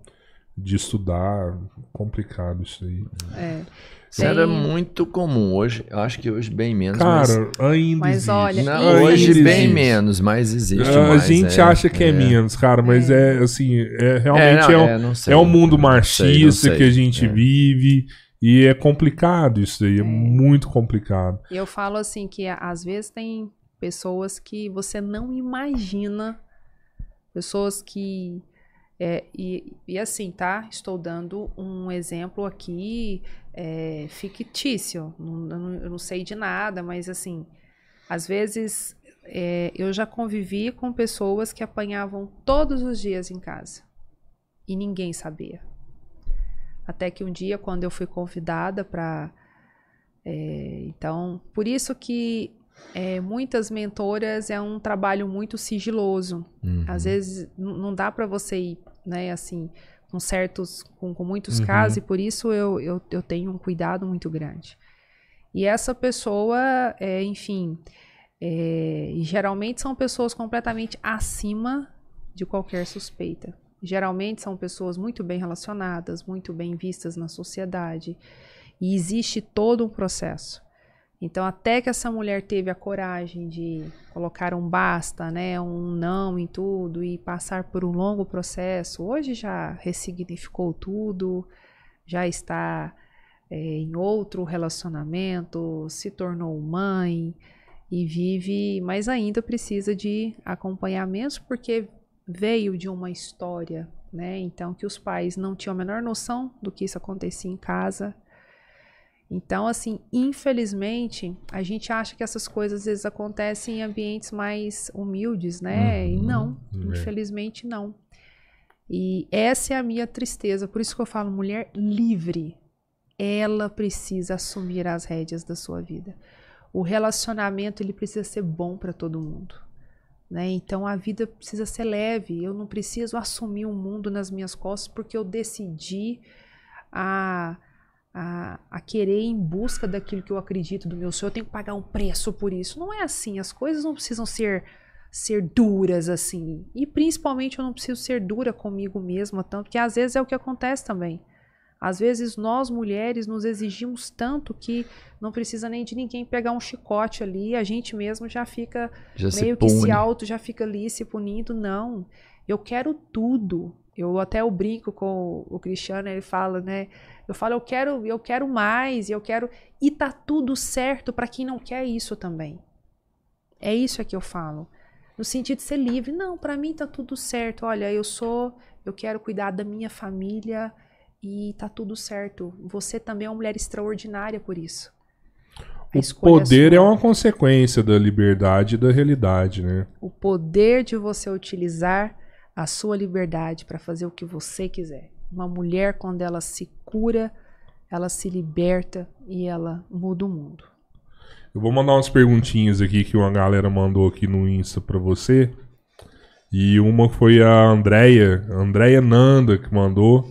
de estudar. Complicado isso aí. É. Isso era muito comum. Hoje, eu acho que hoje bem menos. Cara, mas... ainda mas existe. Olha, Não, hoje existe. bem menos, mas existe a mais. A gente é, acha que é, é, menos, cara, mas é, é assim, é realmente é, não, é, um, sei, é um mundo machista sei, que a gente é. vive. E é complicado isso aí, é, muito complicado. E eu falo assim que às vezes tem pessoas que você não imagina Pessoas que. É, e, e assim, tá? Estou dando um exemplo aqui é, fictício. Não, eu não sei de nada, mas assim, às vezes é, eu já convivi com pessoas que apanhavam todos os dias em casa e ninguém sabia. Até que um dia, quando eu fui convidada para. É, então, por isso que é, muitas mentoras é um trabalho muito sigiloso. Uhum. Às vezes não dá para você ir, né, assim, com certos, com, com muitos uhum. casos, e por isso eu, eu, eu, tenho um cuidado muito grande. E essa pessoa, é, enfim, é, geralmente são pessoas completamente acima de qualquer suspeita. Geralmente são pessoas muito bem relacionadas, muito bem vistas na sociedade. E existe todo um processo Então, até que essa mulher teve a coragem de colocar um basta, né, um não em tudo e passar por um longo processo, hoje já ressignificou tudo, já está é, em outro relacionamento, se tornou mãe e vive, mas ainda precisa de acompanhamento porque veio de uma história, né? Então que os pais não tinham a menor noção do que isso acontecia em casa. Então, assim, infelizmente, a gente acha que essas coisas às vezes acontecem em ambientes mais humildes, né? Uhum, e não, é. infelizmente não. E essa é a minha tristeza, por isso que eu falo mulher livre. Ela precisa assumir as rédeas da sua vida. O relacionamento ele precisa ser bom para todo mundo. Né? Então a vida precisa ser leve. Eu não preciso assumir o um mundo nas minhas costas porque eu decidi a, a, a, querer em busca daquilo que eu acredito do meu sonho. Eu tenho que pagar um preço por isso. Não é assim. As coisas não precisam ser ser duras assim. E principalmente eu não preciso ser dura comigo mesma tanto, que às vezes é o que acontece também. Às vezes nós mulheres nos exigimos tanto que não precisa nem de ninguém pegar um chicote ali, a gente mesmo já fica já meio se que se alto, já fica ali se punindo. Não, eu quero tudo. Eu até eu brinco com o Cristiano, ele fala, né? Eu falo, eu quero, eu quero mais, eu quero e tá tudo certo para quem não quer isso também. É isso é que eu falo. No sentido de ser livre. Não, para mim tá tudo certo. Olha, eu sou, eu quero cuidar da minha família, e tá tudo certo. Você também é uma mulher extraordinária por isso. o poder é uma consequência da liberdade e da realidade, né? O poder de você utilizar a sua liberdade para fazer o que você quiser. Uma mulher, quando ela se cura, ela se liberta e ela muda o mundo. Eu vou mandar umas perguntinhas aqui que uma galera mandou aqui no Insta para você. E uma foi a Andrea, Andrea Nanda, que mandou.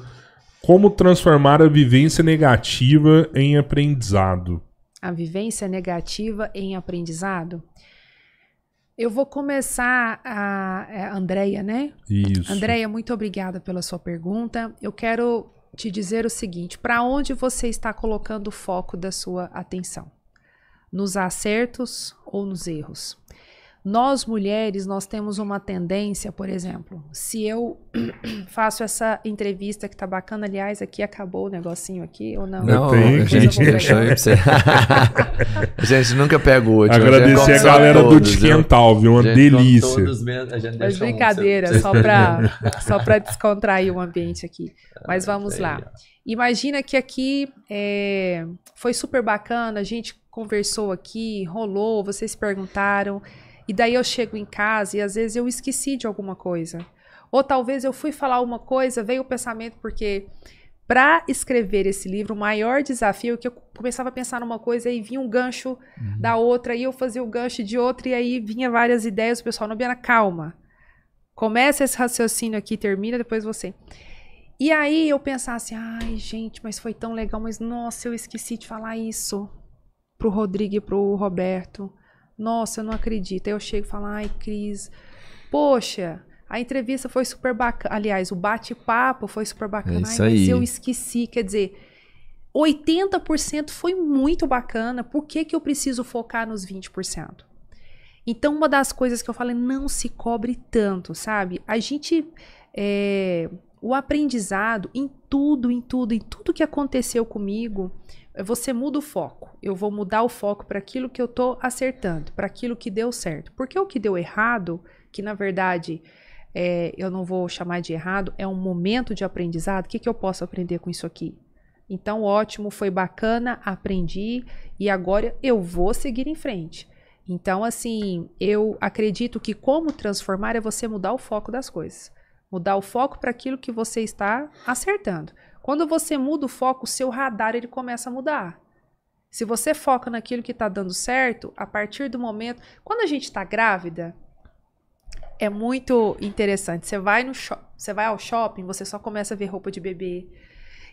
Como transformar a vivência negativa em aprendizado? A vivência negativa em aprendizado? Eu vou começar a, a é, Andréia, né? Isso. Andréia, muito obrigada pela sua pergunta. Eu quero te dizer o seguinte: para onde você está colocando o foco da sua atenção? Nos acertos ou nos erros? Nós mulheres, nós temos uma tendência, por exemplo, se eu faço essa entrevista que tá bacana, aliás, aqui acabou o negocinho aqui ou não? Não, tem, a gente aí pra você. a gente nunca pega o último. Agradecer a galera todos, do Tiquental, viu? Uma delícia. Mas brincadeira, só pra, só pra descontrair o ambiente aqui. Mas vamos lá. Imagina que aqui é, foi super bacana, a gente conversou aqui, rolou, vocês perguntaram. E daí eu chego em casa e às vezes eu esqueci de alguma coisa. Ou talvez eu fui falar uma coisa, veio o pensamento, porque para escrever esse livro, o maior desafio é que eu começava a pensar numa coisa e vinha um gancho uhum. da outra, e eu fazia o gancho de outra, e aí vinha várias ideias, o pessoal, não Biana, calma. Começa esse raciocínio aqui, termina, depois você. E aí eu pensava assim, ai, gente, mas foi tão legal, mas nossa, eu esqueci de falar isso pro Rodrigo e pro Roberto. Nossa, eu não acredito. Aí eu chego e falo, ai, Cris, poxa, a entrevista foi super bacana. Aliás, o bate-papo foi super bacana. É isso ai, mas eu esqueci. Quer dizer, 80% foi muito bacana. Por que, que eu preciso focar nos 20%? Então, uma das coisas que eu falo é não se cobre tanto, sabe? A gente. É, o aprendizado em tudo, em tudo, em tudo que aconteceu comigo, você muda o foco. Eu vou mudar o foco para aquilo que eu estou acertando, para aquilo que deu certo. Porque o que deu errado, que na verdade é, eu não vou chamar de errado, é um momento de aprendizado. O que, que eu posso aprender com isso aqui? Então, ótimo, foi bacana, aprendi e agora eu vou seguir em frente. Então, assim, eu acredito que como transformar é você mudar o foco das coisas. Mudar o foco para aquilo que você está acertando. Quando você muda o foco, o seu radar ele começa a mudar. Se você foca naquilo que está dando certo, a partir do momento. Quando a gente está grávida, é muito interessante. Você vai no você vai ao shopping, você só começa a ver roupa de bebê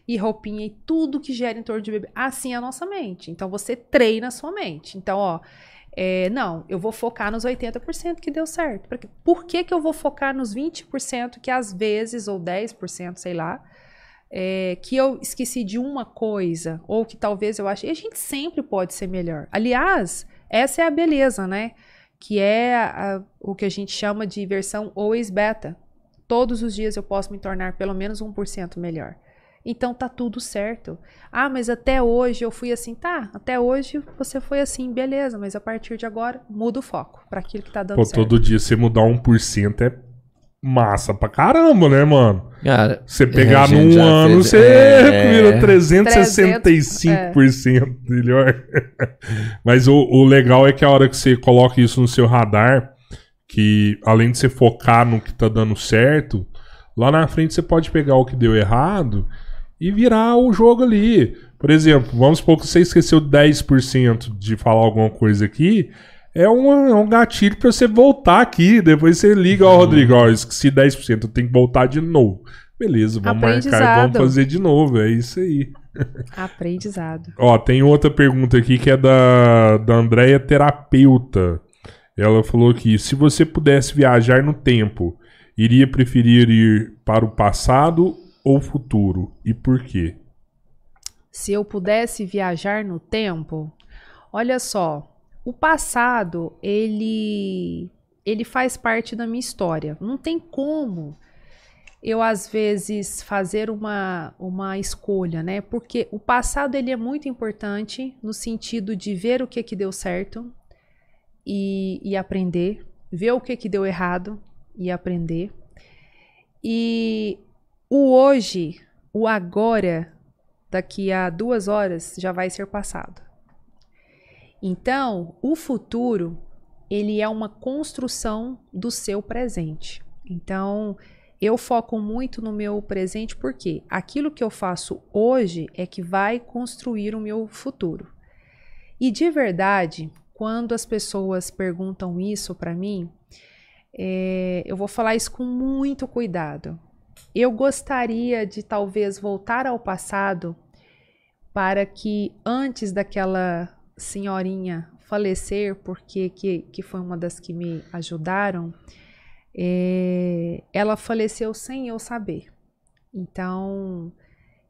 e roupinha e tudo que gera em torno de bebê. Assim é a nossa mente. Então você treina a sua mente. Então, ó, é, não, eu vou focar nos 80% que deu certo. Por que, que eu vou focar nos 20% que às vezes, ou 10%, sei lá, é, que eu esqueci de uma coisa, ou que talvez eu ache. E a gente sempre pode ser melhor. Aliás, essa é a beleza, né? Que é a, o que a gente chama de versão always beta. Todos os dias eu posso me tornar pelo menos 1% melhor. Então tá tudo certo. Ah, mas até hoje eu fui assim, tá? Até hoje você foi assim, beleza, mas a partir de agora muda o foco para aquilo que tá dando Pô, certo. todo dia você mudar 1% é massa pra caramba, né, mano? Cara, você pegar num ano, fez... você é... vira 365% 300, é. melhor. Mas o, o legal é que a hora que você coloca isso no seu radar, que além de você focar no que tá dando certo, lá na frente você pode pegar o que deu errado e virar o jogo ali. Por exemplo, vamos supor que você esqueceu 10% de falar alguma coisa aqui é um, é um gatilho para você voltar aqui. Depois você liga, ó, uhum. Rodrigo, ó, esqueci 10%, eu tenho que voltar de novo. Beleza, vamos marcar e vamos fazer de novo. É isso aí. Aprendizado. ó, tem outra pergunta aqui que é da, da Andréia Terapeuta. Ela falou que se você pudesse viajar no tempo, iria preferir ir para o passado ou futuro? E por quê? Se eu pudesse viajar no tempo, olha só, o passado, ele ele faz parte da minha história. Não tem como eu às vezes fazer uma, uma escolha, né? Porque o passado ele é muito importante no sentido de ver o que que deu certo e, e aprender, ver o que que deu errado e aprender. E o hoje, o agora, daqui a duas horas já vai ser passado. Então, o futuro, ele é uma construção do seu presente. Então, eu foco muito no meu presente porque aquilo que eu faço hoje é que vai construir o meu futuro. E de verdade, quando as pessoas perguntam isso para mim, é, eu vou falar isso com muito cuidado. Eu gostaria de talvez voltar ao passado para que antes daquela senhorinha falecer, porque que, que foi uma das que me ajudaram, é, ela faleceu sem eu saber. Então,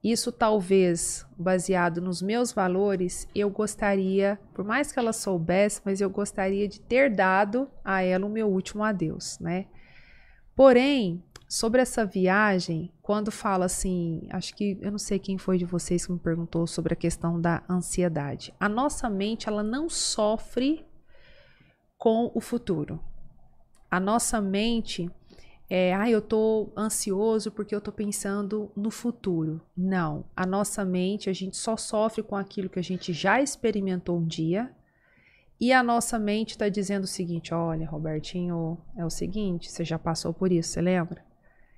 isso talvez baseado nos meus valores, eu gostaria, por mais que ela soubesse, mas eu gostaria de ter dado a ela o meu último adeus, né? Porém, sobre essa viagem, quando fala assim, acho que eu não sei quem foi de vocês que me perguntou sobre a questão da ansiedade. A nossa mente, ela não sofre com o futuro. A nossa mente é, ah, eu tô ansioso porque eu tô pensando no futuro. Não, a nossa mente, a gente só sofre com aquilo que a gente já experimentou um dia. E a nossa mente está dizendo o seguinte: olha, Robertinho, é o seguinte, você já passou por isso, você lembra?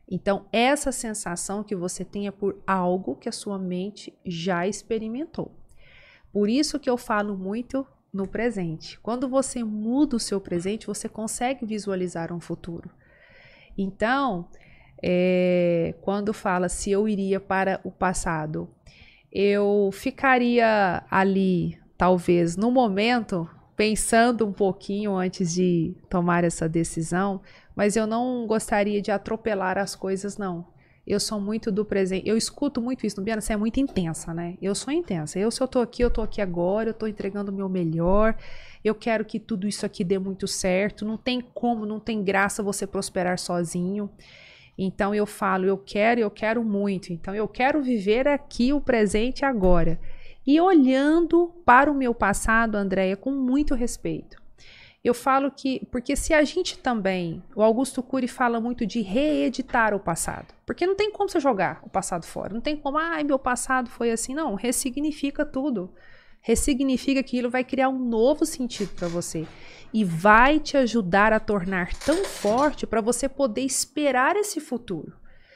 Então, essa sensação que você tenha por algo que a sua mente já experimentou. Por isso que eu falo muito no presente. Quando você muda o seu presente, você consegue visualizar um futuro. Então, é, quando fala se eu iria para o passado, eu ficaria ali, talvez no momento, pensando um pouquinho antes de tomar essa decisão, mas eu não gostaria de atropelar as coisas, não. Eu sou muito do presente. Eu escuto muito isso. No você é muito intensa, né? Eu sou intensa. Eu, se eu tô aqui, eu tô aqui agora, eu tô entregando o meu melhor. Eu quero que tudo isso aqui dê muito certo. Não tem como, não tem graça você prosperar sozinho. Então eu falo, eu quero, eu quero muito. Então eu quero viver aqui o presente agora. E olhando para o meu passado, Andréia, com muito respeito. Eu falo que, porque se a gente também, o Augusto Cury fala muito de reeditar o passado, porque não tem como você jogar o passado fora, não tem como, ai, meu passado foi assim, não, ressignifica tudo. Ressignifica aquilo vai criar um novo sentido para você e vai te ajudar a tornar tão forte para você poder esperar esse futuro.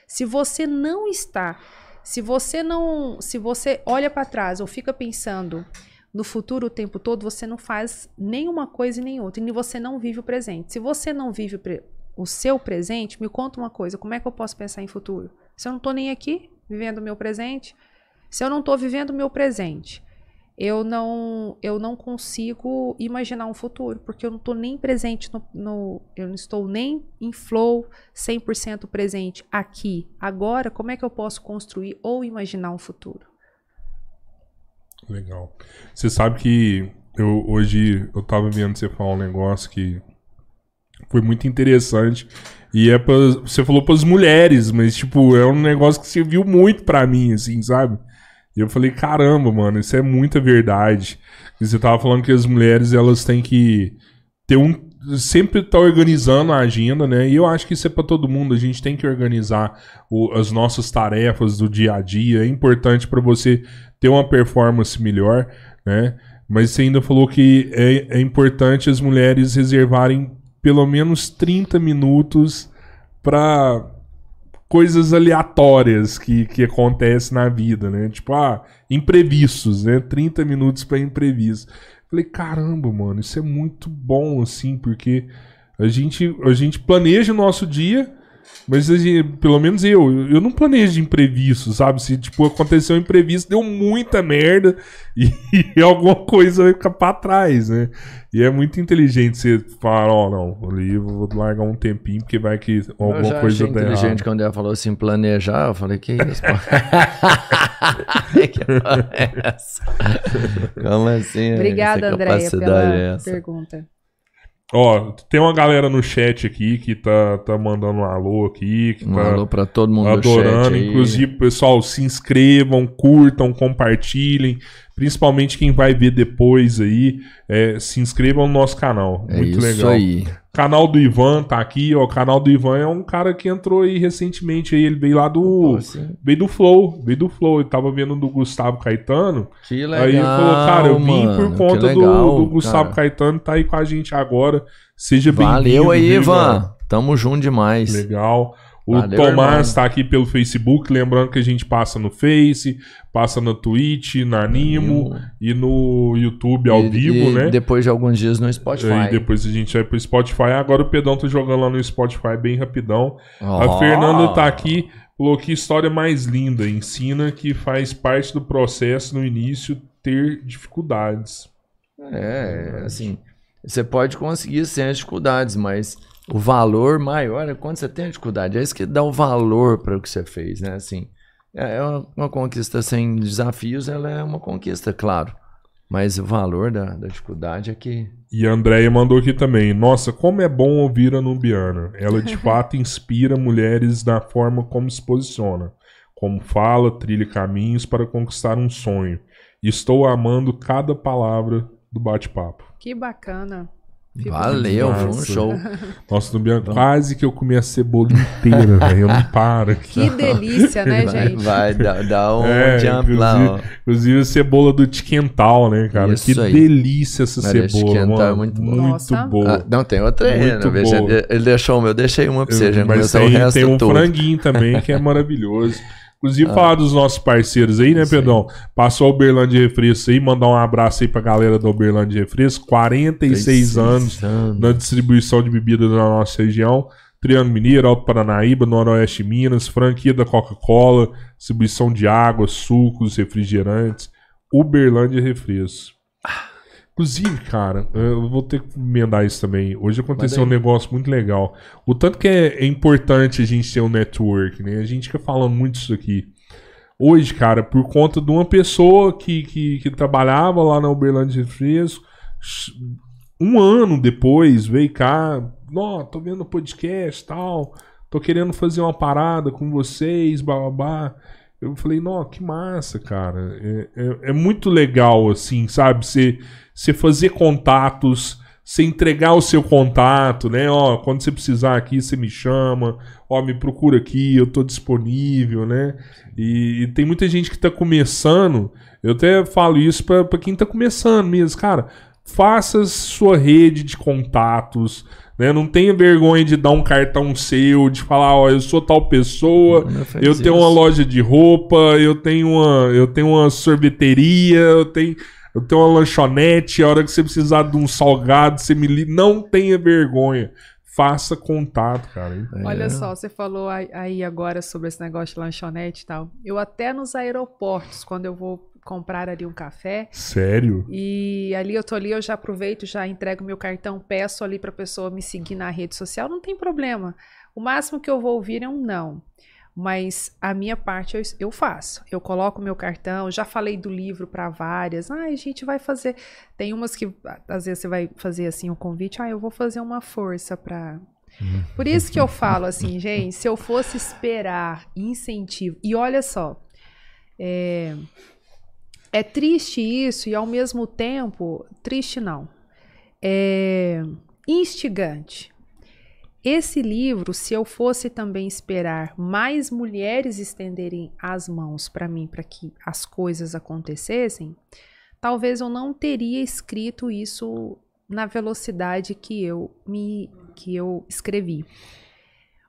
Se você não está, se você não, se você olha para trás ou fica pensando no futuro o tempo todo, você não faz nenhuma coisa e nem outra, e você não vive o presente. Se você não vive o, o seu presente, me conta uma coisa, como é que eu posso pensar em futuro? Se eu não estou nem aqui, vivendo o meu presente, se eu não estou vivendo o meu presente, eu não eu não consigo imaginar um futuro, porque eu não estou nem presente no, no, eu não estou nem em flow 100% presente aqui, agora, como é que eu posso construir ou imaginar um futuro? Legal. Você sabe que eu hoje eu tava vendo você falar um negócio que foi muito interessante. E é pra, você falou para as mulheres, mas tipo, é um negócio que serviu muito para mim assim, sabe? E eu falei, caramba, mano, isso é muita verdade. E você tava falando que as mulheres, elas têm que ter um. Sempre tá organizando a agenda, né? E eu acho que isso é para todo mundo. A gente tem que organizar o, as nossas tarefas do dia a dia. É importante para você ter uma performance melhor, né? Mas você ainda falou que é, é importante as mulheres reservarem pelo menos 30 minutos para coisas aleatórias que, que acontecem na vida, né? Tipo, ah, imprevistos, né? 30 minutos para imprevisto. Falei, caramba, mano, isso é muito bom, assim, porque a gente, a gente planeja o nosso dia, mas pelo menos eu, eu não planejo de imprevisto, sabe? Se tipo, aconteceu um imprevisto, deu muita merda e, e alguma coisa vai ficar pra trás, né? E é muito inteligente você falar, ó, oh, não, ali eu vou largar um tempinho, porque vai que alguma eu já coisa achei inteligente errado. quando ela falou assim, planejar, eu falei, que isso, pô? que é essa? Como assim? Obrigada, Andréia, pela é pergunta. Ó, tem uma galera no chat aqui que tá, tá mandando um alô aqui. Que um tá alô pra todo mundo adorando. Inclusive, pessoal, se inscrevam, curtam, compartilhem. Principalmente quem vai ver depois aí, é, se inscrevam no nosso canal. É Muito isso legal. aí. Canal do Ivan tá aqui, ó. O canal do Ivan é um cara que entrou aí recentemente aí. Ele veio lá do. Assim? Veio do Flow. Veio do Flow. Ele tava vendo do Gustavo Caetano. Que legal. Aí ele falou, cara, eu vim mano, por conta legal, do, do, Gustavo cara. Caetano, tá aí com a gente agora. Seja bem-vindo. Valeu aí, Ivan. Tamo junto demais. Legal. O Valeu, Tomás está aqui pelo Facebook, lembrando que a gente passa no Face, passa no Twitch, na Animo e no YouTube ao e, vivo, e né? depois de alguns dias no Spotify. E depois a gente vai pro Spotify. Agora o Pedão tá jogando lá no Spotify bem rapidão. Oh. A Fernanda tá aqui, falou que história mais linda. Ensina que faz parte do processo no início ter dificuldades. É, assim, você pode conseguir sem as dificuldades, mas o valor maior é quando você tem dificuldade. É isso que dá o valor para o que você fez, né? Assim, é, é uma, uma, conquista sem desafios, ela é uma conquista, claro. Mas o valor da, da dificuldade é que. E a Andréia mandou aqui também. Nossa, como é bom ouvir a Nubiana. Ela de fato inspira mulheres na forma como se posiciona. Como fala, trilha caminhos para conquistar um sonho. Estou amando cada palavra do bate-papo. Que bacana. Valeu, foi um show. Nossa, no Bianco, quase que eu comi a cebola inteira, velho. Eu não paro. Aqui, que delícia, né, vai, gente? Vai, dá, dá um é, jump lá, ó. Inclusive a cebola do Tiquental, né, cara? Isso que aí. delícia essa Maria cebola, é mano. É muito, muito boa. Ah, não, tem outra aí, né? Veja, ele deixou o meu, deixei uma pra você, já Mas tem, o resto tem um todo. franguinho também que é maravilhoso. Inclusive, ah. falar dos nossos parceiros aí, né, Pedrão? Passou a Uberlândia Refresco aí, mandar um abraço aí pra galera da Uberlândia Refresco. 46 anos, anos na distribuição de bebidas na nossa região. Triângulo Mineiro, Alto Paranaíba, Noroeste Minas, franquia da Coca-Cola, distribuição de água, sucos, refrigerantes. Uberlândia Refresco. Inclusive, cara, eu vou ter que emendar isso também. Hoje aconteceu um negócio muito legal. O tanto que é, é, importante a gente ter um network, né? A gente fica falando muito isso aqui. Hoje, cara, por conta de uma pessoa que, que, que trabalhava lá na Uberlândia de Fresco, um ano depois veio cá, ó, tô vendo podcast tal, tô querendo fazer uma parada com vocês, babá. Eu falei, não, que massa, cara. É, é, é muito legal, assim, sabe? Você você fazer contatos, você entregar o seu contato, né? Ó, quando você precisar aqui, você me chama, ó, me procura aqui, eu tô disponível, né? E, e tem muita gente que tá começando, eu até falo isso para quem tá começando mesmo, cara, faça sua rede de contatos, né? Não tenha vergonha de dar um cartão seu, de falar, ó, eu sou tal pessoa, eu tenho isso. uma loja de roupa, eu tenho uma, eu tenho uma sorveteria, eu tenho eu tenho uma lanchonete, a hora que você precisar de um salgado, você me liga. Não tenha vergonha. Faça contato, cara. Olha é. só, você falou aí agora sobre esse negócio de lanchonete e tal. Eu até nos aeroportos, quando eu vou comprar ali um café. Sério? E ali eu tô ali, eu já aproveito, já entrego meu cartão, peço ali pra pessoa me seguir na rede social, não tem problema. O máximo que eu vou ouvir é um não. Mas a minha parte eu, eu faço. Eu coloco meu cartão, já falei do livro para várias. Ah, a gente vai fazer. Tem umas que às vezes você vai fazer assim um convite, ah, eu vou fazer uma força para por isso que eu falo assim, gente, se eu fosse esperar incentivo. E olha só, é, é triste isso e ao mesmo tempo, triste não, é instigante. Esse livro, se eu fosse também esperar mais mulheres estenderem as mãos para mim, para que as coisas acontecessem, talvez eu não teria escrito isso na velocidade que eu me que eu escrevi.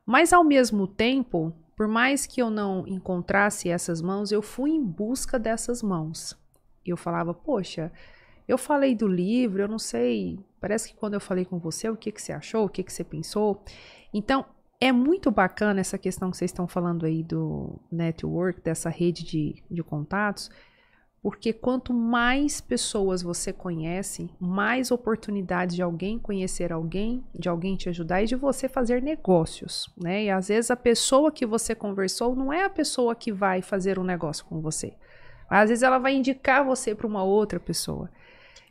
Mas ao mesmo tempo, por mais que eu não encontrasse essas mãos, eu fui em busca dessas mãos. Eu falava, poxa, eu falei do livro, eu não sei, parece que quando eu falei com você, o que, que você achou, o que, que você pensou. Então, é muito bacana essa questão que vocês estão falando aí do network, dessa rede de, de contatos, porque quanto mais pessoas você conhece, mais oportunidades de alguém conhecer alguém, de alguém te ajudar e de você fazer negócios, né? E às vezes a pessoa que você conversou não é a pessoa que vai fazer um negócio com você. Às vezes ela vai indicar você para uma outra pessoa.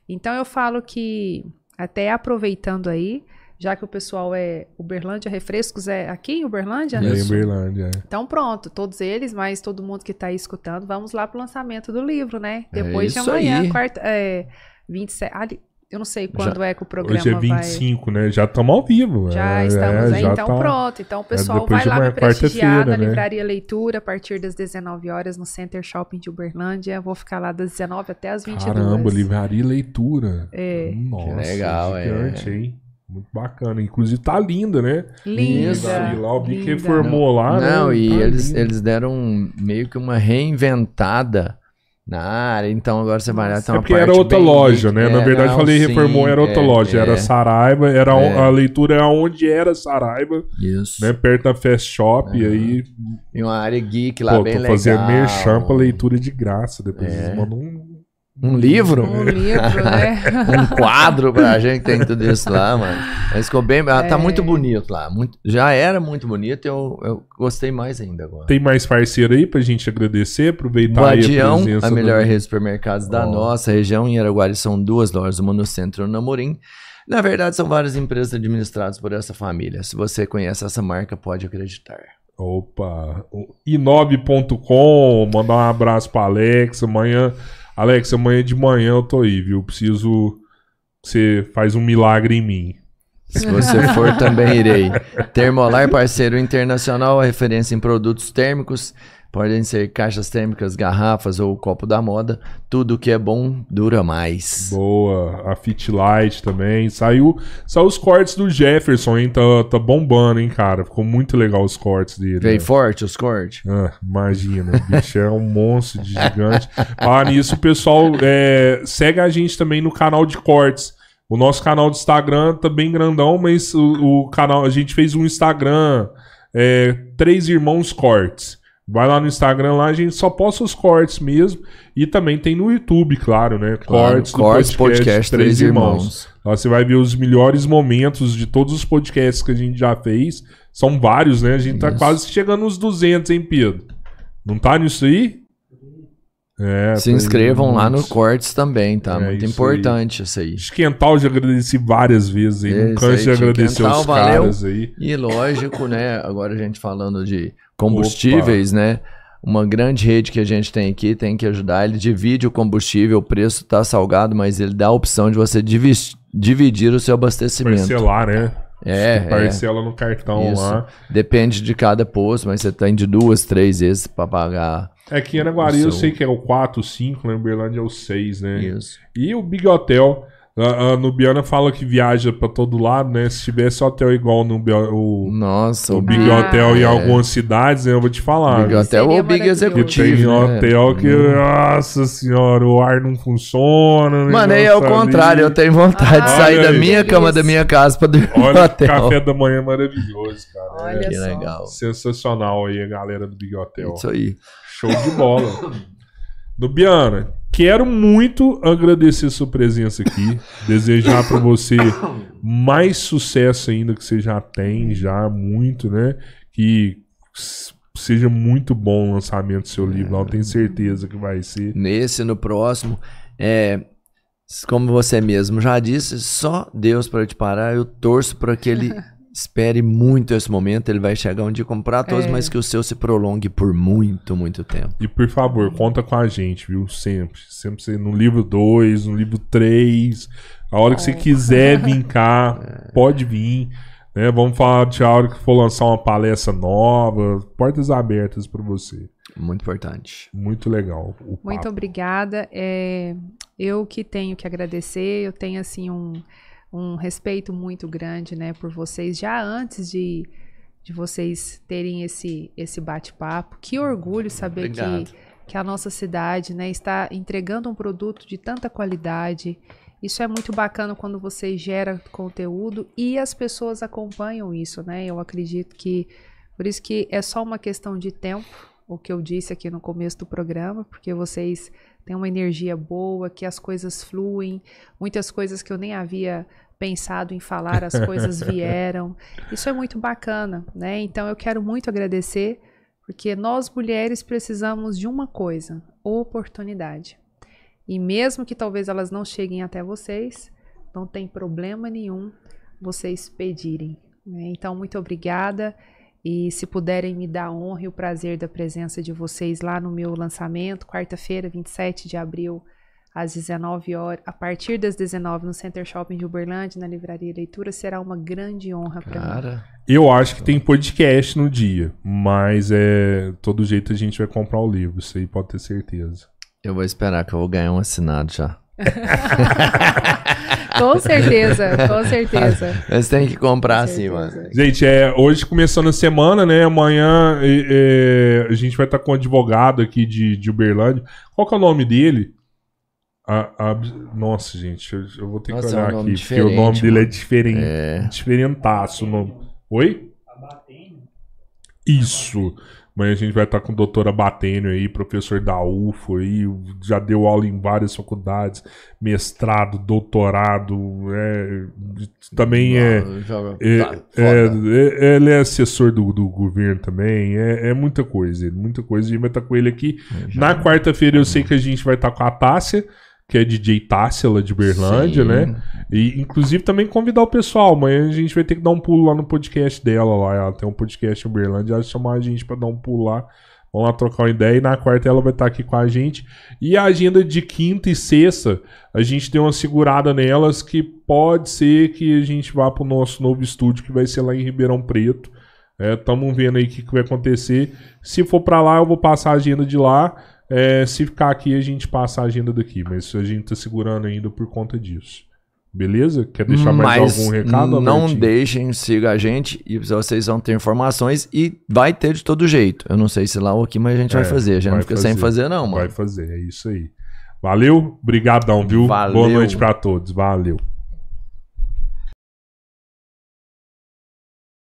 Então eu falo que até aproveitando aí, já que o pessoal é Uberlândia Refrescos é aqui em Uberlândia? É em Uberlândia. É. Então pronto, todos eles, mas todo mundo que está aí escutando, vamos lá para o lançamento do livro, né? É Depois é de amanhã, aí. quarta, é, 27, ali, eu não sei quando já, é que o programa vai... Hoje é 25, vai... né? Já estamos ao vivo. Já é, estamos aí, então tá... pronto. Então o pessoal vai lá me prestigiar na né? Livraria Leitura a partir das 19 horas no Center Shopping de Uberlândia. Vou ficar lá das 19 até as 22. Caramba, Livraria Leitura. É. Nossa, que legal, gigante, é. hein? Muito bacana. Inclusive tá linda, né? Linda. Isso, e lá o Bic reformou lá. Não, né? e tá eles, eles deram meio que uma reinventada na área. Então agora você vai lá, tem é porque era outra loja, né? É, Na verdade, não, falei sim, reformou, era outra é, loja. Era é. Saraiva, era é. a leitura é onde era Saraiva. Isso. Né? Perto da Fast Shop. E aí. E uma área geek lá Pô, bem legal. Fazer merchan pra leitura de graça. Depois eles mandam um um livro? Um livro, né? um quadro pra gente, tem tudo isso lá, mano. Mas ficou bem. É. Tá muito bonito lá. Muito, já era muito bonito, eu, eu gostei mais ainda agora. Tem mais parceiro aí pra gente agradecer, aproveitar Badião, aí a, a melhor do... rede de supermercados oh. da nossa região. Em Araguari são duas lojas, uma no centro e uma no Namorim. Na verdade, são várias empresas administradas por essa família. Se você conhece essa marca, pode acreditar. Opa! inob.com, mandar um abraço pra Alex. Amanhã Alex, amanhã de manhã eu tô aí, viu? Preciso você faz um milagre em mim. Se você for, também irei. Termolar, parceiro internacional, referência em produtos térmicos. Podem ser caixas térmicas, garrafas ou copo da moda. Tudo que é bom dura mais. Boa. A Fit Light também. Saiu, saiu os cortes do Jefferson, hein? Tá, tá bombando, hein, cara? Ficou muito legal os cortes dele. Veio né? forte os cortes? Ah, imagina. O bicho é um monstro de gigante. Ah, nisso, pessoal, é, segue a gente também no canal de cortes. O nosso canal do Instagram tá bem grandão, mas o, o canal, a gente fez um Instagram, é, Três Irmãos Cortes. Vai lá no Instagram, lá a gente só posta os cortes mesmo. E também tem no YouTube, claro, né? Claro, cortes, cortes podcast, podcast, Três Irmãos. Irmãos. Lá você vai ver os melhores momentos de todos os podcasts que a gente já fez. São vários, né? A gente tá isso. tá quase chegando nos 200, hein, Pedro? Não tá nisso aí? É, Se inscrevam lá no Cortes também, tá? É, Muito isso importante aí. isso aí. Esquental já agradeci várias vezes aí. Não canso de agradecer os caras aí. E lógico, né? Agora a gente falando de combustíveis, Opa. né? Uma grande rede que a gente tem aqui tem que ajudar. Ele divide o combustível, o preço está salgado, mas ele dá a opção de você dividir o seu abastecimento. Parcelar, né? É, é. parcela é. no cartão Isso. lá. Depende de cada posto, mas você tem de duas, três vezes para pagar. É que em Araguari seu... eu sei que é o 4, 5, na Uberlândia é o 6, né? Isso. E o Big Hotel a, a Nubiana fala que viaja pra todo lado, né? Se tivesse hotel igual no o, Nossa, o Big ah, Hotel é. em algumas cidades, né, eu vou te falar. Big Hotel ou Big Executivo. Tem né? hotel que, hum. nossa senhora, o ar não funciona. Mano, aí é o contrário, eu tenho vontade ah, de sair da minha cama, da minha casa pra dormir olha, no hotel. café da manhã é maravilhoso, cara. Olha é, que legal. Sensacional aí a galera do Big Hotel. Isso aí. Show de bola. Dubiana, quero muito agradecer sua presença aqui. desejar para você mais sucesso ainda que você já tem, já muito, né? Que seja muito bom o lançamento do seu livro. Não tenho certeza que vai ser. Nesse, no próximo. É, como você mesmo já disse, só Deus para te parar. Eu torço para que ele espere muito esse momento. Ele vai chegar um dia comprar todos, é. mas que o seu se prolongue por muito, muito tempo. E por favor, conta com a gente, viu? Sempre. Sempre no livro 2, no livro 3. A hora que você quiser vir cá, é. pode vir. Né? Vamos falar de a hora que for lançar uma palestra nova. Portas abertas para você. Muito importante. Muito legal. Muito obrigada. É, eu que tenho que agradecer. Eu tenho assim um, um respeito muito grande, né, por vocês já antes de, de vocês terem esse esse bate-papo. Que orgulho saber que que a nossa cidade, né, está entregando um produto de tanta qualidade isso é muito bacana quando você gera conteúdo e as pessoas acompanham isso, né? Eu acredito que por isso que é só uma questão de tempo, o que eu disse aqui no começo do programa, porque vocês têm uma energia boa, que as coisas fluem, muitas coisas que eu nem havia pensado em falar, as coisas vieram. Isso é muito bacana, né? Então eu quero muito agradecer, porque nós mulheres precisamos de uma coisa: oportunidade. E mesmo que talvez elas não cheguem até vocês, não tem problema nenhum vocês pedirem. Né? Então, muito obrigada. E se puderem me dar a honra e o prazer da presença de vocês lá no meu lançamento, quarta-feira, 27 de abril, às 19 horas, a partir das 19 no Center Shopping de Uberlândia, na Livraria Leitura, será uma grande honra para mim. Eu acho que tem podcast no dia, mas é todo jeito a gente vai comprar o livro, isso aí pode ter certeza. Eu vou esperar que eu vou ganhar um assinado já. com certeza, com certeza. Mas tem que comprar assim, mano. Gente, é, hoje começando a semana, né? Amanhã é, a gente vai estar com um advogado aqui de, de Uberlândia. Qual que é o nome dele? A, a, nossa, gente, eu, eu, vou ter nossa, que olhar é um aqui, porque o nome dele é diferente. É. Diferentaço. Nome. Oi? Isso. Amanhã a gente vai estar com o doutor Abatênio aí, professor da UFO aí, já deu aula em várias faculdades, mestrado, doutorado, é, também é, é, tá, é, é, ele é assessor do, do governo também, é, é muita coisa, muita coisa, a gente vai estar com ele aqui. Na quarta-feira eu sei que a gente vai estar com a Tássia, que é DJ Tássila de Berlândia, né? Sim. né? E inclusive também convidar o pessoal. Amanhã a gente vai ter que dar um pulo lá no podcast dela lá. Ela tem um podcast em Berlândia, ela chamar a gente para dar um pulo lá. Vamos lá trocar uma ideia. E na quarta ela vai estar aqui com a gente. E a agenda de quinta e sexta, a gente tem uma segurada nelas que pode ser que a gente vá para o nosso novo estúdio, que vai ser lá em Ribeirão Preto. Estamos é, vendo aí o que, que vai acontecer. Se for para lá, eu vou passar a agenda de lá. É, se ficar aqui, a gente passa a agenda daqui, mas a gente tá segurando ainda por conta disso. Beleza? Quer deixar mais mas algum recado? Não Albertinho? deixem, siga a gente e vocês vão ter informações e vai ter de todo jeito. Eu não sei se lá ou aqui, mas a gente é, vai fazer. A gente não fica fazer, sem fazer, não, mano. Vai fazer, é isso aí. Valeu, brigadão, viu? Valeu. Boa noite para todos. Valeu.